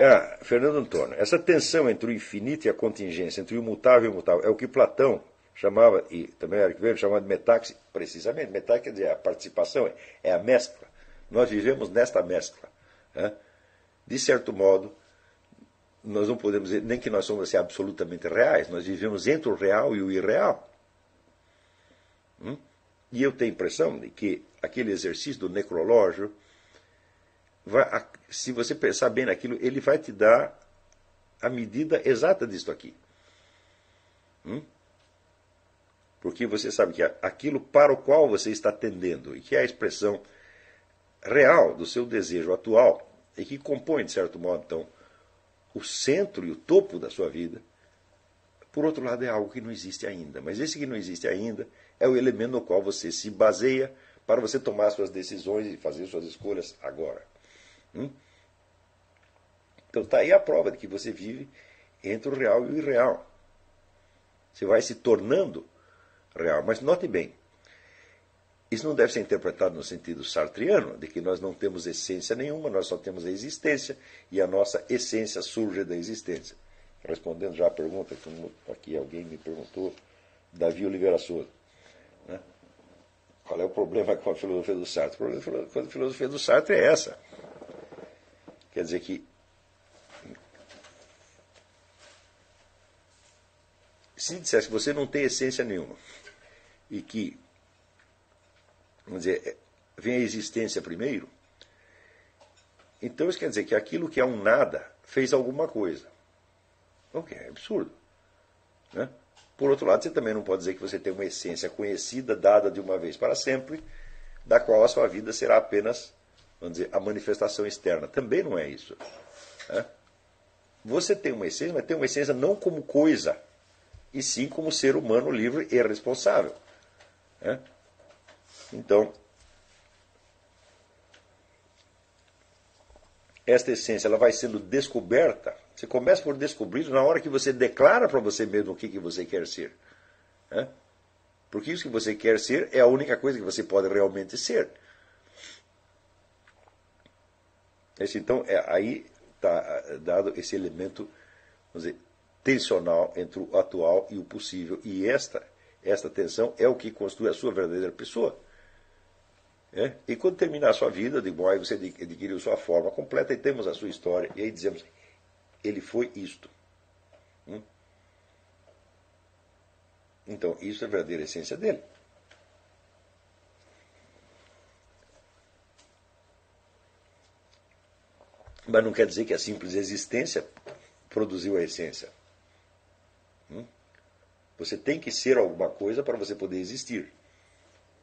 Ah, Fernando Antônio, essa tensão entre o infinito e a contingência, entre o imutável e o imutável, é o que Platão chamava, e também Eric chamava de metáxi, precisamente. Metáxi quer dizer a participação, é a mescla. Nós vivemos nesta mescla. Né? De certo modo, nós não podemos dizer nem que nós somos assim, absolutamente reais, nós vivemos entre o real e o irreal. Hum? E eu tenho a impressão de que aquele exercício do necrológio, vai, se você pensar bem naquilo, ele vai te dar a medida exata disso aqui. Hum? Porque você sabe que aquilo para o qual você está tendendo, e que é a expressão real do seu desejo atual, e que compõe, de certo modo, então, o centro e o topo da sua vida, por outro lado, é algo que não existe ainda. Mas esse que não existe ainda é o elemento no qual você se baseia para você tomar suas decisões e fazer suas escolhas agora. Hum? Então está aí a prova de que você vive entre o real e o irreal. Você vai se tornando real. Mas note bem, isso não deve ser interpretado no sentido sartriano, de que nós não temos essência nenhuma, nós só temos a existência e a nossa essência surge da existência. Respondendo já a pergunta que aqui alguém me perguntou, Davi Oliveira Souza. Né? Qual é o problema com a filosofia do Sartre? O problema com a filosofia do Sartre é essa. Quer dizer que se dissesse que você não tem essência nenhuma e que vamos dizer, é, vem a existência primeiro. Então isso quer dizer que aquilo que é um nada fez alguma coisa. O que é absurdo. Né? Por outro lado, você também não pode dizer que você tem uma essência conhecida, dada de uma vez para sempre, da qual a sua vida será apenas, vamos dizer, a manifestação externa. Também não é isso. Né? Você tem uma essência, mas tem uma essência não como coisa, e sim como ser humano livre e responsável. Né? Então, esta essência ela vai sendo descoberta. Você começa por descobrir na hora que você declara para você mesmo o que, que você quer ser. Né? Porque isso que você quer ser é a única coisa que você pode realmente ser. Esse, então, é, aí está dado esse elemento dizer, tensional entre o atual e o possível. E esta, esta tensão é o que constitui a sua verdadeira pessoa. É? E quando terminar a sua vida, de boy, você adquiriu sua forma completa e temos a sua história. E aí dizemos, ele foi isto. Hum? Então, isso é a verdadeira essência dele. Mas não quer dizer que a simples existência produziu a essência. Hum? Você tem que ser alguma coisa para você poder existir.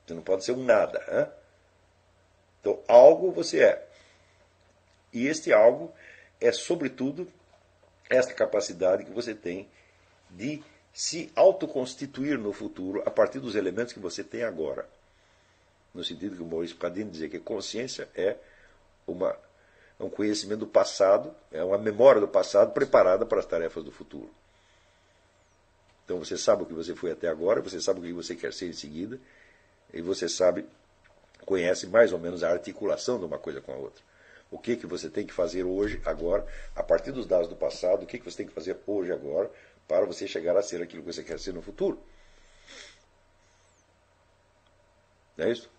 Você não pode ser um nada. Hein? Então, algo você é. E este algo é, sobretudo, esta capacidade que você tem de se autoconstituir no futuro a partir dos elementos que você tem agora. No sentido que o Maurício Cadinho dizia que consciência é uma, é um conhecimento do passado, é uma memória do passado preparada para as tarefas do futuro. Então você sabe o que você foi até agora, você sabe o que você quer ser em seguida, e você sabe conhece mais ou menos a articulação de uma coisa com a outra. O que, que você tem que fazer hoje, agora, a partir dos dados do passado, o que, que você tem que fazer hoje, agora, para você chegar a ser aquilo que você quer ser no futuro. Não é isso?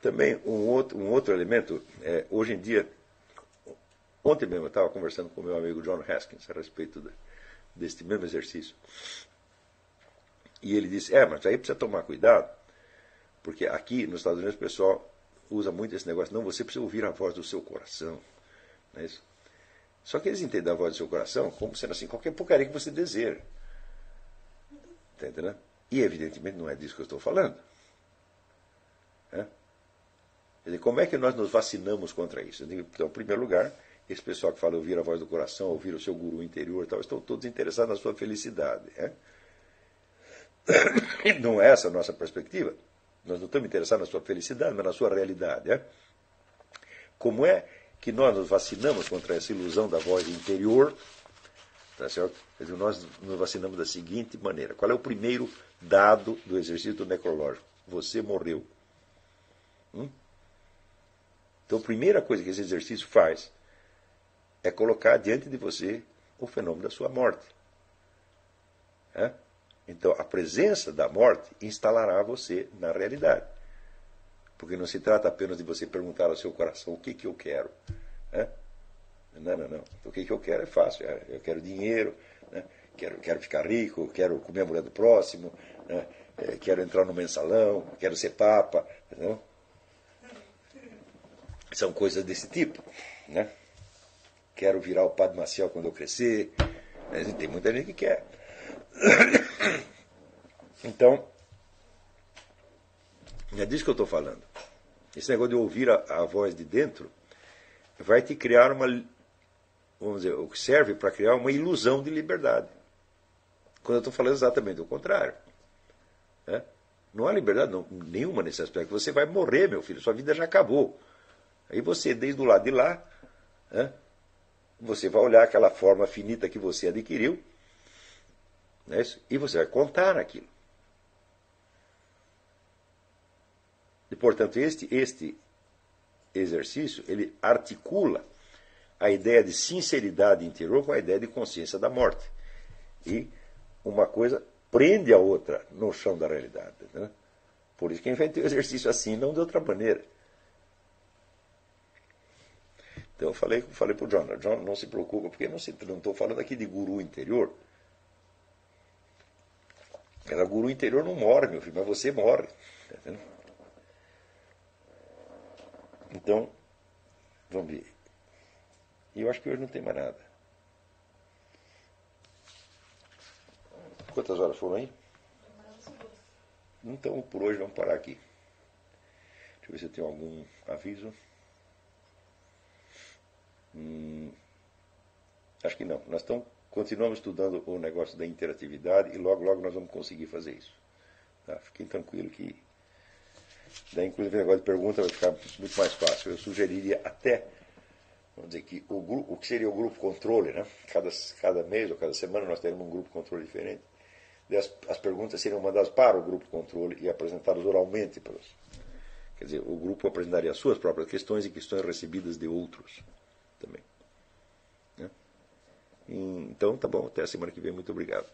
Também um outro, um outro elemento, é, hoje em dia, ontem mesmo eu estava conversando com meu amigo John Haskins a respeito de, deste mesmo exercício. E ele disse, é, mas aí precisa tomar cuidado, porque aqui nos Estados Unidos o pessoal usa muito esse negócio, não, você precisa ouvir a voz do seu coração. Não é isso? Só que eles entendem a voz do seu coração como sendo assim, qualquer porcaria que você deseja. Está entendendo? E evidentemente não é disso que eu estou falando. É? Dizer, como é que nós nos vacinamos contra isso? Então, em primeiro lugar, esse pessoal que fala ouvir a voz do coração, ouvir o seu guru interior, tal, estão todos interessados na sua felicidade. É? Não é essa a nossa perspectiva. Nós não estamos interessados na sua felicidade, mas na sua realidade. É? Como é que nós nos vacinamos contra essa ilusão da voz interior? Tá certo? Dizer, nós nos vacinamos da seguinte maneira: qual é o primeiro dado do exercício necrológico? Você morreu. Hum? Então, a primeira coisa que esse exercício faz é colocar diante de você o fenômeno da sua morte. É? Então, a presença da morte instalará você na realidade. Porque não se trata apenas de você perguntar ao seu coração o que, que eu quero. Né? Não, não, não. O que, que eu quero é fácil. É, eu quero dinheiro, né? quero, quero ficar rico, quero comer a mulher do próximo, né? É, quero entrar no mensalão, quero ser papa. Entendeu? São coisas desse tipo. Né? Quero virar o Padre Maciel quando eu crescer. Tem muita gente que quer. Então, é disso que eu estou falando. Esse negócio de ouvir a, a, voz de dentro vai te criar uma. Vamos dizer, o que serve para criar uma ilusão de liberdade. Quando eu estou falando exatamente o contrário. Né? Não há liberdade não, nenhuma nesse aspecto. Você vai morrer, meu filho, sua vida já acabou. Aí você, desde o lado de lá, né, você vai olhar aquela forma finita que você adquiriu né, e você vai contar aquilo. E, portanto, este, este exercício ele articula a ideia de sinceridade interior com a ideia de consciência da morte. E uma coisa prende a outra no chão da realidade. Né? Por isso que inventei o exercício assim, não de outra maneira. Então eu falei, falei para o John, John, não se preocupa, porque não estou falando aqui de guru interior. Era guru interior não morre, meu filho, mas você morre. Tá Então, vamos ver. E eu acho que hoje não tem mais nada. Quantas horas foram aí? Então, por hoje, vamos parar aqui. Deixa eu ver se eu tenho algum aviso. Hum, acho que não. Nós estamos, continuamos estudando o negócio da interatividade e logo, logo nós vamos conseguir fazer isso. Tá? Fiquem tranquilos que. Daí, inclusive, o negócio de pergunta vai ficar muito mais fácil. Eu sugeriria até, vamos dizer que o, grupo, o que seria o grupo controle, né? Cada, cada mês ou cada semana nós teremos um grupo controle diferente. As, as, perguntas seriam mandadas para o grupo controle e apresentadas oralmente para os. Quer dizer, o grupo apresentaria as suas próprias questões e questões recebidas de outros também. Né? Então, tá bom, até a semana que vem. Muito obrigado.